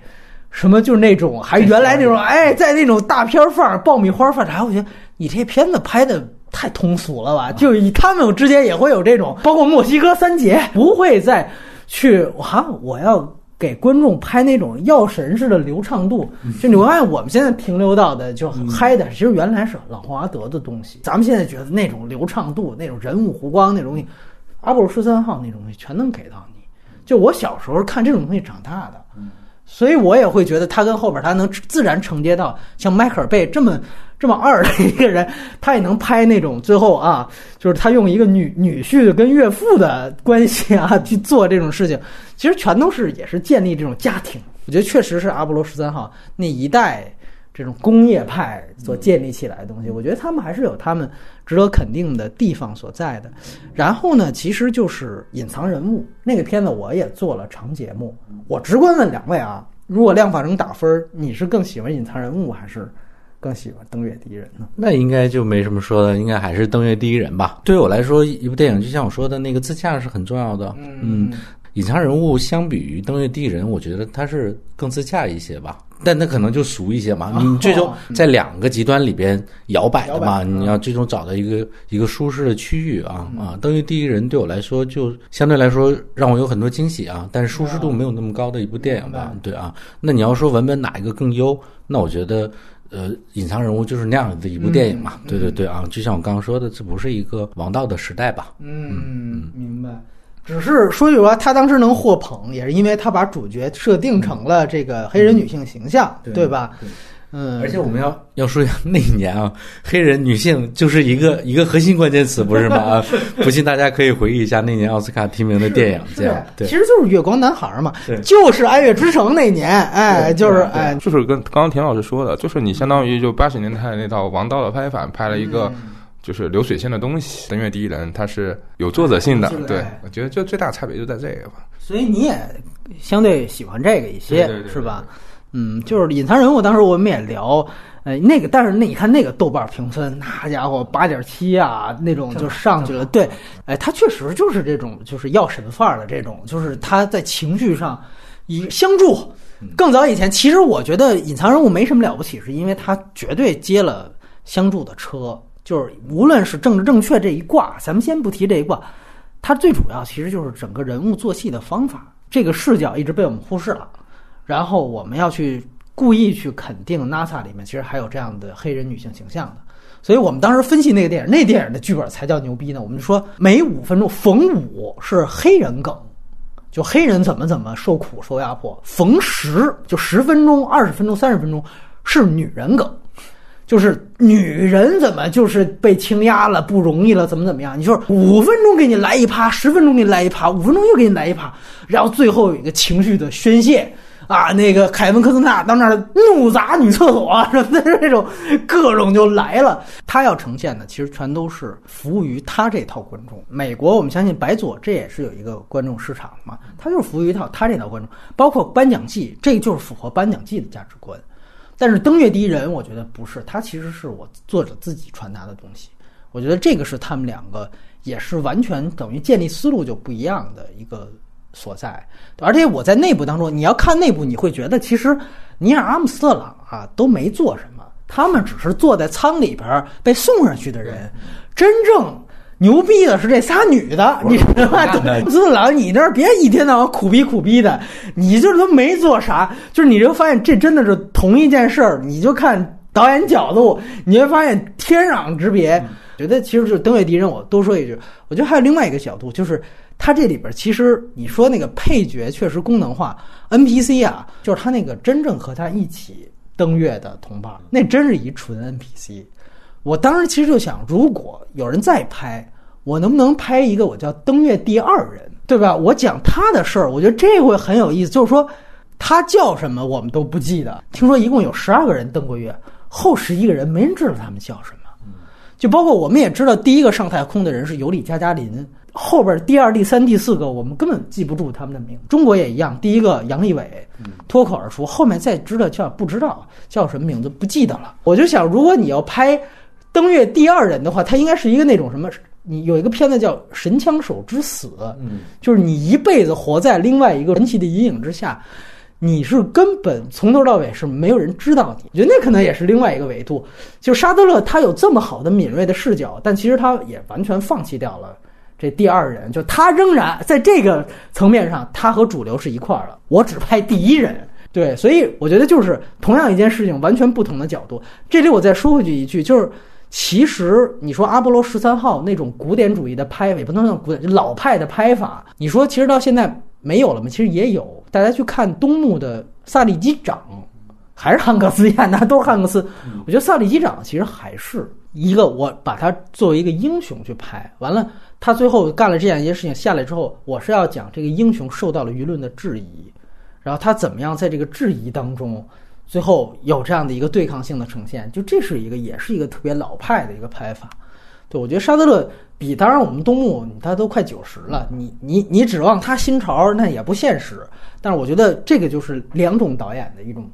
什么，就是那种还原来那种哎，在那种大片范儿、爆米花范儿，还我觉得你这片子拍的。太通俗了吧？就以他们之间也会有这种，包括墨西哥三杰不会再去啊，我要给观众拍那种药神似的流畅度。就你会发现，我们现在停留到的就很嗨的，其实原来是朗霍华德的东西。咱们现在觉得那种流畅度、那种人物弧光那种东西，阿波罗十三号那种东西全能给到你。就我小时候看这种东西长大的，所以我也会觉得他跟后边他能自然承接到像迈克尔贝这么这么二的一个人，他也能拍那种最后啊，就是他用一个女女婿跟岳父的关系啊去做这种事情，其实全都是也是建立这种家庭。我觉得确实是阿波罗十三号那一代这种工业派所建立起来的东西，我觉得他们还是有他们值得肯定的地方所在的。然后呢，其实就是隐藏人物那个片子，我也做了长节目。我直观问两位啊，如果量法成打分，你是更喜欢隐藏人物还是更喜欢登月第一人呢？那应该就没什么说的，应该还是登月第一人吧。对于我来说，一部电影就像我说的那个自洽是很重要的。嗯，隐藏人物相比于登月第一人，我觉得他是更自洽一些吧。但那可能就俗一些嘛。你最终在两个极端里边摇摆的嘛，你要最终找到一个一个舒适的区域啊啊。登月第一人对我来说，就相对来说让我有很多惊喜啊，但是舒适度没有那么高的一部电影吧。对啊，那你要说文本哪一个更优，那我觉得。呃，隐藏人物就是那样的一部电影嘛，对对对啊，就像我刚刚说的，这不是一个王道的时代吧？嗯，明白。只是说句实话，他当时能获捧，也是因为他把主角设定成了这个黑人女性形象，对吧？嗯，而且我们要要说一下那一年啊，黑人女性就是一个 一个核心关键词，不是吗？啊，不信大家可以回忆一下那年奥斯卡提名的电影，这样对其。实就是月光男孩嘛对，就是《爱乐之城》那年，哎，就是哎，就是跟刚刚田老师说的，就是你相当于就八十年代那套王道的拍法，拍了一个嗯就是流水线的东西。登月第一人他是有作者性的对哎我觉得就最大差别就在这个吧。所以你也相对喜欢这个一些，对对对是吧？嗯，就是隐藏人物，当时我们也聊，呃，那个，但是那你看那个豆瓣评分，那家伙八点七啊，那种就上去了。对，哎，他确实就是这种，就是药神范儿的这种，就是他在情绪上以相助。更早以前，其实我觉得隐藏人物没什么了不起，是因为他绝对接了相助的车，就是无论是政治正确这一挂，咱们先不提这一挂，它最主要其实就是整个人物做戏的方法，这个视角一直被我们忽视了。然后我们要去故意去肯定 NASA 里面其实还有这样的黑人女性形象的，所以我们当时分析那个电影，那电影的剧本才叫牛逼呢。我们说每五分钟逢五是黑人梗，就黑人怎么怎么受苦受压迫；逢十就十分钟、二十分钟、三十分钟是女人梗。就是女人怎么就是被倾压了，不容易了，怎么怎么样？你就是五分钟给你来一趴，十分钟给你来一趴，五分钟又给你来一趴，然后最后有一个情绪的宣泄啊，那个凯文科斯纳到那儿怒砸女厕所啊什么的这种，各种就来了。他要呈现的其实全都是服务于他这套观众。美国我们相信白左这也是有一个观众市场的嘛，他就是服务于一套他这套观众，包括颁奖季，这就是符合颁奖季的价值观。但是登月第一人，我觉得不是，他其实是我作者自己传达的东西。我觉得这个是他们两个也是完全等于建立思路就不一样的一个所在。而且我在内部当中，你要看内部，你会觉得其实尼尔阿姆斯特朗啊都没做什么，他们只是坐在舱里边儿被送上去的人，真正。牛逼的是这仨女的，你知道吗？斯特朗，你那儿别一天到晚苦逼苦逼的，你就是都没做啥，就是你就发现这真的是同一件事儿，你就看导演角度，你会发现天壤之别。觉得其实就是《登月敌人》，我多说一句，我觉得还有另外一个角度，就是它这里边其实你说那个配角确实功能化，NPC 啊，就是他那个真正和他一起登月的同伴，那真是一纯 NPC。我当时其实就想，如果有人再拍，我能不能拍一个我叫登月第二人，对吧？我讲他的事儿，我觉得这会很有意思。就是说，他叫什么我们都不记得。听说一共有十二个人登过月，后十一个人没人知道他们叫什么。就包括我们也知道，第一个上太空的人是尤里加加林，后边第二、第三、第四个我们根本记不住他们的名。中国也一样，第一个杨利伟脱口而出，后面再知道叫不知道叫什么名字，不记得了。我就想，如果你要拍登月第二人的话，他应该是一个那种什么？你有一个片子叫《神枪手之死》，嗯，就是你一辈子活在另外一个神奇的阴影之下。你是根本从头到尾是没有人知道你，我觉得那可能也是另外一个维度。就沙德勒他有这么好的敏锐的视角，但其实他也完全放弃掉了这第二人，就他仍然在这个层面上，他和主流是一块儿的。我只拍第一人，对，所以我觉得就是同样一件事情，完全不同的角度。这里我再说回去一句，就是其实你说阿波罗十三号那种古典主义的拍法，也不能算古典，就老派的拍法，你说其实到现在。没有了吗？其实也有，大家去看东木的萨利机长，还是汉克斯演的，都是汉克斯。我觉得萨利机长其实还是一个，我把他作为一个英雄去拍，完了他最后干了这样一件事情下来之后，我是要讲这个英雄受到了舆论的质疑，然后他怎么样在这个质疑当中，最后有这样的一个对抗性的呈现，就这是一个也是一个特别老派的一个拍法。对，我觉得沙德勒。比当然，我们东木他都快九十了，你你你指望他新潮那也不现实。但是我觉得这个就是两种导演的一种，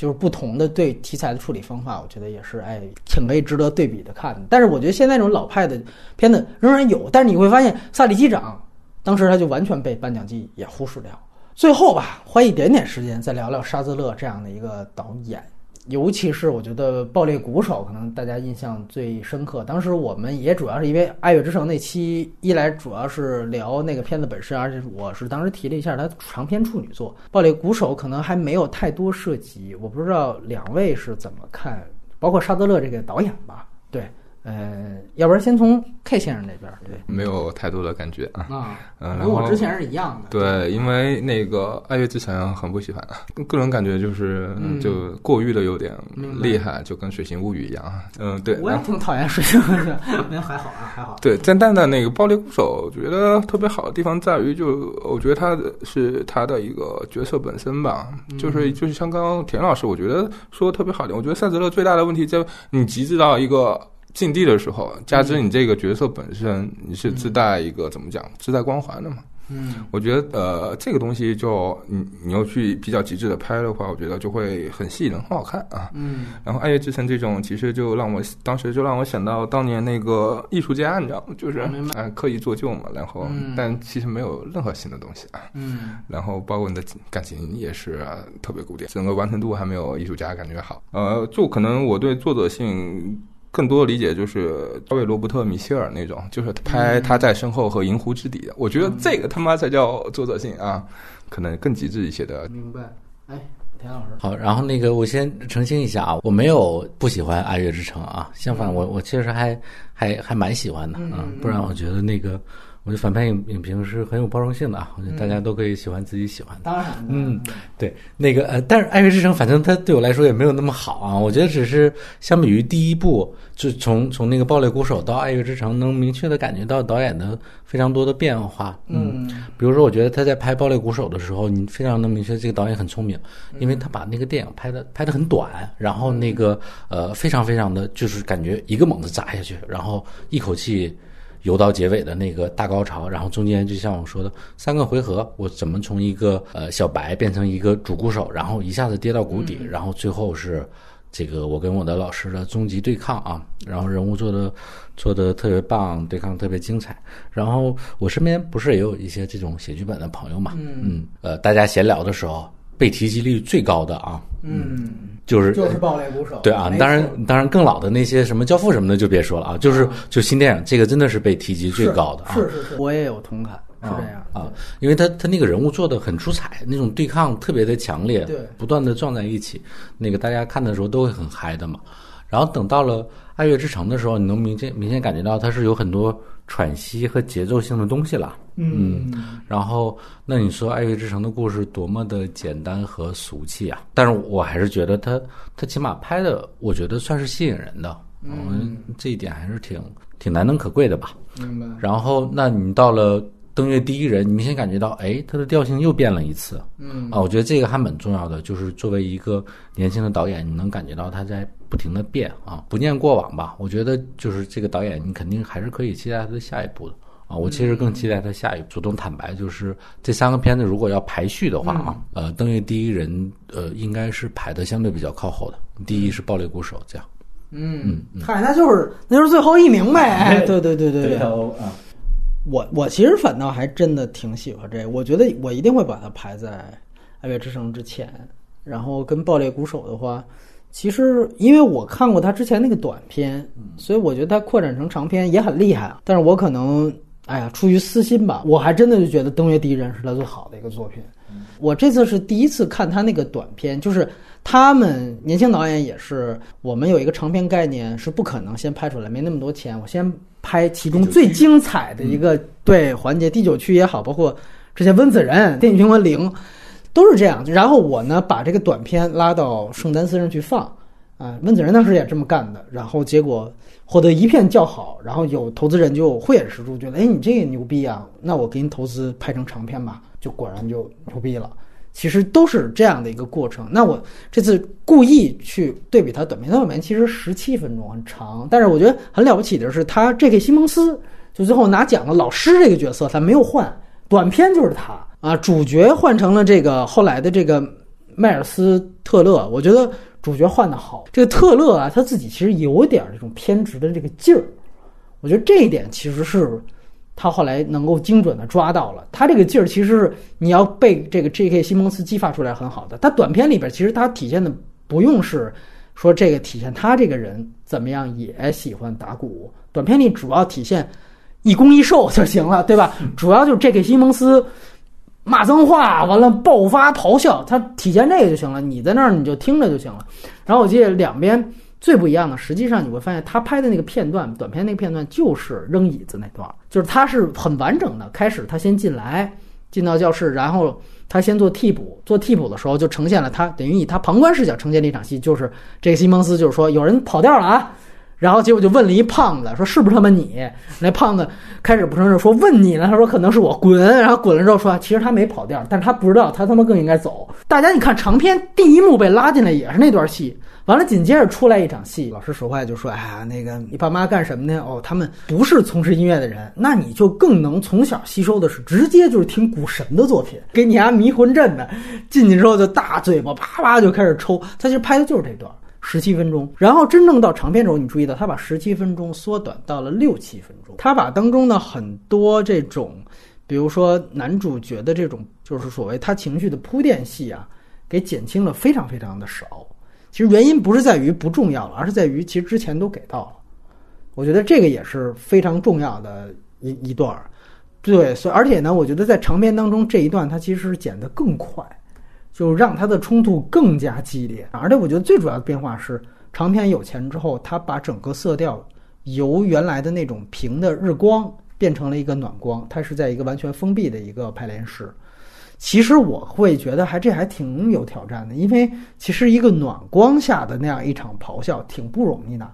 就是不同的对题材的处理方法，我觉得也是哎挺可以值得对比的看。但是我觉得现在这种老派的片子仍然有，但是你会发现萨利机长当时他就完全被颁奖季也忽视掉。最后吧，花一点点时间再聊聊沙子勒这样的一个导演。尤其是我觉得《爆裂鼓手》可能大家印象最深刻。当时我们也主要是因为《爱乐之城》那期，一来主要是聊那个片子本身，而且我是当时提了一下它长篇处女作《爆裂鼓手》，可能还没有太多涉及。我不知道两位是怎么看，包括沙德勒这个导演吧？对。呃，要不然先从 K 先生那边，对，没有太多的感觉啊。啊，嗯，跟我之前是一样的。对，因为那个爱乐之城很不喜欢，个人感觉就是就过誉的有点厉害，就跟水形物语一样。嗯，对。我也挺讨厌水形物语，那还好啊，还好。对，但蛋蛋那个暴力鼓手，觉得特别好的地方在于，就我觉得他是他的一个角色本身吧，就是就是像刚刚田老师，我觉得说的特别好的，我觉得赛泽勒最大的问题在你极致到一个。境地的时候，加之你这个角色本身，你是自带一个怎么讲，自带光环的嘛？嗯，我觉得呃，这个东西就你你要去比较极致的拍的话，我觉得就会很吸引人，很好看啊。嗯，然后《爱乐之城》这种，其实就让我当时就让我想到当年那个艺术家，你知道吗？就是啊，刻意做旧嘛，然后但其实没有任何新的东西啊。嗯，然后包括你的感情也是特别古典，整个完成度还没有艺术家感觉好。呃，就可能我对作者性。更多的理解就是大卫·罗伯特·米歇尔那种，就是拍他在身后和银湖之底的。我觉得这个他妈才叫作者性啊，可能更极致一些的。明白。哎，田老师。好，然后那个我先澄清一下啊，我没有不喜欢《爱乐之城》啊，相反，我我确实还还还蛮喜欢的啊，不然我觉得那个。我觉得反派影影评是很有包容性的啊，我觉得大家都可以喜欢自己喜欢的。当然，嗯，对，那个呃，但是《爱乐之城》反正它对我来说也没有那么好啊。我觉得只是相比于第一部，就从从那个《暴裂鼓手》到《爱乐之城》，能明确的感觉到导演的非常多的变化。嗯，比如说，我觉得他在拍《暴裂鼓手》的时候，你非常能明确这个导演很聪明，因为他把那个电影拍的拍的很短，然后那个呃，非常非常的就是感觉一个猛子砸下去，然后一口气。游到结尾的那个大高潮，然后中间就像我说的三个回合，我怎么从一个呃小白变成一个主鼓手，然后一下子跌到谷底，然后最后是这个我跟我的老师的终极对抗啊，然后人物做的做的特别棒，对抗特别精彩。然后我身边不是也有一些这种写剧本的朋友嘛，嗯，呃，大家闲聊的时候被提及率最高的啊，嗯。就是就是爆裂鼓手，对啊，当然当然更老的那些什么教父什么的就别说了啊，就是就新电影这个真的是被提及最高的啊，是是是，我也有同感，是这样啊，因为他他那个人物做的很出彩，那种对抗特别的强烈，对，不断的撞在一起，那个大家看的时候都会很嗨的嘛。然后等到了《爱乐之城》的时候，你能明显明显感觉到它是有很多喘息和节奏性的东西了。嗯，然后那你说《爱乐之城》的故事多么的简单和俗气啊！但是我还是觉得它它起码拍的，我觉得算是吸引人的。嗯，这一点还是挺挺难能可贵的吧。明白。然后，那你到了登月第一人，你明显感觉到，哎，它的调性又变了一次。嗯啊，我觉得这个还蛮重要的，就是作为一个年轻的导演，你能感觉到他在不停的变啊。不念过往吧，我觉得就是这个导演，你肯定还是可以期待他的下一部的啊。我其实更期待他下一部。主动坦白，就是这三个片子如果要排序的话啊，呃，登月第一人，呃，应该是排的相对比较靠后的。第一是暴力鼓手，这样。嗯，嗨，那就是那就是最后一名呗。对对对对对。啊，我我其实反倒还真的挺喜欢这个，我觉得我一定会把它排在《爱乐之城》之前。然后跟《爆裂鼓手》的话，其实因为我看过他之前那个短片，所以我觉得他扩展成长篇也很厉害啊。但是我可能，哎呀，出于私心吧，我还真的就觉得《登月第一人》是他最好的一个作品。我这次是第一次看他那个短片，就是他们年轻导演也是，我们有一个长篇概念是不可能先拍出来，没那么多钱，我先拍其中最精彩的一个对环节，第九区也好，包括之前温子仁、电影评分零，都是这样。然后我呢把这个短片拉到圣丹斯上去放，啊，温子仁当时也这么干的，然后结果获得一片叫好，然后有投资人就慧眼识珠，觉得哎你这个牛逼啊，那我给你投资拍成长片吧。就果然就牛逼了，其实都是这样的一个过程。那我这次故意去对比他短片，他短片其实十七分钟很长，但是我觉得很了不起的是，他 J.K. 西蒙斯就最后拿奖的老师这个角色他没有换，短片就是他啊，主角换成了这个后来的这个迈尔斯特勒。我觉得主角换的好，这个特勒啊，他自己其实有点这种偏执的这个劲儿，我觉得这一点其实是。他后来能够精准的抓到了，他这个劲儿其实是你要被这个 J.K. 西蒙斯激发出来很好的。他短片里边其实他体现的不用是说这个体现他这个人怎么样也喜欢打鼓，短片里主要体现一攻一受就行了，对吧？主要就是 J.K. 西蒙斯骂脏话，完了爆发咆哮，他体现这个就行了，你在那儿你就听着就行了。然后我记得两边。最不一样的，实际上你会发现，他拍的那个片段，短片那个片段就是扔椅子那段，就是他是很完整的。开始他先进来，进到教室，然后他先做替补，做替补的时候就呈现了他等于以他旁观视角呈现了一场戏，就是这个西蒙斯就是说有人跑调了啊，然后结果就问了一胖子说是不是他妈你？那胖子开始不承认，说问你呢，他说可能是我滚，然后滚了之后说其实他没跑调，但是他不知道他他妈更应该走。大家你看长篇第一幕被拉进来也是那段戏。完了，紧接着出来一场戏，老师说话就说：“哎呀，那个你爸妈干什么呢？哦，他们不是从事音乐的人，那你就更能从小吸收的是直接就是听股神的作品，给你家迷魂阵的。进去之后就大嘴巴啪啪就开始抽。他其实拍的就是这段十七分钟。然后真正到长片时候，你注意到他把十七分钟缩短到了六七分钟。他把当中的很多这种，比如说男主角的这种就是所谓他情绪的铺垫戏啊，给减轻了非常非常的少。”其实原因不是在于不重要了，而是在于其实之前都给到了。我觉得这个也是非常重要的一一段儿，对，所以而且呢，我觉得在长篇当中这一段它其实是剪得更快，就让它的冲突更加激烈。而且我觉得最主要的变化是，长篇有钱之后，它把整个色调由原来的那种平的日光变成了一个暖光，它是在一个完全封闭的一个排练室。其实我会觉得还这还挺有挑战的，因为其实一个暖光下的那样一场咆哮挺不容易的。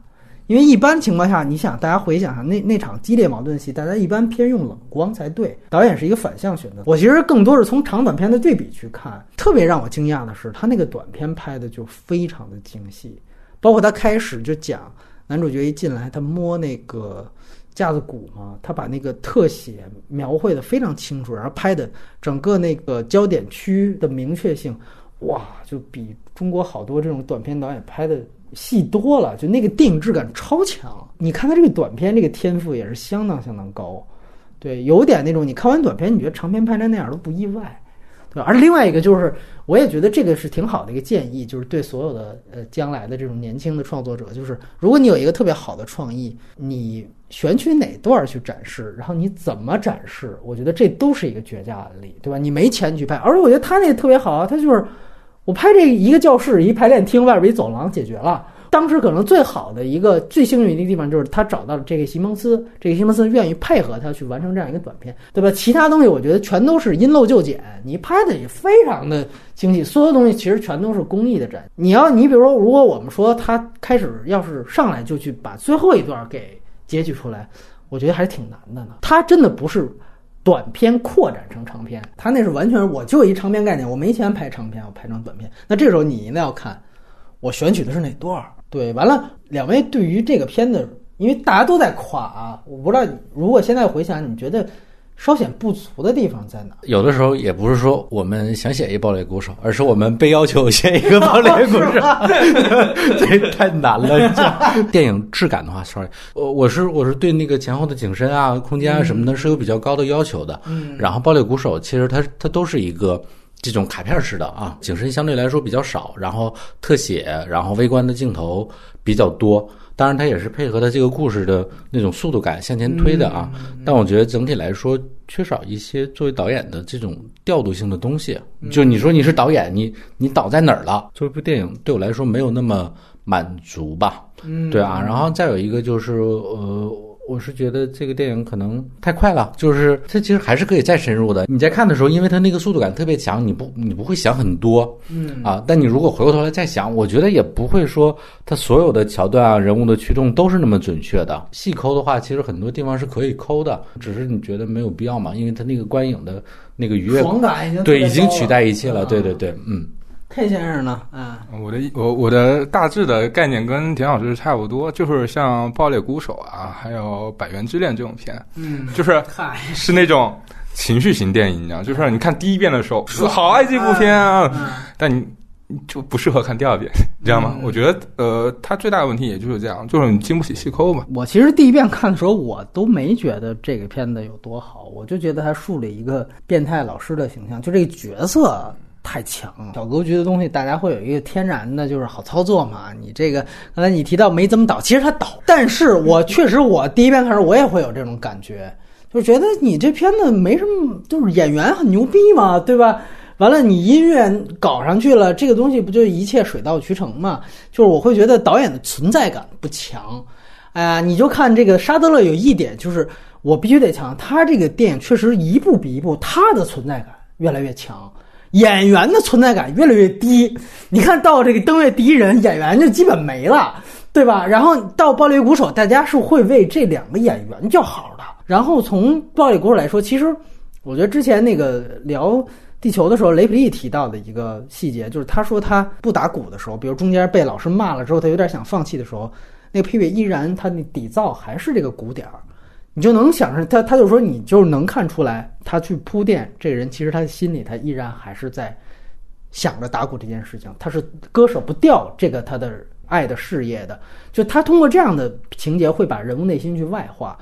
因为一般情况下，你想大家回想下那那场激烈矛盾戏，大家一般偏用冷光才对。导演是一个反向选择。我其实更多是从长短片的对比去看，特别让我惊讶的是，他那个短片拍的就非常的精细，包括他开始就讲男主角一进来，他摸那个。架子鼓嘛，他把那个特写描绘的非常清楚，然后拍的整个那个焦点区的明确性，哇，就比中国好多这种短片导演拍的细多了，就那个电影质感超强。你看他这个短片，这个天赋也是相当相当高，对，有点那种你看完短片，你觉得长片拍成那样都不意外。对，而另外一个就是，我也觉得这个是挺好的一个建议，就是对所有的呃将来的这种年轻的创作者，就是如果你有一个特别好的创意，你选取哪段去展示，然后你怎么展示，我觉得这都是一个绝佳案例，对吧？你没钱去拍，而且我觉得他那个特别好啊，他就是我拍这一个教室、一排练厅外边一走廊解决了。当时可能最好的一个最幸运的地方就是他找到了这个西蒙斯，这个西蒙斯愿意配合他去完成这样一个短片，对吧？其他东西我觉得全都是因陋就简，你拍的也非常的精细，所有东西其实全都是工艺的展。你要你比如说，如果我们说他开始要是上来就去把最后一段给截取出来，我觉得还是挺难的呢。他真的不是短片扩展成长片，他那是完全我就一长片概念，我没钱拍长片，我拍成短片。那这时候你一定要看我选取的是哪段。对，完了，两位对于这个片子，因为大家都在夸啊，我不知道如果现在回想，你觉得稍显不足的地方在哪？有的时候也不是说我们想写一爆裂鼓手，而是我们被要求写一个暴裂鼓手，这太难了。电影质感的话，sorry，我我是我是对那个前后的景深啊、空间啊什么的，是有比较高的要求的。嗯，然后暴裂鼓手其实它它都是一个。这种卡片式的啊，景深相对来说比较少，然后特写，然后微观的镜头比较多。当然，它也是配合它这个故事的那种速度感向前推的啊。但我觉得整体来说缺少一些作为导演的这种调度性的东西。就你说你是导演，你你导在哪儿了？作为一部电影，对我来说没有那么满足吧？嗯，对啊。然后再有一个就是呃。我是觉得这个电影可能太快了，就是它其实还是可以再深入的。你在看的时候，因为它那个速度感特别强，你不你不会想很多，嗯啊。但你如果回过头来再想，我觉得也不会说它所有的桥段啊、人物的驱动都是那么准确的。细抠的话，其实很多地方是可以抠的，只是你觉得没有必要嘛，因为它那个观影的那个愉悦感对已经取代一切了。对对对，嗯。K 先生呢？啊，我的我我的大致的概念跟田老师差不多，就是像《爆裂鼓手》啊，还有《百元之恋》这种片，嗯，就是是那种情绪型电影，你知道，就是你看第一遍的时候，好爱这部片啊，但你就不适合看第二遍，你知道吗？我觉得，呃，它最大的问题也就是这样，就是你经不起细抠嘛。我其实第一遍看的时候，我都没觉得这个片子有多好，我就觉得他树立一个变态老师的形象，就这个角色。太强，小格局的东西，大家会有一个天然的，就是好操作嘛。你这个刚才你提到没怎么倒，其实它倒，但是我确实我第一遍看时候我也会有这种感觉，就觉得你这片子没什么，就是演员很牛逼嘛，对吧？完了你音乐搞上去了，这个东西不就一切水到渠成嘛？就是我会觉得导演的存在感不强。哎呀，你就看这个沙德勒有一点，就是我必须得强，他这个电影确实一步比一步，他的存在感越来越强。演员的存在感越来越低，你看到这个登月第一人，演员就基本没了，对吧？然后到暴力鼓手，大家是会为这两个演员叫好的。然后从暴力鼓手来说，其实我觉得之前那个聊地球的时候，雷普利提到的一个细节，就是他说他不打鼓的时候，比如中间被老师骂了之后，他有点想放弃的时候，那个配乐依然他那底噪还是这个鼓点儿。你就能想着他，他就说你就能看出来，他去铺垫这个人，其实他心里他依然还是在想着打鼓这件事情，他是割舍不掉这个他的爱的事业的。就他通过这样的情节会把人物内心去外化，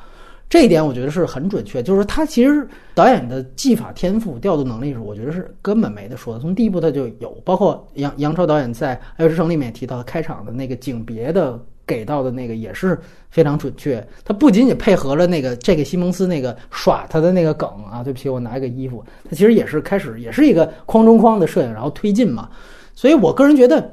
这一点我觉得是很准确。就是他其实导演的技法天赋、调度能力是，我觉得是根本没得说的。从第一部他就有，包括杨杨超导演在《爱乐之城》里面提到开场的那个景别的。给到的那个也是非常准确，他不仅仅配合了那个这个西蒙斯那个耍他的那个梗啊，对不起，我拿一个衣服，他其实也是开始也是一个框中框的摄影，然后推进嘛。所以我个人觉得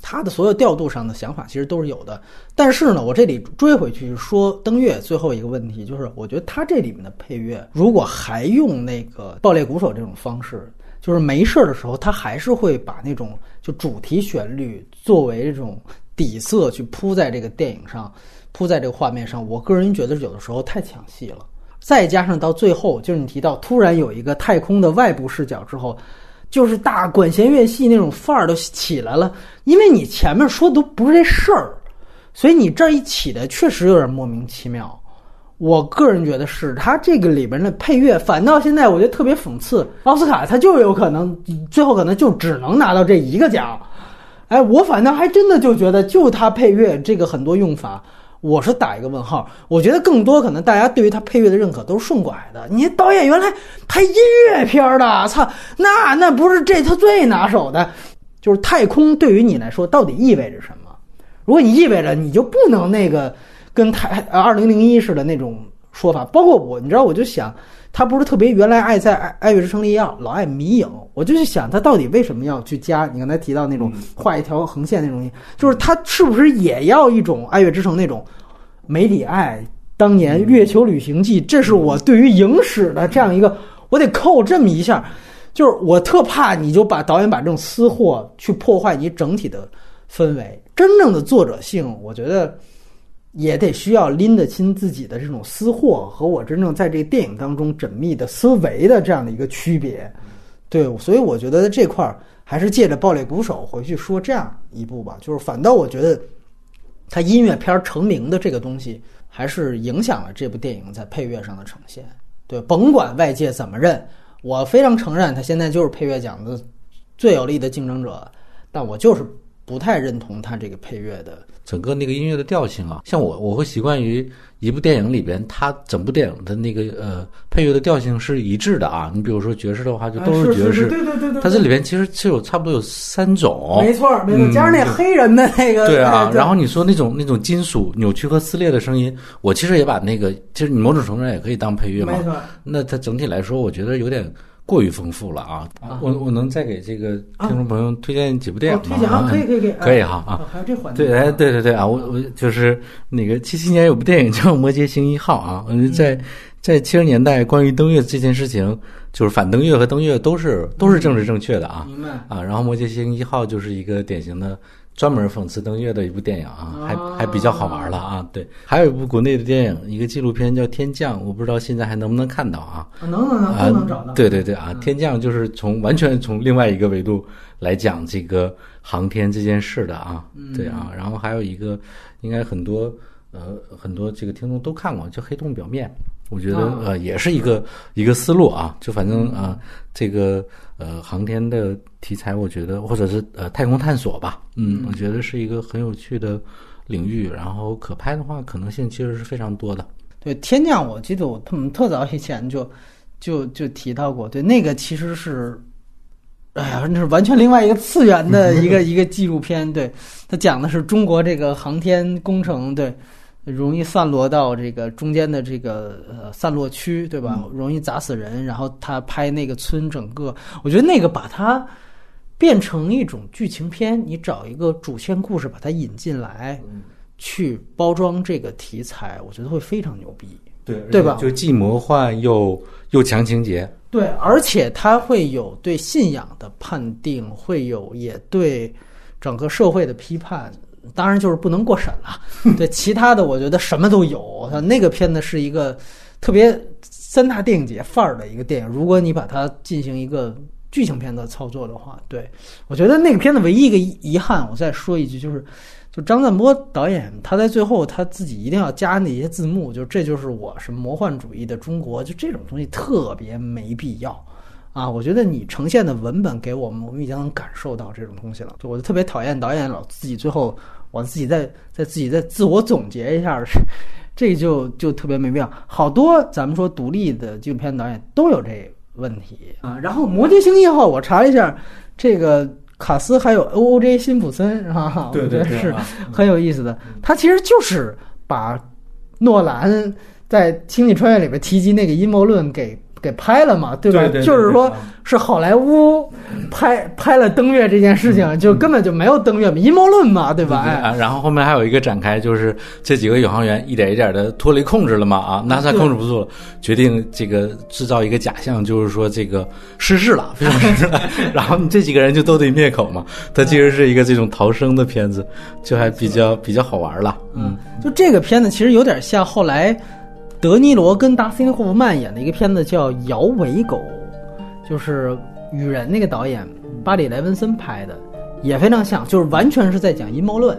他的所有调度上的想法其实都是有的。但是呢，我这里追回去说登月最后一个问题，就是我觉得他这里面的配乐如果还用那个爆裂鼓手这种方式，就是没事儿的时候，他还是会把那种就主题旋律作为这种。底色去铺在这个电影上，铺在这个画面上，我个人觉得有的时候太抢戏了。再加上到最后，就是你提到突然有一个太空的外部视角之后，就是大管弦乐戏那种范儿都起来了。因为你前面说的都不是这事儿，所以你这儿一起的确实有点莫名其妙。我个人觉得是他这个里边的配乐，反倒现在我觉得特别讽刺。奥斯卡他就有可能最后可能就只能拿到这一个奖。哎，我反倒还真的就觉得，就他配乐这个很多用法，我是打一个问号。我觉得更多可能大家对于他配乐的认可都是顺拐的。你导演原来拍音乐片的，操，那那不是这他最拿手的，就是太空对于你来说到底意味着什么？如果你意味着你就不能那个跟太二零零一似的那种说法，包括我，你知道，我就想。他不是特别原来爱在爱爱乐之城里要老爱迷影，我就去想他到底为什么要去加你刚才提到那种画一条横线那种，就是他是不是也要一种爱乐之城那种梅里爱当年月球旅行记？这是我对于影史的这样一个，我得扣这么一下，就是我特怕你就把导演把这种私货去破坏你整体的氛围，真正的作者性，我觉得。也得需要拎得清自己的这种私货和我真正在这个电影当中缜密的思维的这样的一个区别，对，所以我觉得这块儿还是借着《爆裂鼓手》回去说这样一部吧。就是反倒我觉得，他音乐片成名的这个东西，还是影响了这部电影在配乐上的呈现。对，甭管外界怎么认，我非常承认他现在就是配乐奖的最有力的竞争者，但我就是不太认同他这个配乐的。整个那个音乐的调性啊，像我我会习惯于一部电影里边，它整部电影的那个呃配乐的调性是一致的啊。你比如说爵士的话，就都是爵士。对对对对。它这里边其实是有差不多有三种。没错没错，加上那黑人的那个。对啊，然后你说那种那种金属扭曲和撕裂的声音，我其实也把那个，其实你某种程度上也可以当配乐嘛。没错。那它整体来说，我觉得有点。过于丰富了啊！我我能再给这个听众朋友推荐几部电影吗？推荐啊，可以可以可以，可以哈啊！还有这环节。对，哎，对对对啊！我我就是那个七七年有部电影叫《摩羯星一号》啊，在在七十年代关于登月这件事情，就是反登月和登月都是都是政治正确的啊。明白啊！然后《摩羯星一号》就是一个典型的。专门讽刺登月的一部电影啊，还还比较好玩了啊。对，还有一部国内的电影，一个纪录片叫《天降》，我不知道现在还能不能看到啊？能能能都能找到。对对对啊，《天降》就是从完全从另外一个维度来讲这个航天这件事的啊。对啊，然后还有一个，应该很多呃很多这个听众都看过，叫《黑洞表面》。我觉得呃也是一个一个思路啊，就反正啊这个呃航天的题材，我觉得或者是呃太空探索吧，嗯，我觉得是一个很有趣的领域，然后可拍的话可能性其实是非常多的。对天降，我记得我他们特早以前就就就提到过，对那个其实是，哎呀，那是完全另外一个次元的一个 一个纪录片，对，它讲的是中国这个航天工程，对。容易散落到这个中间的这个呃散落区，对吧？容易砸死人。然后他拍那个村，整个我觉得那个把它变成一种剧情片，你找一个主线故事把它引进来，去包装这个题材，我觉得会非常牛逼，对对吧？就既魔幻又又强情节，对，而且它会有对信仰的判定，会有也对整个社会的批判。当然就是不能过审了，对其他的我觉得什么都有。它那个片子是一个特别三大电影节范儿的一个电影。如果你把它进行一个剧情片的操作的话，对我觉得那个片子唯一一个遗憾，我再说一句，就是就张赞波导演他在最后他自己一定要加那些字幕，就这就是我是魔幻主义的中国，就这种东西特别没必要。啊，我觉得你呈现的文本给我们，我们已经能感受到这种东西了。就我就特别讨厌导演老自己最后我自己再再自己再自我总结一下，这就就特别没必要。好多咱们说独立的纪录片导演都有这问题啊。然后《摩羯星一号》，我查了一下，这个卡斯还有 O O J 辛普森啊，对对是很有意思的。他其实就是把诺兰在《星际穿越》里边提及那个阴谋论给。给拍了嘛，对吧？就是说，是好莱坞拍拍了登月这件事情，就根本就没有登月，阴谋论嘛，对吧？哎，然后后面还有一个展开，就是这几个宇航员一点一点的脱离控制了嘛，啊，NASA 控制不住了，决定这个制造一个假象，就是说这个失事了，非常失事了。然后你这几个人就都得灭口嘛。它其实是一个这种逃生的片子，就还比较比较好玩了。嗯，就这个片子其实有点像后来。德尼罗跟达斯汀霍夫曼演的一个片子叫《摇尾狗》，就是《雨人》那个导演巴里莱文森拍的，也非常像，就是完全是在讲阴谋论。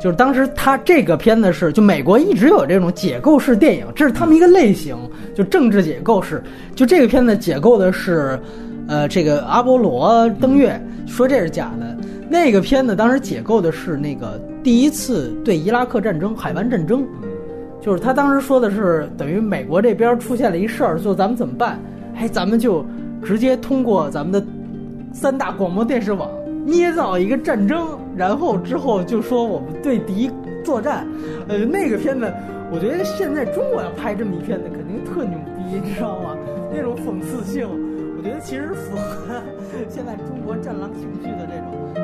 就是当时他这个片子是，就美国一直有这种解构式电影，这是他们一个类型，就政治解构式。就这个片子解构的是，呃，这个阿波罗登月，说这是假的。那个片子当时解构的是那个第一次对伊拉克战争、海湾战争，就是他当时说的是，等于美国这边出现了一事儿，说咱们怎么办？哎，咱们就直接通过咱们的三大广播电视网捏造一个战争，然后之后就说我们对敌作战。呃，那个片子，我觉得现在中国要拍这么一片子，肯定特牛逼，你知道吗？那种讽刺性，我觉得其实符合现在中国战狼情绪的这种。